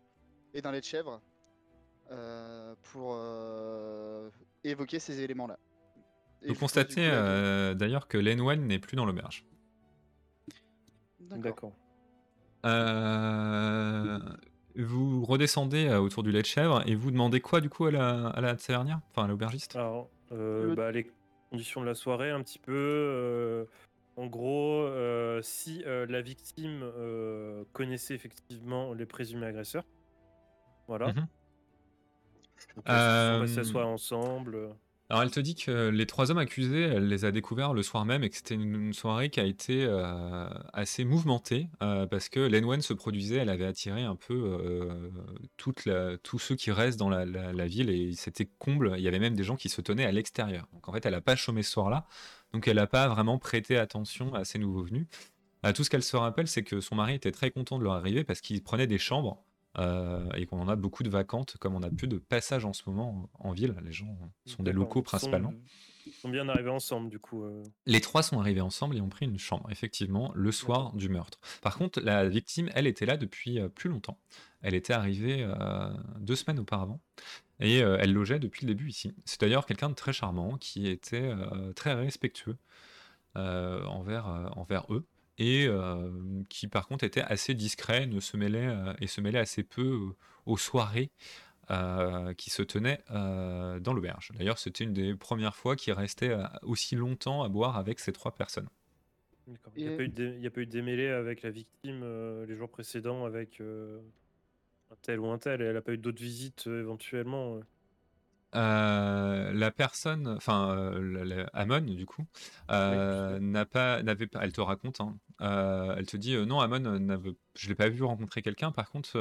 et d'un lait de chèvre euh, pour euh, évoquer ces éléments-là. Vous constatez euh, d'ailleurs que Lenwen n'est plus dans l'auberge. D'accord. Euh, vous redescendez autour du lait de chèvre et vous demandez quoi du coup à la, à la tavernière? Enfin à l'aubergiste? Alors, euh, Le- bah, les conditions de la soirée, un petit peu. euh, en gros, euh, si euh, la victime euh, connaissait effectivement les présumés agresseurs. Voilà. Donc, Euh, passés s'asseoir ensemble. Alors elle te dit que les trois hommes accusés, elle les a découverts le soir même et que c'était une, une soirée qui a été euh, assez mouvementée euh, parce que l'Enwen se produisait, elle avait attiré un peu euh, toute la- tous ceux qui restent dans la, la- la ville et c'était comble. Il y avait même des gens qui se tenaient à l'extérieur. Donc en fait, elle n'a pas chômé ce soir-là, donc elle n'a pas vraiment prêté attention à ces nouveaux venus. Euh, tout ce qu'elle se rappelle, c'est que son mari était très content de leur arrivée parce qu'il prenait des chambres. euh, et qu'on en a beaucoup de vacantes, comme on a peu de passages en ce moment en ville. Les gens sont des locaux principalement. Ils sont bien arrivés ensemble, du coup. euh. Les trois sont arrivés ensemble et ont pris une chambre, effectivement, le soir du meurtre. Par contre, la victime, elle, était là depuis plus longtemps. Elle était arrivée euh, deux semaines auparavant et euh, elle logeait depuis le début ici. C'est d'ailleurs quelqu'un de très charmant qui était euh, très respectueux euh, envers, euh, envers eux et euh, qui, par contre, était assez discret ne se mêlait, euh, et se mêlait assez peu euh, aux soirées euh, qui se tenaient euh, dans l'auberge. D'ailleurs, c'était une des premières fois qu'il restait euh, aussi longtemps à boire avec ces trois personnes. Il n'y a, Et- pas eu de dé- il y a pas eu de démêlé avec la victime euh, les jours précédents, avec euh, un tel ou un tel. Elle n'a pas eu d'autres visites euh, éventuellement. euh. Euh, la personne, enfin euh, Amon du coup, euh, n'a pas, n'avait pas, elle te raconte, hein, elle te dit non Amon, je l'ai pas vu rencontrer quelqu'un. Par contre,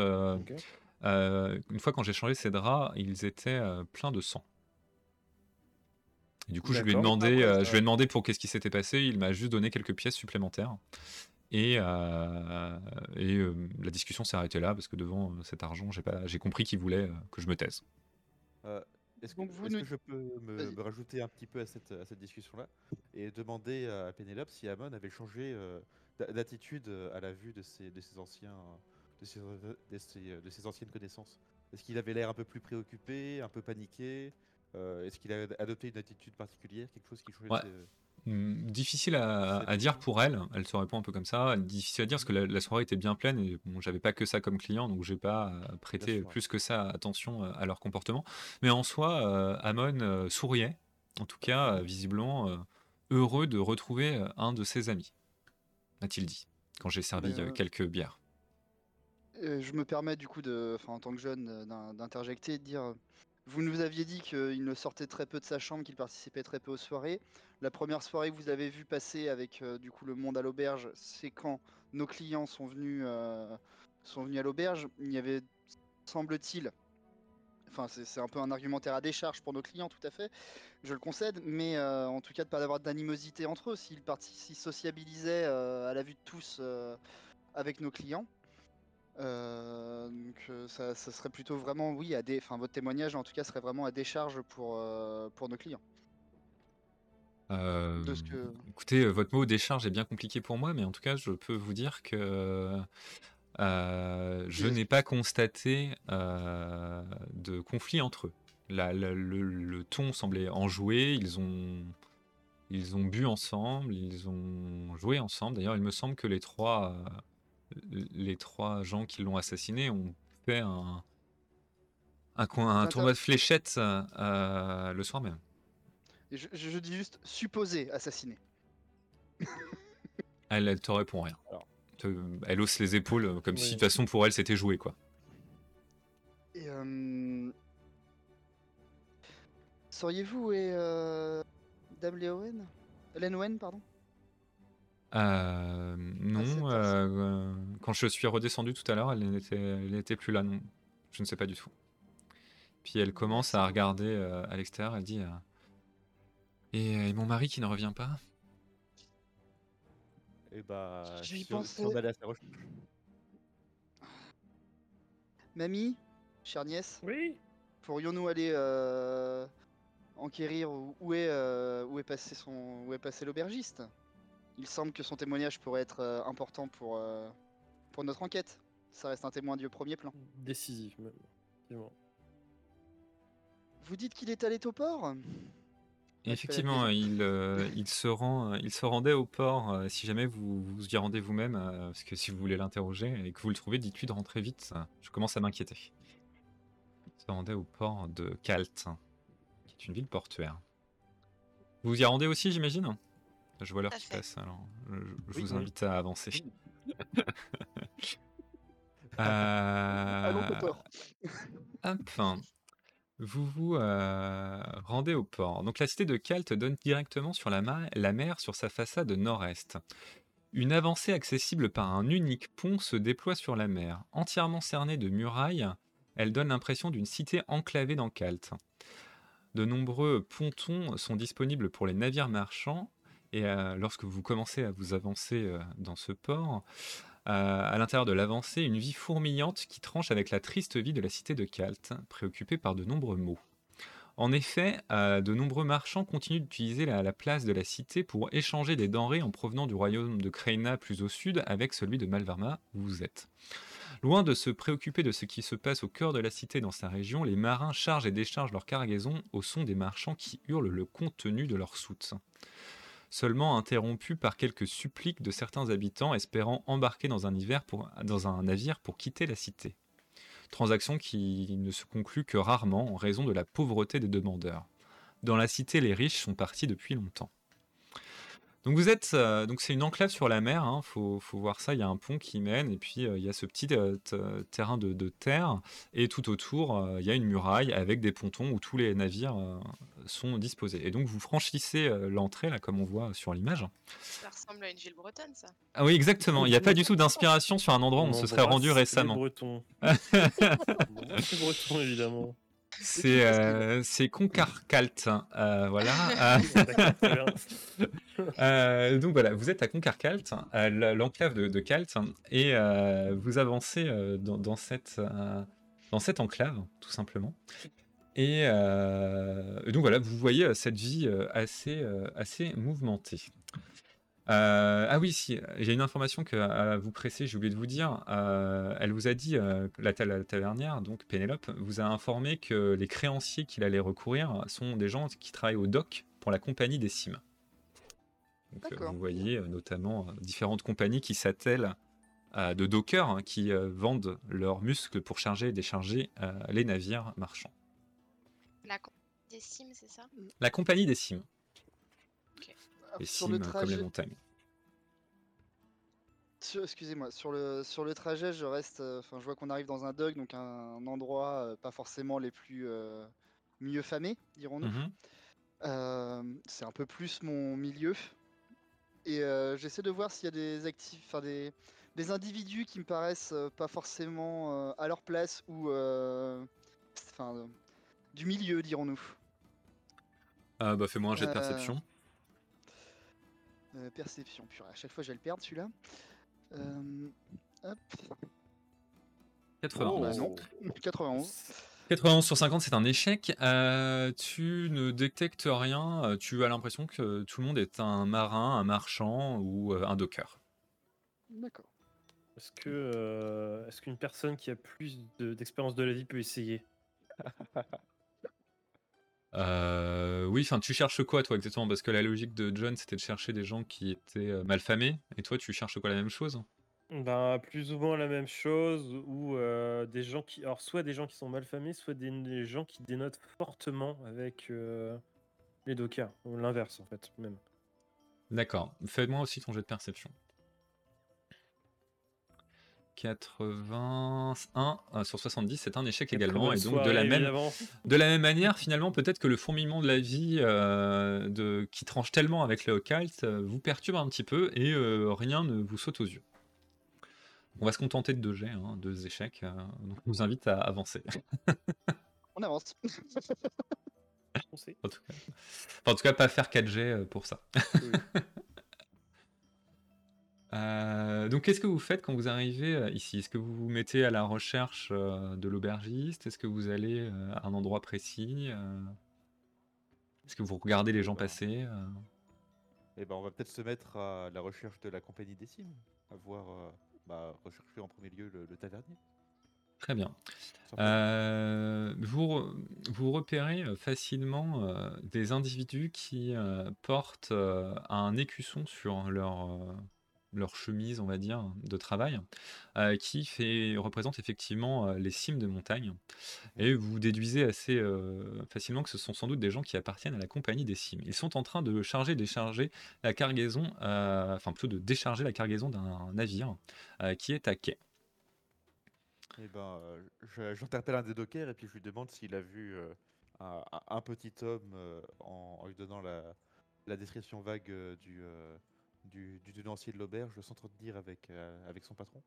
une fois quand j'ai changé ses draps, ils étaient pleins de sang. Et du coup, je lui ai demandé, je lui ai demandé pour qu'est-ce qui s'était passé. Il m'a juste donné quelques pièces supplémentaires. Et, euh, et euh, la discussion s'est arrêtée là parce que devant euh, cet argent, j'ai pas, j'ai compris qu'il voulait euh, que je me taise. Euh, Est-ce que, Donc vous est-ce nous- que je peux me, Vas-y. me rajouter un petit peu à cette, à cette discussion-là et demander à Pénélope si Amon avait changé euh, d'a- d'attitude euh, à la vue de ses, de ses anciens, de ses, de ses- de ses anciennes connaissances? Est-ce qu'il avait l'air un peu plus préoccupé, un peu paniqué? Euh, Est-ce qu'il a adopté une attitude particulière, quelque chose qui changeait de Ouais. ses- Difficile à, dire pour elle, elle se répond un peu comme ça. Difficile à dire parce que la, la soirée était bien pleine et bon, j'avais pas que ça comme client, donc j'ai pas euh, prêté plus que ça attention euh, à leur comportement. Mais en soi, euh, Amon euh, souriait, en tout cas euh, visiblement heureux de retrouver un de ses amis, a-t-il dit, quand j'ai servi quelques bières. Je me permets du coup, de, en tant que jeune, d'in- d'interjecter, de dire, vous nous aviez dit qu'il ne sortait très peu de sa chambre, qu'il participait très peu aux soirées. La première soirée que vous avez vu passer avec euh, du coup le monde à l'auberge, c'est quand nos clients sont venus, euh, sont venus à l'auberge. Il y avait, semble-t-il, enfin c'est un peu un argumentaire à décharge pour nos clients, tout à fait, je le concède, mais euh, en tout cas de pas avoir d'animosité entre eux, s'ils sociabilisaient à la vue de tous avec nos clients. Euh, donc euh, ça, ça serait plutôt vraiment oui à des, enfin votre témoignage en tout cas serait vraiment à décharge pour euh, pour nos clients. Euh, de ce que- Écoutez, votre mot décharge est bien compliqué pour moi, mais en tout cas, je peux vous dire que euh, je n'ai pas constaté euh, de conflit entre eux. La- la- le, le ton semblait enjoué, ils ont, ils ont bu ensemble, ils ont joué ensemble. D'ailleurs, il me semble que les trois, les trois gens qui l'ont assassiné ont fait un, un, coin- un Inter- tournoi de fléchettes euh, le soir même. Et Je, dis juste supposé assassiné. Elle, elle te répond rien. Alors. Te- Elle hausse les épaules euh, comme si de toute façon pour elle c'était joué quoi. Et euh, sauriez-vous où est euh, Dame Léowen Lenwen, pardon? Euh, cette non, heure-ci. euh, euh, quand je suis redescendu tout à l'heure, elle n'était elle n'était plus là, non. Je ne sais pas du tout. Puis elle commence à regarder euh, à l'extérieur, elle dit euh, et, et mon mari qui ne revient pas? Eh bah, Je vais y si, on, si penser. on allait à sa recherche. Mamie, chère nièce, Oui. pourrions-nous aller euh, enquérir où, où est euh, où est passé son où est passé l'aubergiste? Il semble que son témoignage pourrait être euh, important pour euh, pour notre enquête. Ça reste un témoin du premier plan. Décisif même. effectivement. Vous dites qu'il est allé au port? Et effectivement, il, euh, il, se rend, il se rendait au port, euh, si jamais vous vous y rendez vous-même, euh, parce que si vous voulez l'interroger et que vous le trouvez, dites-lui de rentrer vite, je commence à m'inquiéter. Il se rendait au port de Kalt, qui est une ville portuaire. Vous vous y rendez aussi, j'imagine? Je vois l'heure qui passe, alors je, je Oui, vous oui. invite à avancer. Allons au Euh, port. Hop. Vous vous euh, rendez au port. Donc la cité de Calte donne directement sur la, ma- la mer sur sa façade nord-est. Une avancée accessible par un unique pont se déploie sur la mer. Entièrement cernée de murailles, elle donne l'impression d'une cité enclavée dans Calte. De nombreux pontons sont disponibles pour les navires marchands et lorsque vous commencez à vous avancer dans ce port, à l'intérieur de l'avancée, une vie fourmillante qui tranche avec la triste vie de la cité de Calte, préoccupée par de nombreux maux. En effet, de nombreux marchands continuent d'utiliser la, la place de la cité pour échanger des denrées en provenant du royaume de Kreina plus au sud avec celui de Malvarma où vous êtes. Loin de se préoccuper de ce qui se passe au cœur de la cité dans sa région, les marins chargent et déchargent leur cargaison au son des marchands qui hurlent le contenu de leur soute. Seulement interrompus par quelques suppliques de certains habitants espérant embarquer dans un navire pour quitter la cité. Transaction qui ne se conclut que rarement en raison de la pauvreté des demandeurs. Dans la cité, les riches sont partis depuis longtemps. Donc vous êtes, euh, donc c'est une enclave sur la mer. Hein, faut, faut voir ça. Il y a un pont qui mène et puis euh, il y a ce petit euh, terrain de, de terre et tout autour euh, il y a une muraille avec des pontons où tous les navires euh, sont disposés. Et donc vous franchissez euh, l'entrée là comme on voit sur l'image. Ça ressemble à une ville bretonne, ça. Ah oui exactement. Il n'y a pas du tout d'inspiration sur un endroit où on se serait rendu embrasse récemment. Les Bretons. On embrasse les Bretons, évidemment. C'est euh, c'est Concarcalt, euh, voilà. Euh, D'accord, très bien. Euh, donc voilà, vous êtes à Concarcalt, l- l'enclave de, de Calt, et euh, vous avancez euh, dans, dans cette, euh, dans cette enclave, tout simplement. Et, euh, et donc voilà, vous voyez euh, cette vie euh, assez, euh, assez mouvementée. Euh, ah oui, si, j'ai une information que, à vous presser, j'ai oublié de vous dire. Euh, elle vous a dit, euh, la, ta- la tavernière, donc Pénélope, vous a informé que les créanciers qu'il allait recourir sont des gens qui travaillent au dock pour la compagnie des cimes. Donc, euh, vous voyez euh, notamment euh, différentes compagnies qui s'attellent euh, de dockers hein, qui euh, vendent leurs muscles pour charger et décharger euh, les navires marchands. La compagnie des cimes, c'est ça? La compagnie des cimes, cimes le comme trajet, les montagnes. sur- excusez-moi, sur le, sur le trajet, je reste, euh, enfin, je vois qu'on arrive dans un dock, donc un, un endroit euh, pas forcément les plus euh, mieux famés, dirons-nous. Mhm. C'est un peu plus mon milieu. Et j'essaie de voir s'il y a des actifs, enfin des, des individus qui me paraissent pas forcément à leur place ou enfin du milieu, dirons-nous. Ah, bah fais-moi un jet de perception. Euh, perception, purée, à chaque fois je vais le perdre celui-là. Euh, hop, 91. bah non. 91. 91 sur 50, c'est un échec. Euh, tu ne détectes rien. Tu as l'impression que tout le monde est un marin, un marchand ou un docker. D'accord. Est-ce que euh, est-ce qu'une personne qui a plus de- d'expérience de la vie peut essayer? Euh, oui, enfin, tu cherches quoi, toi, exactement? Parce que la logique de John, c'était de chercher des gens qui étaient euh, malfamés. Et toi, tu cherches quoi, la même chose? Ben, plus ou moins la même chose, ou euh, des gens qui, alors soit des gens qui sont malfamés, soit des, des gens qui dénotent fortement avec euh, les dockers, ou l'inverse en fait, même. D'accord. Fais-moi aussi ton jet de perception. 81 euh, sur 70, c'est un échec également. Et donc, de la, même, évidemment. de la même manière, finalement, peut-être que le fourmillement de la vie euh, de, qui tranche tellement avec le occult euh, vous perturbe un petit peu et euh, rien ne vous saute aux yeux. On va se contenter de deux jets, hein, deux échecs. euh, donc, je vous invite à avancer. On avance. On en, tout cas. Enfin, en tout cas, pas faire 4 jets pour ça. Oui. Euh, donc, qu'est-ce que vous faites quand vous arrivez euh, ici? Est-ce que vous vous mettez à la recherche euh, de l'aubergiste? Est-ce que vous allez euh, à un endroit précis Est-ce que vous regardez les gens passer Eh ben, on va peut-être se mettre à la recherche de la compagnie des cimes, à voir, bah, rechercher en premier lieu le, le tavernier. Très bien. Euh, vous, vous repérez facilement euh, des individus qui euh, portent un écusson sur leur, leur chemise, on va dire, de travail, euh, qui fait, représente effectivement euh, les cimes de montagne. Et vous déduisez assez euh, facilement que ce sont sans doute des gens qui appartiennent à la compagnie des cimes. Ils sont en train de charger, décharger la cargaison, euh, enfin plutôt de décharger la cargaison d'un navire qui est à quai. Eh ben, j'interpelle un des dockers et puis je lui demande s'il a vu un, petit homme en, en lui donnant la, la description vague du, du, du tenancier de l'auberge s'entretenir avec, euh, avec son patron.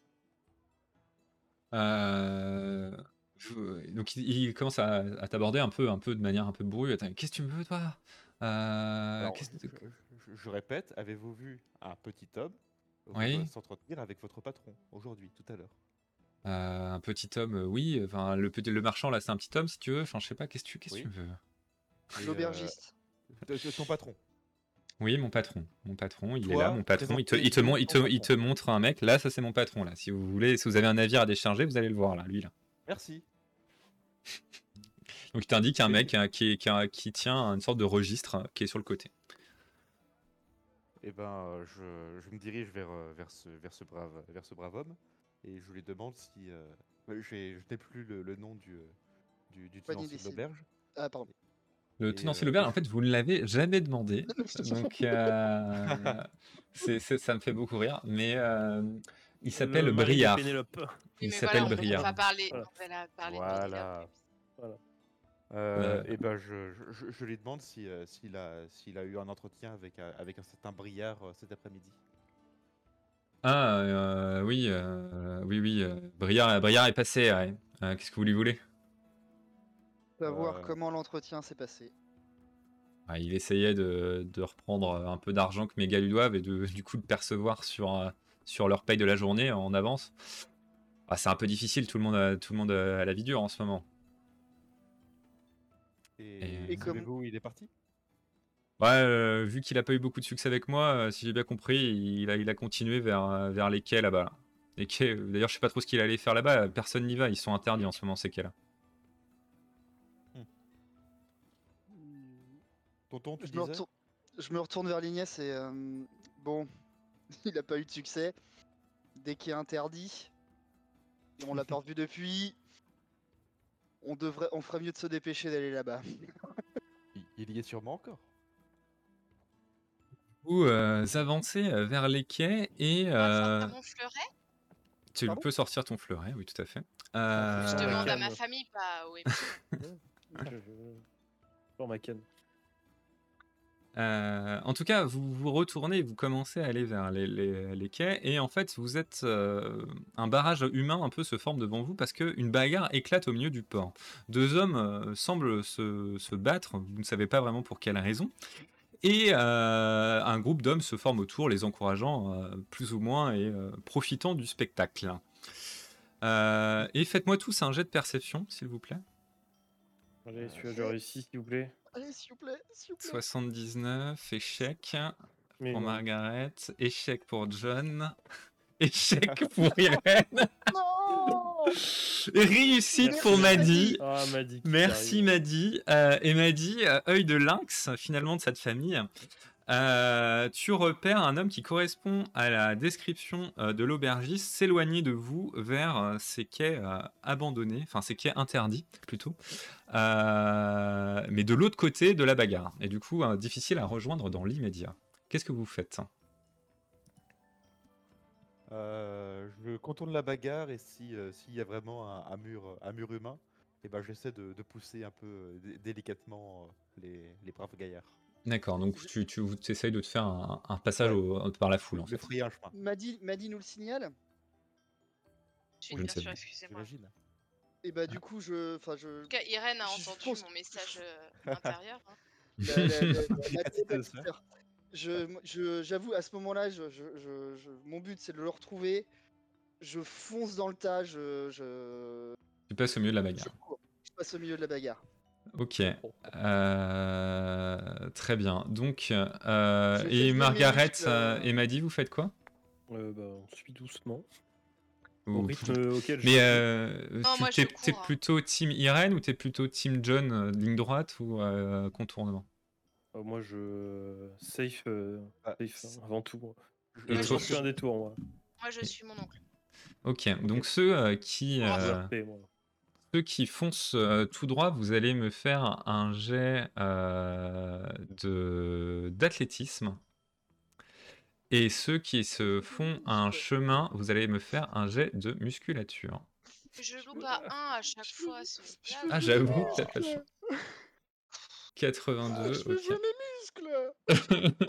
Euh, je- donc il, il commence à, à t'aborder un peu, un peu de manière un peu brue. Qu'est-ce que tu me veux, toi? Euh, Alors, je, que- je- je répète, avez-vous vu un petit homme? Oui. s'entretenir avec votre patron aujourd'hui, tout à l'heure Euh, un petit homme, oui. Enfin, le, petit- le marchand, là, c'est un petit homme, si tu veux. Enfin, je sais pas, qu'est-ce que tu, qu'est-ce que Oui. tu veux? Euh, L'aubergiste. de- de ton patron. Oui, mon patron. Mon patron, il est là, mon patron. Il te, il, te, présente-nous mon- il, te, ton il te montre un mec. Là, ça, c'est mon patron, là. Si vous voulez, si vous avez un navire à décharger, vous allez le voir, là, lui, là. Merci. Donc, il t'indique un mec hein, qui, tient une sorte de registre euh, qui est sur le côté. Eh ben, euh, je, je me dirige vers, euh, vers, ce, vers, ce brave, vers ce brave homme et je lui demande si. euh, je n'ai plus le, le nom du, du, du de l'auberge. Ah, pardon. Le Et, tenancier euh, et en fait, vous ne l'avez jamais demandé. Donc, euh, c'est- c'est- ça me fait beaucoup rire. Mais euh, il s'appelle Le mari de Briard. Pénélope. Il mais s'appelle voilà, on- Briard. On va parler, Voilà. on va la- parler de Voilà. Pénélope. Euh, Ouais. et ben, je, je- je- je lui demande si, euh, s'il a, s'il a eu un entretien avec, un- avec un certain Briard euh, cet après-midi. Ah, euh, oui, euh, oui, oui. euh, Briard, Briard est passé. ouais. Euh, Qu'est-ce que vous lui voulez? Savoir Euh, comment l'entretien s'est passé. Ah, Il essayait de, de reprendre un peu d'argent que mes gars lui doivent et de, du coup de percevoir sur, euh, sur leur paye de la journée en avance. Ah, c'est un peu difficile, tout le monde a, tout le monde a la vie dure en ce moment. Et, Et comme- où il est parti? Ouais, euh, vu qu'il a pas eu beaucoup de succès avec moi, euh, si j'ai bien compris, il a, il a continué vers, vers les quais là-bas. là. Les quais, d'ailleurs, je sais pas trop ce qu'il allait faire là-bas, personne n'y va, ils sont interdits en ce moment, ces quais-là. Tonton, tu Je me, retourne, je me retourne vers l'Ignès et euh, bon, il a pas eu de succès. Dès qu'il est interdit, et on l'a pas revu depuis. On devrait, on ferait mieux de se dépêcher d'aller là-bas. il, y est sûrement encore. Vous euh, avancez euh, vers les quais et euh, mon fleuret tu Pardon peux sortir ton fleuret, oui, tout à fait. Je Euh, demande à ma famille, pas je- Dans ma canne. Euh, en tout cas, vous vous retournez, vous commencez à aller vers les, quais, et en fait, vous êtes euh, un barrage humain un peu se forme devant vous parce qu'une bagarre éclate au milieu du port. Deux hommes euh, semblent se, battre, vous ne savez pas vraiment pour quelle raison, et un groupe d'hommes se forme autour, les encourageant plus ou moins et profitant du spectacle. Et faites-moi tous un jet de perception, s'il vous plaît. Allez, je réussis, s'il vous plaît. Allez, s'il vous plaît, s'il vous plaît. 79, échec. Mais pour non. Margaret, échec pour John, échec pour Irène, Non réussite pour Maddy. Ah, Maddy. qui Merci. Maddy. Euh, et Maddy, euh, œil de lynx finalement de cette famille. Euh, tu repères un homme qui correspond à la description euh, de l'aubergiste s'éloigner de vous vers ces quais euh, abandonnés, enfin ces quais interdits plutôt, mais de l'autre côté de la bagarre. Et du coup, difficile à rejoindre dans l'immédiat. Qu'est-ce que vous faites? Je contourne la bagarre et si s'il y a vraiment un, mur, humain, et ben j'essaie de, pousser un peu dé- délicatement les, les braves gaillards. D'accord, donc tu, tu essayes de te faire un, un passage Ouais. au- par la foule en De fait. frayer un chemin, Madi, Madi nous le signale. Je ne bien sais sûre, pas. excusez-moi. j'imagine. Et bah du coup je, enfin je. En tout cas, Irène a Je entendu pense- mon message euh, intérieur. hein. la- la- la- la- la- petite la- sœur. la- Je, je- j'avoue, à ce moment-là, je, je- je- je- mon but c'est de le retrouver. Je fonce dans le tas, je, je, Tu passes au milieu de la je bagarre. cours. Je passe au milieu de la bagarre. Ok, euh, très bien. Donc, euh, Je et Margaret muscles, euh, euh. et Maddy, vous faites quoi? Euh, bah, on suit doucement. Au rythme auquel je Mais suis. euh, Non, tu- moi, je t'es, hein. plutôt team Irène ou t'es plutôt team John, euh, ligne droite ou euh, contournement? Euh, moi, je. Safe, euh, Ah, safe hein, avant tout. moi. Et Je toi- fais un détour, moi. Moi, je suis mon oncle. Ok, donc ceux euh, qui, moi. Ceux qui foncent euh, tout droit, vous allez me faire un jet euh, de d'athlétisme. Et ceux qui se font un chemin, vous allez me faire un jet de musculature. je loupe à 1 à chaque fois. Ah, j'avoue, t'as pas le choix. 82, Ah, je veux ok. jouer mes muscles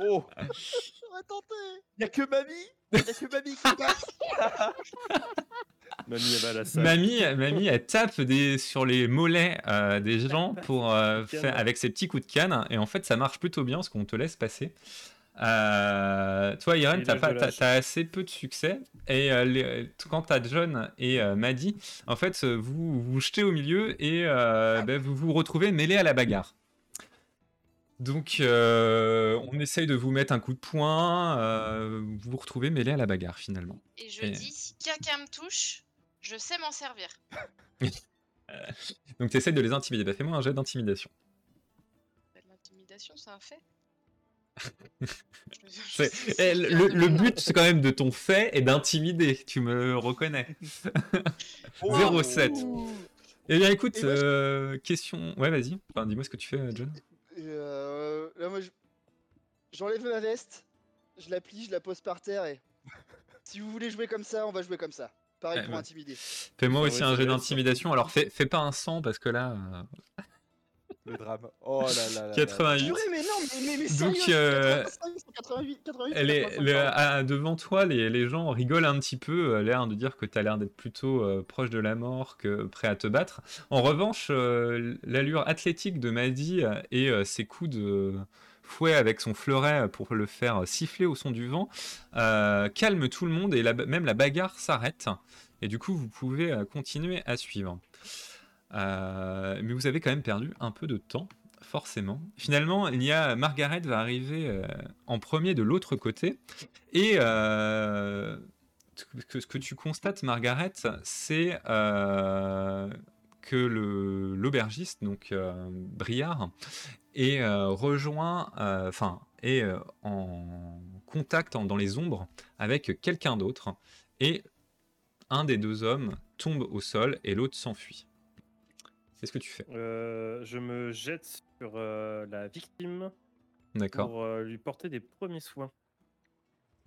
Oh J'aurais tenté Y'a que mamie Que mamie qui passe Mamie, elle va à la salle. Mamie, mamie, elle tape des, sur les mollets euh, des gens pour euh, faire avec ses petits coups de canne. Et en fait, ça marche plutôt bien parce qu'on te laisse passer. Euh, toi, Irene, t'as pas- t'as- assez peu de succès. Et euh, les- quand t'as John et euh, Maddy, en fait, vous vous jetez au milieu et euh, ben, vous vous retrouvez mêlés à la bagarre. Donc, euh, on essaye de vous mettre un coup de poing. euh, vous vous retrouvez mêlés à la bagarre finalement. Et je Et- dis, si quelqu'un me touche, je sais m'en servir. Donc, tu essayes de les intimider. Bah, Fais-moi un jet d'intimidation. Bah, L'intimidation, c'est un fait. Eh, le, but c'est quand même de ton fait est d'intimider, tu me reconnais. Oh. 07. Eh bien écoute, Et moi, je- euh, question... Ouais vas-y, enfin, dis-moi ce que tu fais John. Euh, Là, moi, je- j'enlève ma veste, je la plie, je la pose par terre et. Si vous voulez jouer comme ça, on va jouer comme ça. Pareil Ouais, pour bah. intimider. Fais-moi aussi un être d'intimidation, alors fais, fais pas un 100 parce que là... Le drame. Oh là là là là. 88. Purée, mais non, mais, mais, mais Donc, euh, 85, 88, 88, Elle est, 85, le- pardon. à- devant toi, les, les gens rigolent un petit peu, euh, l'air de dire que tu as l'air d'être plutôt euh, proche de la mort que prêt à te battre. En revanche, euh, l'allure athlétique de Maddy et euh, ses coups de fouet avec son fleuret pour le faire siffler au son du vent euh, calme tout le monde et la- même la bagarre s'arrête. Et du coup, vous pouvez euh, continuer à suivre. Euh, mais vous avez quand même perdu un peu de temps, forcément. Finalement, il y a Margaret va arriver euh, en premier de l'autre côté. Et euh, ce que- tu constates, Margaret, c'est que l'aubergiste, donc Briard, est rejoint, enfin, est en contact dans les ombres avec quelqu'un d'autre. Et un des deux hommes tombe au sol et l'autre s'enfuit. Qu'est-ce que tu fais Euh, je me jette sur euh, la victime pour euh, lui porter des premiers soins.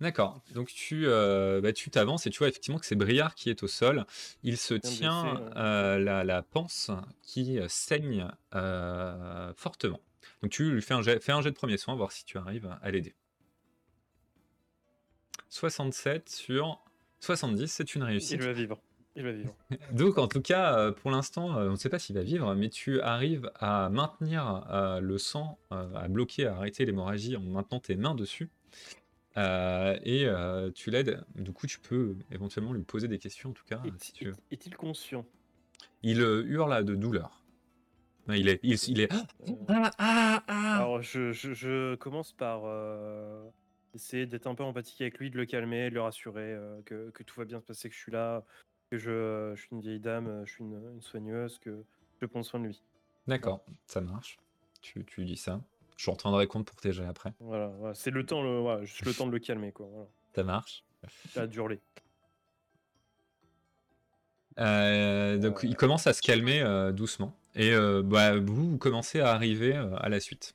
D'accord. Donc tu bah, tu t'avances et tu vois effectivement que c'est Briard qui est au sol. Il se tient blessé, ouais. la, la panse qui saigne fortement. Donc tu lui fais un jet, fais un jet de premier soin, voir si tu arrives à l'aider. 67 sur 70, c'est une réussite. Il va vivre. Il va vivre. Donc en tout cas, euh, pour l'instant, euh, on ne sait pas s'il va vivre, mais tu arrives à maintenir euh, le sang, euh, à bloquer, à arrêter l'hémorragie en maintenant tes mains dessus. Euh, et tu l'aides. Du coup, tu peux éventuellement lui poser des questions, en tout cas, Est- si tu veux. est- Est-il conscient? Il hurle de douleur. Il est, il, il est. Ah, ah, ah. Alors, je, je- je commence par essayer d'être un peu empathique avec lui, de le calmer, de le rassurer que, que tout va bien se passer, que je suis là, que je, je suis une vieille dame, je suis une, une soigneuse, que je prends soin de lui. D'accord, ça marche. Tu, dis ça. Je en retiendrai compte pour tes jets après. Voilà, voilà, c'est le temps, le, voilà, juste le temps de le calmer, quoi. Voilà. Ça marche. Pas d'hurler. Euh, donc il commence à se calmer euh, doucement. Et euh, bah, vous, vous commencez à arriver euh, à la suite.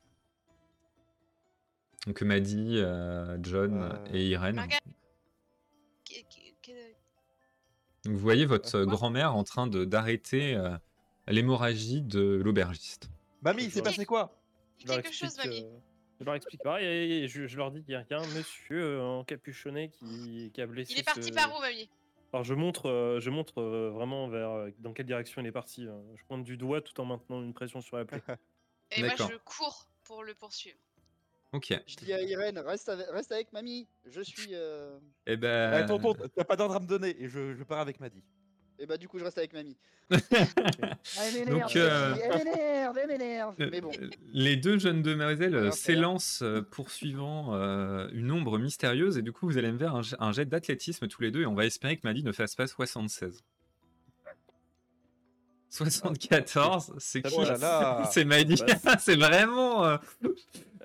Donc Maddy, euh, John Euh, et Irène. Margaret, Donc, vous voyez votre euh, grand-mère en train de d'arrêter euh, l'hémorragie de l'aubergiste. Mamie, il s'est passé quoi? Je leur quelque chose, explique, mamie. euh, je leur explique. pareil, et- et je, je leur dis qu'il y a il y a un monsieur euh, encapuchonné qui, qui a blessé. Il est parti ce- par où, mamie? Alors je montre, euh, je montre euh, vraiment vers euh, dans quelle direction il est parti. hein. Je pointe du doigt tout en maintenant une pression sur la plaie. Et moi, D'accord. je cours pour le poursuivre. Ok. Je dis à Irène, reste avec, reste avec mamie, je suis. Euh... Et ben. Eh, tonton, t'as pas d'ordre à me donner et je, je pars avec Maddy. Et bah, du coup, je reste avec mamie. Donc, Elle m'énerve, euh, elle m'énerve, elle m'énerve. Euh, Mais bon, Les deux jeunes demoiselles s'élancent poursuivant euh, une ombre mystérieuse et du coup vous allez me faire un, jet- un jet d'athlétisme tous les deux et on va espérer que Maddy ne fasse pas 76. 74, c'est qui là là C'est Maddy, Bah, c'est vraiment... euh,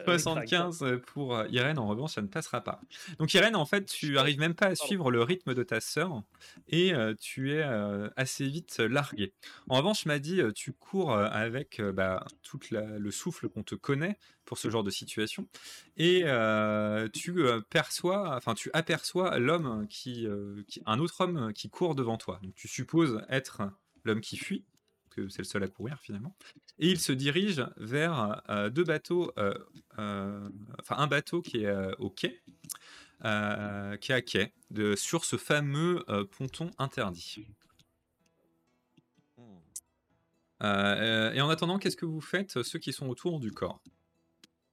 75 pour euh, Irène, en revanche, ça ne passera pas. Donc Irène, en fait, tu arrives même pas à suivre le rythme de ta sœur et euh, tu es euh, assez vite largué. En revanche, dit, tu cours euh, avec euh, bah, tout le souffle qu'on te connaît pour ce genre de situation et euh, tu euh, perçois, enfin tu aperçois l'homme qui, euh, qui- un autre homme qui court devant toi. Donc tu supposes être l'homme qui fuit, que c'est le seul à courir finalement. Et il se dirige vers euh, deux bateaux, euh, euh, enfin un bateau qui est euh, au quai, euh, qui est à quai, de, sur ce fameux euh, ponton interdit. Hmm. Et en attendant, qu'est-ce que vous faites, ceux qui sont autour du corps?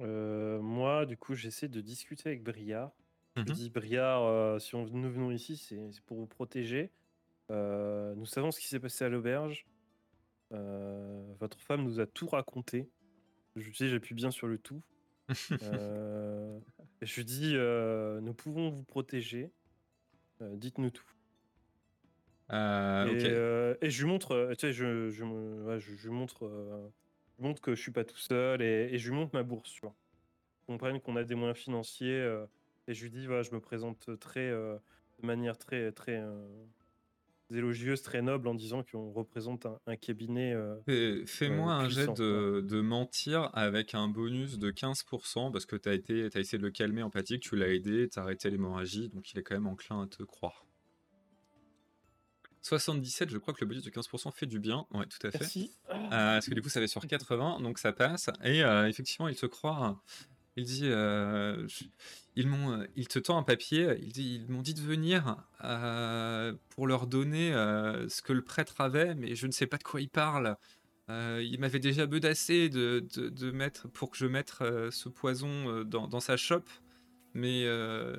Euh, moi, du coup, j'essaie de discuter avec Briard. Je Mhm. dis, Briard, euh, si on, nous venons ici, c'est pour vous protéger. Euh, nous savons ce qui s'est passé à l'auberge. Euh, votre femme nous a tout raconté. Je sais, j'appuie bien sur le tout. Euh, je lui dis, euh, nous pouvons vous protéger. Dites-nous tout. Et, je lui montre, tu sais, je, je, ouais, je, montre, je montre que je suis pas tout seul et, et je lui montre ma bourse, tu vois. Qu'on comprenne qu'on a des moyens financiers et je lui dis, voilà, je me présente très, de manière très, très élogieuse, très noble en disant qu'on représente un, un cabinet. euh, Fais- Fais-moi euh, un jet de, de mentir avec un bonus de 15% parce que tu as, été, t'as essayé de le calmer empathique, tu l'as aidé, tu as arrêté l'hémorragie, donc il est quand même enclin à te croire. 77, je crois que le bonus de 15% fait du bien. Ouais, tout à fait. Merci. Euh, parce que du coup, ça va sur 80, donc ça passe. Et euh, effectivement, il te croit. Il dit, euh, je- ils m'ont, euh, il te tend un papier. Il dit, ils m'ont dit de venir euh, pour leur donner euh, ce que le prêtre avait, mais je ne sais pas de quoi il parle. Il m'avait déjà bedassé de, de, de mettre pour que je mette ce poison dans, dans sa chope. Mais,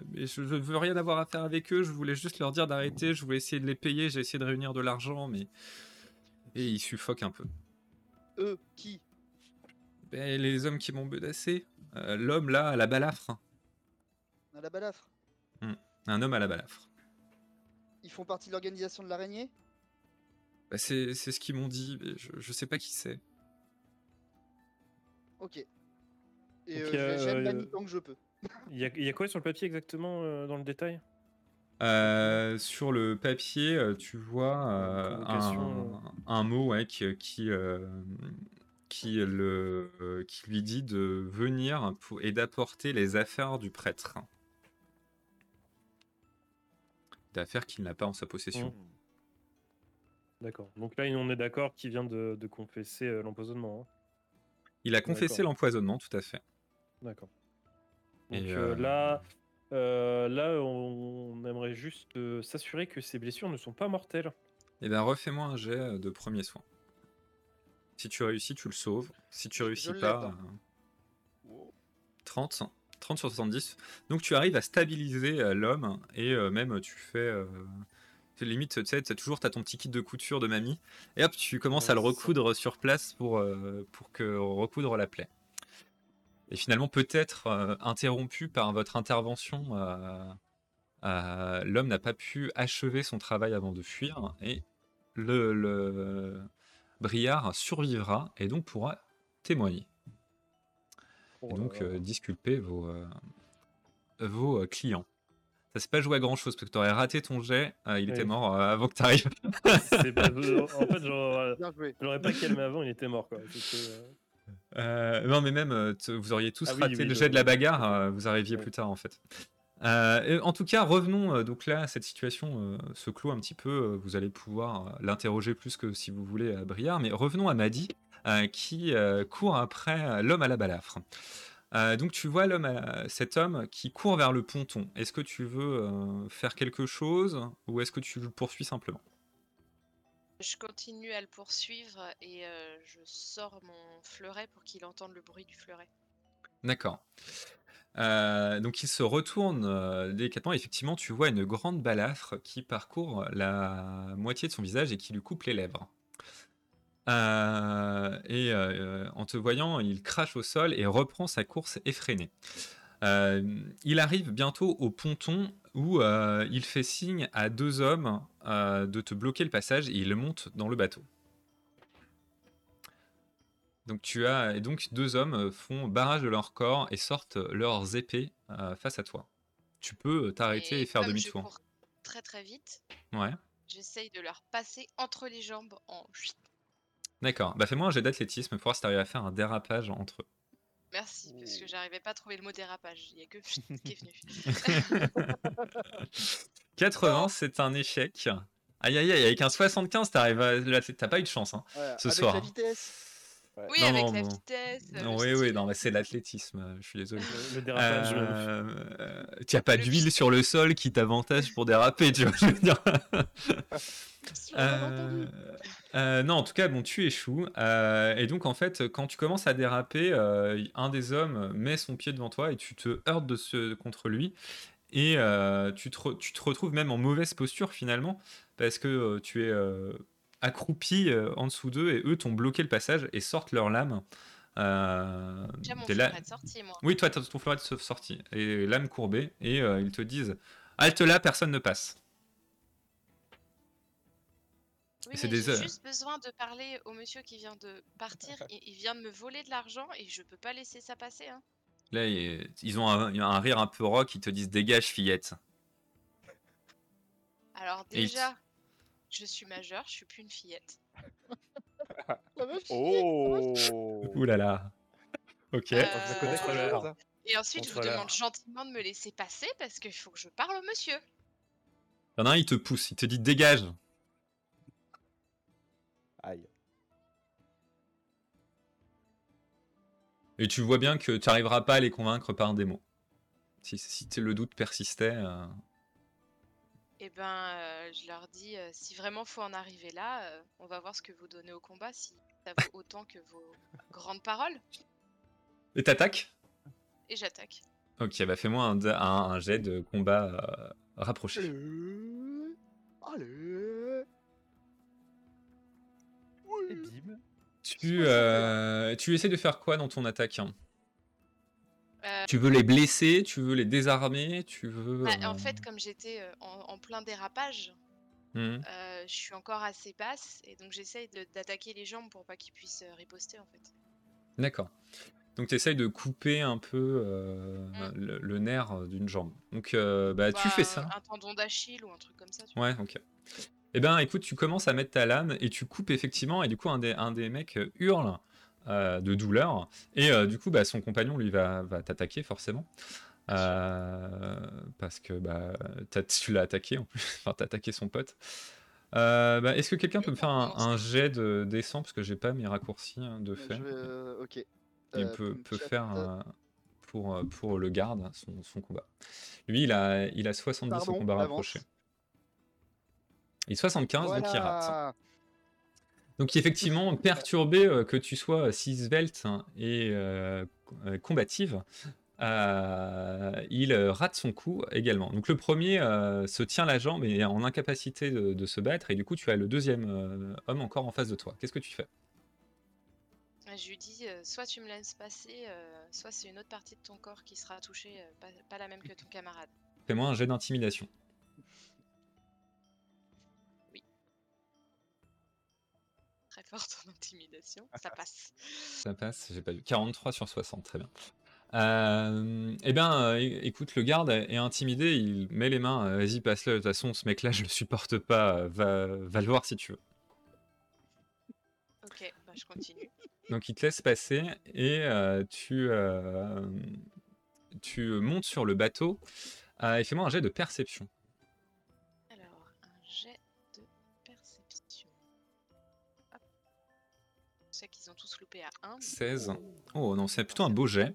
mais je ne veux rien avoir à faire avec eux. Je voulais juste leur dire d'arrêter. Je voulais essayer de les payer. J'ai essayé de réunir de l'argent, mais et il suffoque un peu. Eux, qui? Ben, les hommes qui m'ont bedassé. Euh, L'homme là à la balafre. À la balafre Un homme à la balafre. Ils font partie de l'organisation de l'araignée? Bah, c'est c'est ce qu'ils m'ont dit, mais je, je sais pas qui c'est. Ok. Et Donc, euh, euh, j'aime euh, Dany tant que je peux. Il y, a- il y a quoi sur le papier exactement euh, dans le détail? Euh, sur le papier, euh, tu vois euh, un, un mot ouais, qui, qui, euh, qui, le, euh, qui lui dit de venir pour, et d'apporter les affaires du prêtre. D'affaires qu'il n'a pas en sa possession. Mm. D'accord. Donc là, on est d'accord qu'il vient de, de confesser euh, l'empoisonnement. hein. Il a confessé l'empoisonnement, tout à fait. D'accord. Et, Donc euh, euh, là, là, on, aimerait juste s'assurer que ces blessures ne sont pas mortelles. Eh bien, refais-moi un jet de premier soin. Si tu réussis, tu le sauves. Si tu réussis je pas, hein. euh, 30. 30 sur 70. Donc tu arrives à stabiliser euh, l'homme et euh, même tu fais... euh, tu- limite, tu sais, t'as toujours ton petit kit de couture de mamie. Et hop, tu commences Ouais, à le ça. recoudre sur place pour, euh, pour que, recoudre la plaie. Et finalement, peut-être euh, interrompu par votre intervention, euh, euh, l'homme n'a pas pu achever son travail avant de fuir. Et le, le Briard survivra et donc pourra témoigner. Oh Et donc euh, disculper vos, euh, vos euh, clients. Ça s'est pas joué à grand chose parce que tu aurais raté ton jet, euh, il était mort euh, avant que tu arrives. C'est pas- en fait, genre, je l'aurais pas calmé avant, il était mort. Quoi. Euh, non, mais même, vous auriez tous Ah raté oui, le je- jet de la bagarre, euh, vous arriviez Ouais. plus tard en fait. Euh, en tout cas, revenons euh, donc là, cette situation euh, se clôt un petit peu. euh, vous allez pouvoir euh, l'interroger plus que si vous voulez à Briard, mais revenons à Maddy euh, qui euh, court après euh, l'homme à la balafre. Euh, donc tu vois l'homme, cet homme qui court vers le ponton. Est-ce que tu veux euh, faire quelque chose ou est-ce que tu le poursuis simplement? Je continue à le poursuivre et euh, je sors mon fleuret pour qu'il entende le bruit du fleuret. D'accord. Euh, donc il se retourne euh, délicatement. Effectivement, tu vois une grande balafre qui parcourt la moitié de son visage et qui lui coupe les lèvres. Euh, et euh, en te voyant, il crache au sol et reprend sa course effrénée. Il arrive bientôt au ponton où il fait signe à deux hommes de te bloquer le passage et il monte dans le bateau. Donc tu as et donc deux hommes euh, font barrage de leur corps et sortent leurs épées euh, face à toi. Tu peux euh, t'arrêter et, faire demi-tour. très très vite, Ouais. j'essaye de leur passer entre les jambes en. D'accord. Bah fais-moi un jet d'athlétisme pour voir si t'arrives à faire un dérapage entre eux. Merci, parce que j'arrivais pas à trouver le mot dérapage. Il y a que qui est venu. 80, c'est un échec. Aïe aïe aïe, avec un 75, t'arrives à... t'as pas eu de chance hein, Voilà, ce avec soir. la vitesse. Oui, Non, avec non, la non. vitesse. Non, oui, oui, non, mais c'est l'athlétisme, euh, je suis désolé. Le, le dérapage. Euh, euh, tu as pas Le d'huile sur le sol qui t'avantage pour déraper, tu vois, je veux dire. Euh, euh, non, en tout cas, bon, tu échoues. euh, et donc, en fait, quand tu commences à déraper, euh, un des hommes met son pied devant toi et tu te heurtes de ce, contre lui. Et euh, tu, te re- tu te retrouves même en mauvaise posture finalement, parce que euh, tu es euh, accroupi euh, en dessous d'eux et eux t'ont bloqué le passage et sortent leurs lames. Euh, J'ai mon la- de sortie, moi. oui, toi, t'as ton fleuret de sortie et l'âme courbée, et euh, ils te disent Halte là, personne ne passe. Oui, c'est des j'ai juste besoin de parler au monsieur qui vient de partir. Il, il vient de me voler de l'argent et je peux pas laisser ça passer. Hein. Là, ils ont un, un rire un peu rock, ils te disent Dégage, fillette. Alors Et déjà, je suis majeure, je suis plus une fillette. La meuf, Oh Ouh là là. Ok. Euh, hein. Et ensuite, je vous demande gentiment de me laisser passer parce qu'il faut que je parle au monsieur. Il y en a un, il te pousse, il te dit Dégage. Aïe. Et tu vois bien que tu n'arriveras pas à les convaincre par des mots. Si, si le doute persistait. euh, Et ben, euh, je leur dis, euh, si vraiment faut en arriver là, euh, on va voir ce que vous donnez au combat, si ça vaut autant que vos grandes paroles. Et t'attaques? Et j'attaque. Ok, bah fais-moi un, un, un jet de combat euh, rapproché. Allez. Allez. Et bim. Tu, euh, tu essaies de faire quoi dans ton attaque hein? Euh, Tu veux les blesser, tu veux les désarmer, tu veux... bah, euh, en fait, comme j'étais euh, en, en plein dérapage, euh, je suis encore assez basse et donc j'essaye d'attaquer les jambes pour pas qu'ils puissent euh, riposter en fait. D'accord. Donc tu essayes de couper un peu euh, Mm. le, le nerf euh, d'une jambe. Donc euh, bah, tu Bah, fais ça. Un tendon d'Achille ou un truc comme ça. Tu. Ouais, ok. Eh ben, écoute, tu commences à mettre ta lame et tu coupes effectivement, et du coup, un des, un des mecs euh, hurle euh, de douleur, et euh, du coup, bah, son compagnon lui va, va t'attaquer forcément. Euh, parce que bah, tu l'as attaqué en plus, enfin, t'as attaqué son pote. Bah, Est-ce que quelqu'un peut me faire un, un jet de descend parce que j'ai pas mes raccourcis hein, de fait vais, ok. Il peut, peut faire un- pour, pour le garde son, son combat. Lui, il a, il a 70 au Pardon, combat avance. rapproché. Et 75, donc il rate. Donc effectivement, perturbé euh, que tu sois si svelte hein, et euh, euh, combative, euh, il euh, rate son coup également. Donc le premier euh, se tient la jambe et est en incapacité de, de se battre, et du coup tu as le deuxième euh, homme encore en face de toi. Qu'est-ce que tu fais? Je lui dis, euh, soit tu me laisses passer, euh, soit c'est une autre partie de ton corps qui sera touchée, euh, pas, pas la même que ton camarade. Fais-moi un jet d'intimidation. Très forte en intimidation, ça passe. Ça passe, j'ai pas vu. 43 sur 60, très bien. Euh, eh bien, euh, écoute, le garde est intimidé, il met les mains, euh, vas-y, passe-le, de toute façon, ce mec-là, je le supporte pas, va, va le voir si tu veux. Ok, bah, je continue. Donc il te laisse passer et euh, tu, euh, tu montes sur le bateau et fais-moi un jet de perception. Qu'ils ont tous loupé à 1. 16. Oh non, c'est plutôt un beau jet.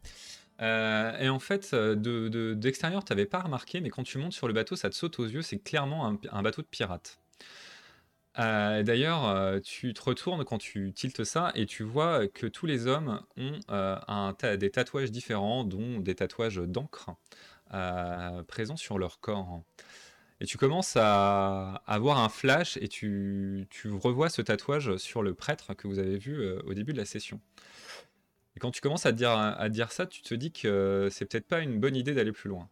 Euh, et en fait, euh, de, de- d'extérieur, tu n'avais pas remarqué, mais quand tu montes sur le bateau, ça te saute aux yeux, c'est clairement un, bateau de pirate. Euh, D'ailleurs, tu te retournes quand tu tiltes ça et tu vois que tous les hommes ont des tatouages différents, dont des tatouages d'encre présents sur leur corps. Et tu commences à avoir un flash et tu, tu revois ce tatouage sur le prêtre que vous avez vu euh, au début de la session. Et quand tu commences à te dire, à te dire ça, tu te dis que c'est peut-être pas une bonne idée d'aller plus loin.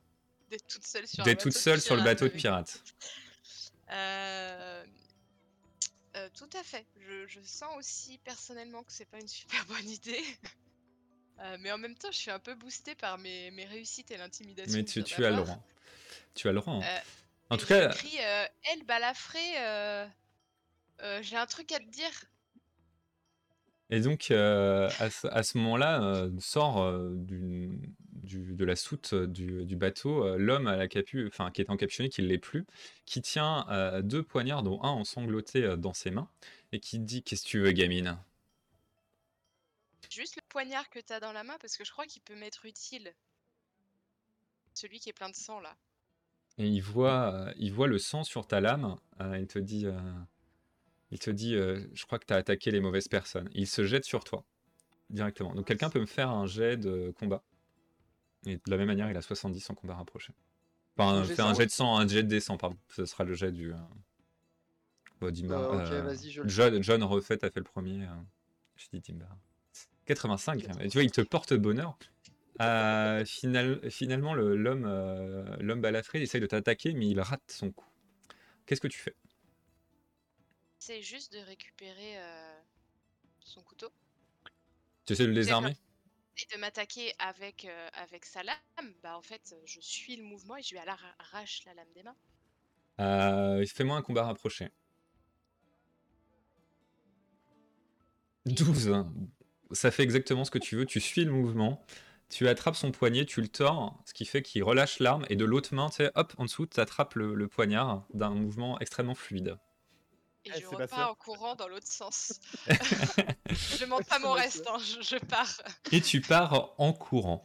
D'être toute seule sur un D'être bateau toute de seule sur le bateau de oui. pirate. Euh, Euh, tout à fait. Je, je sens aussi personnellement que c'est pas une super bonne idée. Euh, mais en même temps, je suis un peu boostée par mes, mes réussites et l'intimidation. Mais tu, tu as le droit. Tu as le droit. hein. En tout cas, euh, Elle, balafré, euh, euh, j'ai un truc à te dire. Et donc, à ce, à ce moment-là, sort du, du- de la soute du, du bateau l'homme à la capu, enfin, qui est encapuchonné, qui ne l'est plus, qui tient deux poignards, dont un ensanglanté euh, dans ses mains, et qui dit Qu'est-ce que tu veux, gamine? Juste le poignard que t'as dans la main, parce que je crois qu'il peut m'être utile. Celui qui est plein de sang, là. Et il voit, euh, il voit le sang sur ta lame. euh, il te dit, euh, il te dit Je crois que tu as attaqué les mauvaises personnes. Il se jette sur toi, directement. Donc, quelqu'un peut me faire un jet de combat. Et de la même manière, il a 70 en combat rapproché. Enfin, Un jet fais un jet de sang, un jet de descend, pardon. Ce sera le jet du. Bon, vas-y, je le John, John refait, t'as fait le premier. Je dis Dimbar. 85. Et tu vois, il te porte bonheur. Euh, final- finalement, le- l'homme euh, l'homme balafré il essaye de t'attaquer, mais il rate son coup. Qu'est-ce que tu fais? C'est juste de récupérer euh, son couteau Tu essaies de le désarmer? Et de m'attaquer avec, euh, avec sa lame? Bah, en fait, je suis le mouvement et je lui arra- arrache la lame des mains. euh, Fais-moi un combat rapproché. 12. hein. Ça fait exactement ce que tu veux. Tu suis le mouvement. Tu attrapes son poignet, tu le tords, ce qui fait qu'il relâche l'arme, et de l'autre main, tu sais, hop, en dessous, tu attrapes le, le poignard d'un mouvement extrêmement fluide. Et Eh, je repars en courant dans l'autre sens. je monte pas mon reste, hein, je, je pars. Et tu pars en courant.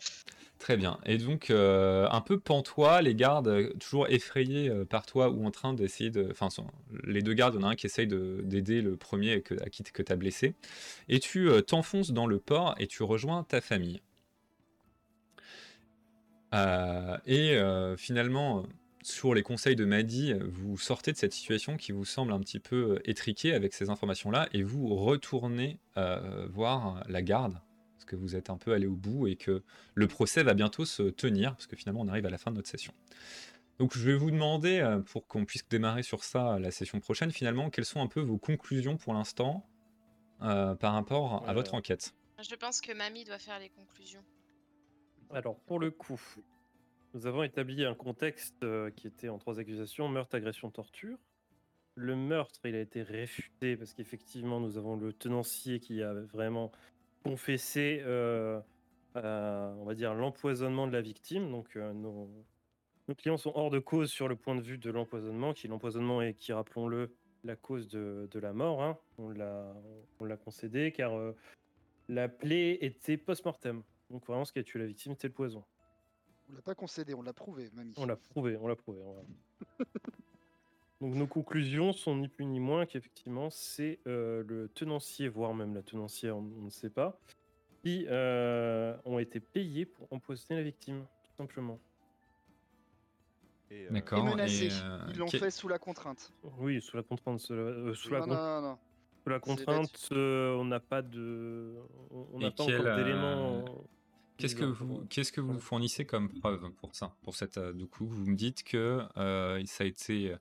Très bien. Et donc, euh, un peu pantois, les gardes, toujours effrayés euh, par toi ou en train d'essayer de. Enfin, sont- les deux gardes, il y en a un qui essaye de- d'aider le premier que, à qui que tu as blessé. Et tu euh, t'enfonces dans le port et tu rejoins ta famille. Euh, et euh, finalement, sur les conseils de Maddy, vous sortez de cette situation qui vous semble un petit peu euh, étriquée avec ces informations-là et vous retournez euh, voir la garde parce que vous êtes un peu allé au bout et que le procès va bientôt se tenir parce que finalement on arrive à la fin de notre session. Donc je vais vous demander, pour qu'on puisse démarrer sur ça la session prochaine, finalement, quelles sont un peu vos conclusions pour l'instant euh, par rapport à votre enquête? Je pense que mamie doit faire les conclusions. Alors, pour le coup, nous avons établi un contexte euh, qui était en trois accusations meurtre, agression, torture. Le meurtre, il a été réfuté parce qu'effectivement, nous avons le tenancier qui a vraiment confessé, euh, à, on va dire, l'empoisonnement de la victime. Donc, euh, nos, clients sont hors de cause sur le point de vue de l'empoisonnement, qui l'empoisonnement est, qui rappelons-le, la cause de, la mort. hein. On l'a on l'a concédé car euh, la plaie était post-mortem. Donc vraiment, ce qui a tué la victime, c'était le poison. On l'a pas concédé, on l'a prouvé, mamie. On l'a prouvé, on l'a prouvé. on Donc nos conclusions sont ni plus ni moins qu'effectivement c'est euh, le tenancier, voire même la tenancière, on, on ne sait pas, qui euh, ont été payés pour empoisonner la victime, tout simplement. Et, euh, Et D'accord. menacé. euh, Ils l'ont quel- fait sous la contrainte. Oui, sous la contrainte. Sous la, euh, sous la non, con- non, non, non. sous la contrainte, euh, on n'a pas de, on n'a Et pas encore euh, d'éléments. Qu'est-ce que vous, qu'est-ce que vous fournissez comme preuve pour ça, pour cette euh, du coup vous me dites que euh, ça a été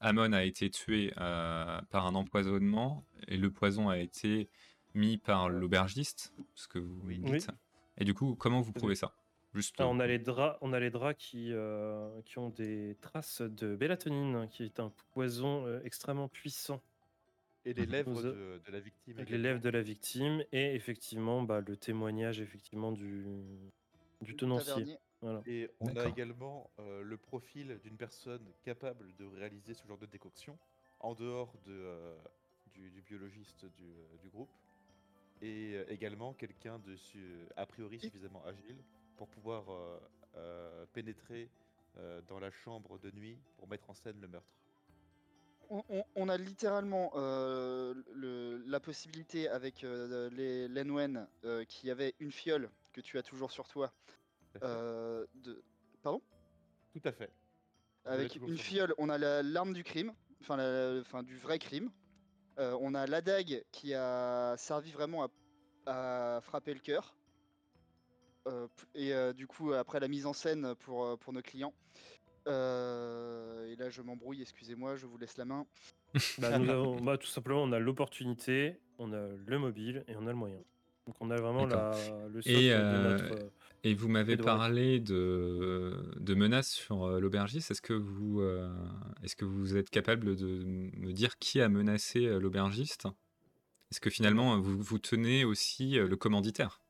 Amon a été tué euh, par un empoisonnement et le poison a été mis par l'aubergiste, ce que vous Oui. me dites. Et du coup, comment vous prouvez ça? Juste. Ah, on a les draps, on a les draps qui, euh, qui ont des traces de bélatonine, qui est un poison euh, extrêmement puissant. Et les lèvres de, de la victime. Avec les lèvres de la victime et effectivement bah, le témoignage effectivement du, du tenancier. Voilà. Et on a également euh, le profil d'une personne capable de réaliser ce genre de décoction, en dehors de, euh, du, du biologiste du, euh, du groupe, et euh, également quelqu'un de su- a priori suffisamment agile pour pouvoir euh, euh, pénétrer euh, dans la chambre de nuit pour mettre en scène le meurtre. On, on- on a littéralement euh, le- la possibilité avec euh, les Lenwen euh, qui avait une fiole que tu as toujours sur toi. Euh, de... Pardon? Tout à fait. Avec une fiole, on a la- l'arme du crime, enfin, la- du vrai crime. Euh, on a la dague qui a servi vraiment à, à frapper le cœur. Et du coup, après la mise en scène pour, pour nos clients. Euh, et là, je m'embrouille, excusez-moi, je vous laisse la main. Bah, nous avons, bah, tout simplement, on a l'opportunité, on a le mobile et on a le moyen. Donc on a vraiment la, le socle Et, de euh, notre. euh, et vous m'avez parlé de, de menaces sur l'aubergiste. Est-ce que, vous, euh, est-ce que vous êtes capable de me dire qui a menacé l'aubergiste? Est-ce que finalement vous, vous tenez aussi le commanditaire?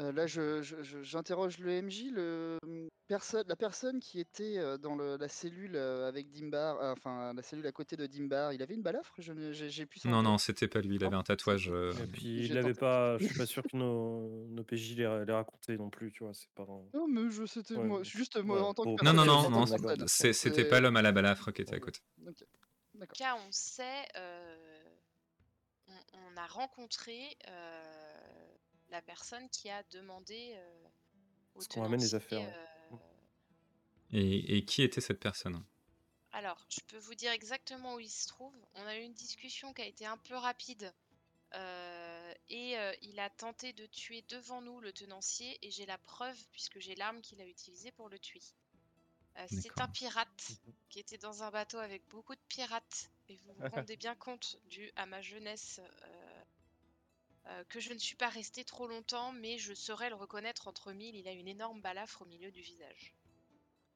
Euh, là, je- je- je- j'interroge le MJ, le, hum, personne, la personne qui était euh, dans le- la cellule euh, avec Dimbar, euh, enfin la cellule à côté de Dimbar, il avait une balafre J'ai pu Non, non, c'était pas lui. Il avait un tatouage. euh, Et puis il l'avait pas. Je suis pas sûr que nos, nos PJ les, racontaient non plus, tu vois. C'est pas. Non, mais je c'était Ouais, moi, mais- juste moi en tant que Non, non, non, non, c'était pas l'homme à la balafre qui était à côté. Ok, D'accord. cas, on sait, euh, on, on a rencontré euh, la personne qui a demandé euh, au qu'on ramène les tenancier, affaires, euh, Et, et qui était cette personne Alors, je peux vous dire exactement où il se trouve. On a eu une discussion qui a été un peu rapide. euh, et euh, il a tenté de tuer devant nous le tenancier et j'ai la preuve puisque j'ai l'arme qu'il a utilisée pour le tuer. Euh, c'est un pirate qui était dans un bateau avec beaucoup de pirates et vous vous rendez bien compte dû à ma jeunesse euh, euh, que je ne suis pas resté trop longtemps mais je saurais le reconnaître entre mille. Il a une énorme balafre au milieu du visage.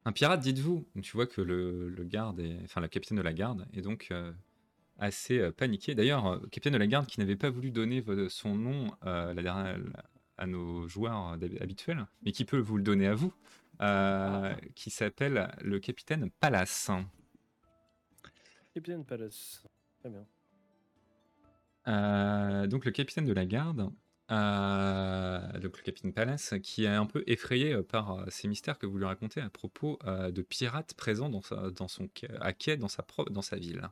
Un pirate, dites-vous. Tu vois que le, le garde, est, enfin le capitaine de la garde, est donc euh, assez euh, paniqué. D'ailleurs, euh, capitaine de la garde qui n'avait pas voulu donner son nom euh, la dernière, à nos joueurs habituels, mais qui peut vous le donner à vous, euh, qui s'appelle le capitaine Palace. Capitaine Palace. Très bien. Euh, donc le capitaine de la garde, euh, donc le capitaine Palace, qui est un peu effrayé euh, par ces mystères que vous lui racontez à propos euh, de pirates présents dans, sa, dans son quai- à quai dans sa, pro- dans sa ville.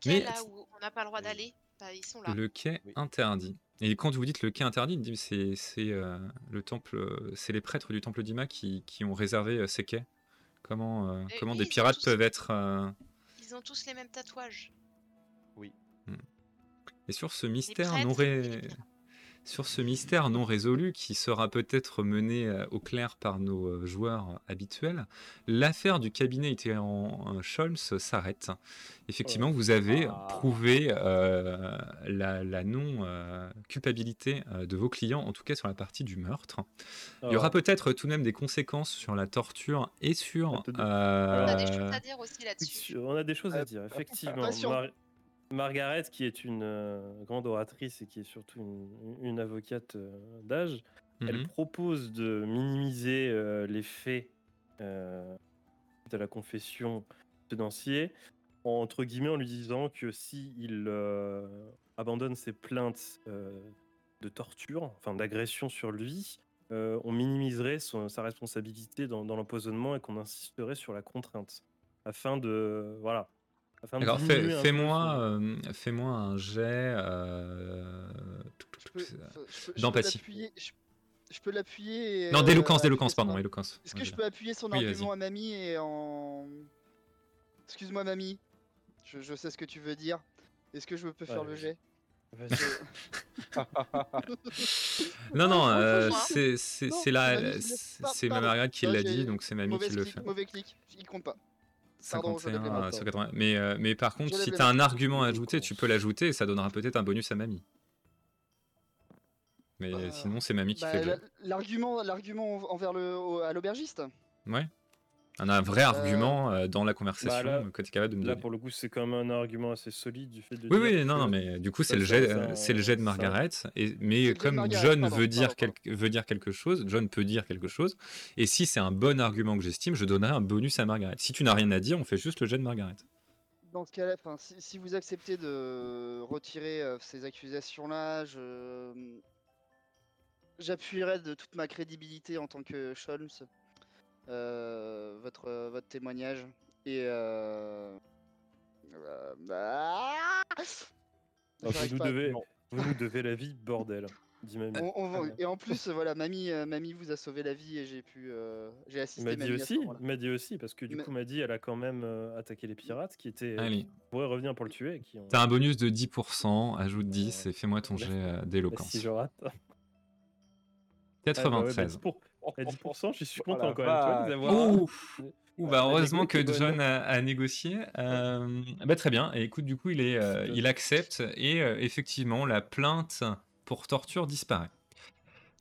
Quai Mais- là où on n'a pas le droit d'aller Bah, Ils sont là. Le quai Oui. interdit. Et quand vous dites le quai interdit, c'est c'est, euh, le temple, c'est les prêtres du temple d'Ima qui, qui ont réservé ces quais. Comment, euh, Et comment oui, des pirates tous- peuvent être euh, Ils ont tous les mêmes tatouages. Et sur ce mystère prêtres non et ré- les pirates. sur ce mystère non résolu qui sera peut-être mené euh, au clair par nos euh, joueurs habituels, l'affaire du cabinet itinérant Scholz s'arrête. Effectivement, vous avez Ah. prouvé euh, la, la non-culpabilité de vos clients, en tout cas sur la partie du meurtre. Il y aura Alors, peut-être tout de même des conséquences sur la torture et sur... Attendez. On a des choses euh, à dire aussi là-dessus. On a des choses à Euh, dire, effectivement. Margaret, qui est une euh, grande oratrice et qui est surtout une, une avocate euh, d'âge, elle mhm. propose de minimiser euh, les faits euh, de la confession tenancier, entre guillemets en lui disant que si il abandonne ses plaintes de torture, enfin d'agression sur lui, on minimiserait son- sa responsabilité dans, dans l'empoisonnement et qu'on insisterait sur la contrainte, afin de voilà. Alors fais- fais-moi euh, fais-moi un jet euh, Je peux- enfin, je peux- je peux D'empathie. l'appuyer- Je, je peux l'appuyer. et, Non, euh, d'éloquence, d'éloquence, pardon, ar- éloquence. Est-ce que Ouais, je peux appuyer son Oui, argument à mamie et en. Excuse-moi, mamie. Je, je sais ce que tu veux dire. Est-ce que je peux faire Ouais, le jet? Vas-y. Non, non, Oh, euh, moi. c'est c'est- Non, c'est la- mamie, c'est. Margaret qui l'a dit, donc c'est mamie qui le clic, fait. mauvais clic. Il compte pas. Pardon, je lève les 51 mains. à 180. Mais, euh, mais par contre, si tu as un argument à ajouter, tu peux l'ajouter et ça donnera peut-être un bonus à mamie. Mais Bah, sinon, c'est mamie qui Bah, fait le. L'argument, l'argument envers le, au- à l'aubergiste? Ouais. On a un vrai argument euh, dans la conversation là- que tu es capable de me Là, donner. pour le coup, c'est quand même un argument assez solide du fait de Oui, oui, non, non, mais du coup, c'est ça, le jet, euh, c'est le jet de Margaret. Et, C'est mais comme Margaret, John pardon, veut dire, pardon, quelque- veut dire quelque chose, John peut dire quelque chose. Et si c'est un bon argument que j'estime, je donnerai un bonus à Margaret. Si tu n'as rien à dire, on fait juste le jet de Margaret. Dans ce cas-là, enfin, si, si vous acceptez de retirer euh, ces accusations-là, je j'appuierai de toute ma crédibilité en tant que Sholmes euh, votre euh, votre témoignage et euh... euh, ah Ah, vous, nous devez, vous nous devez la vie, bordel, dit mamie. On- on va- Très bien. et en plus, voilà, mamie, euh, mamie vous a sauvé la vie et j'ai pu, euh, j'ai assisté m'a dit mamie à ce aussi, m'a dit aussi, parce que du Mais- coup, m'a dit, elle a quand même euh, attaqué les pirates qui étaient, Allez. qui pourraient revenir pour le tuer. et Qui ont... T'as un bonus de 10%, ajoute 10 Ouais. et fais-moi ton jet euh, Bah, d'éloquence. si je rate. Ah, bah ouais, bah, 93. 10%, à 10%, je suis Oh content quand même. Tu vois, vache. les avoir. Ouf Ouh, Ah, bah, heureusement que. John a, a négocié. Euh, bah, très bien. Et écoute, du coup, il, est, euh, il accepte et euh, effectivement, la plainte pour torture disparaît.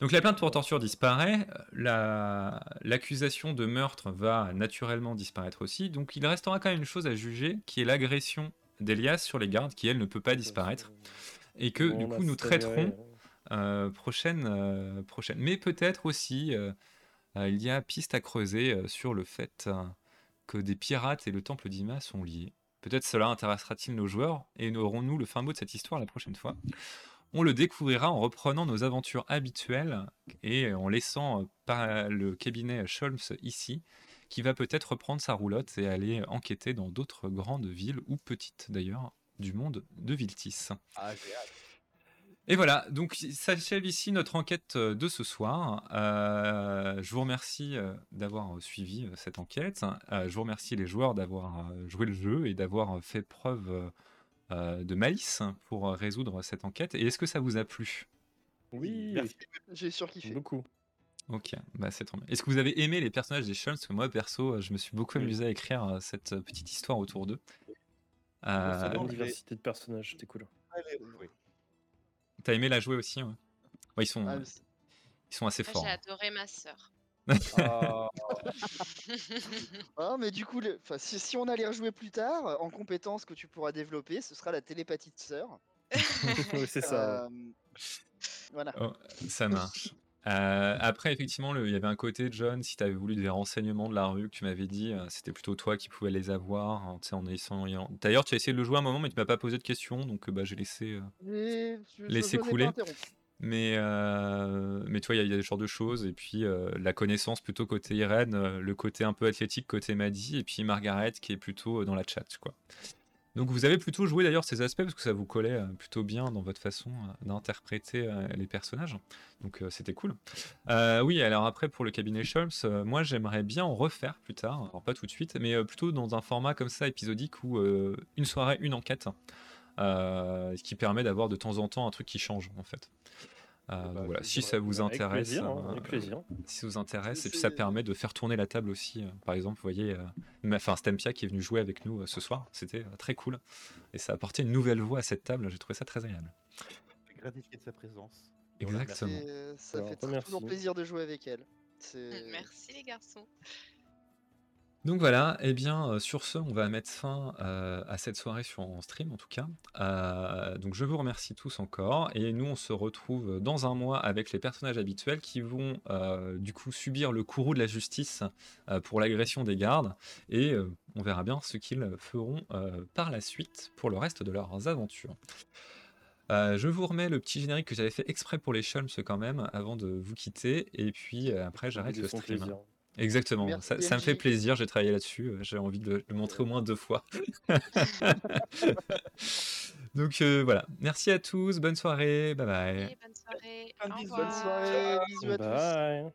Donc la plainte pour torture disparaît, la- l'accusation de meurtre va naturellement disparaître aussi, donc il restera quand même une chose à juger, qui est l'agression d'Elias sur les gardes, qui elle ne peut pas disparaître, et que Bon, du coup nous traiterons euh, prochaine, euh, prochaine. Mais peut-être aussi, euh, euh, il y a piste à creuser euh, sur le fait euh, que des pirates et le temple d'Ima sont liés. Peut-être cela intéressera-t-il nos joueurs, et aurons-nous le fin mot de cette histoire la prochaine fois. On le découvrira en reprenant nos aventures habituelles et en laissant euh, le cabinet Scholz ici, qui va peut-être reprendre sa roulotte et aller enquêter dans d'autres grandes villes, ou petites d'ailleurs, du monde de Viltis. Ah. Et voilà, donc s'achève ici notre enquête euh, de ce soir. Euh, je vous remercie euh, d'avoir suivi cette enquête. Euh, je vous remercie les joueurs d'avoir joué le jeu et d'avoir fait preuve de malice pour résoudre cette enquête. Et est-ce que ça vous a plu? Oui. J'ai surkiffé. beaucoup. Ok, bah c'est trop bien. Est-ce que vous avez aimé les personnages des Shults Parce que moi, perso, je me suis beaucoup Oui. amusé à écrire cette petite histoire autour d'eux. Euh, ça Bonne Non, diversité de personnages, c'était cool. Allez, oui. T'as aimé la jouer aussi ouais Ouais, ils, sont, Ah, euh, ils sont assez Moi, forts. j'ai hein. adoré ma sœur. Ah, Ah, mais du coup, le- enfin, si, si on allait rejouer plus tard, en compétence que tu pourras développer, ce sera la télépathie de sœur. oui, c'est ça. Euh, Voilà. Oh, ça marche. Euh, après, effectivement, il y avait un côté, John, si tu avais voulu des renseignements de la rue que tu m'avais dit, euh, c'était plutôt toi qui pouvais les avoir. hein, tu sais, en essayant... D'ailleurs, tu as essayé de le jouer un moment, mais tu m'as pas posé de questions, donc euh, bah, j'ai laissé. je- je pas couler. Mais, mais toi, il y, y a des genres de choses. Et puis, la connaissance plutôt côté Irène, le côté un peu athlétique côté Maddy, et puis Margaret qui est plutôt dans la chat, quoi. Donc, vous avez plutôt joué d'ailleurs ces aspects parce que ça vous collait euh, plutôt bien dans votre façon euh, d'interpréter euh, les personnages. Donc, c'était cool. Oui, alors après, pour le cabinet Scholz, euh, moi, j'aimerais bien en refaire plus tard. Alors, pas tout de suite, mais plutôt dans un format comme ça, épisodique, où une soirée, une enquête. euh, ce qui permet d'avoir de temps en temps un truc qui change, en fait. Euh, bah, voilà, je si ça vous Avec intéresse, plaisir, hein, euh, avec plaisir. si ça vous intéresse, et puis ça permet de faire tourner la table aussi. euh, Par exemple, vous voyez, euh, ma- enfin Stempia qui est venu jouer avec nous euh, ce soir, c'était euh, très cool, et ça a apporté une nouvelle voix à cette table. J'ai trouvé ça très agréable. Je suis gratifié de sa présence. Exactement. Et, euh, ça Alors, fait toujours plaisir de jouer avec elle. Merci les garçons. Donc voilà, et bien euh, sur ce, on va mettre fin euh, à cette soirée sur en stream en tout cas. Euh, donc je vous remercie tous encore, et nous on se retrouve dans un mois avec les personnages habituels qui vont du coup subir le courroux de la justice pour l'agression des gardes, et on verra bien ce qu'ils feront par la suite pour le reste de leurs aventures. Euh, je vous remets le petit générique que j'avais fait exprès pour les Shulms quand même avant de vous quitter, et puis euh, après j'arrête le stream. plaisir. Exactement, ça, me fait plaisir, j'ai travaillé là-dessus, euh, j'ai envie de le montrer au moins deux fois. Donc euh, voilà, merci à tous, bonne soirée, bye bye. Bonne soirée, bonne soirée, bisous à tous. Bye.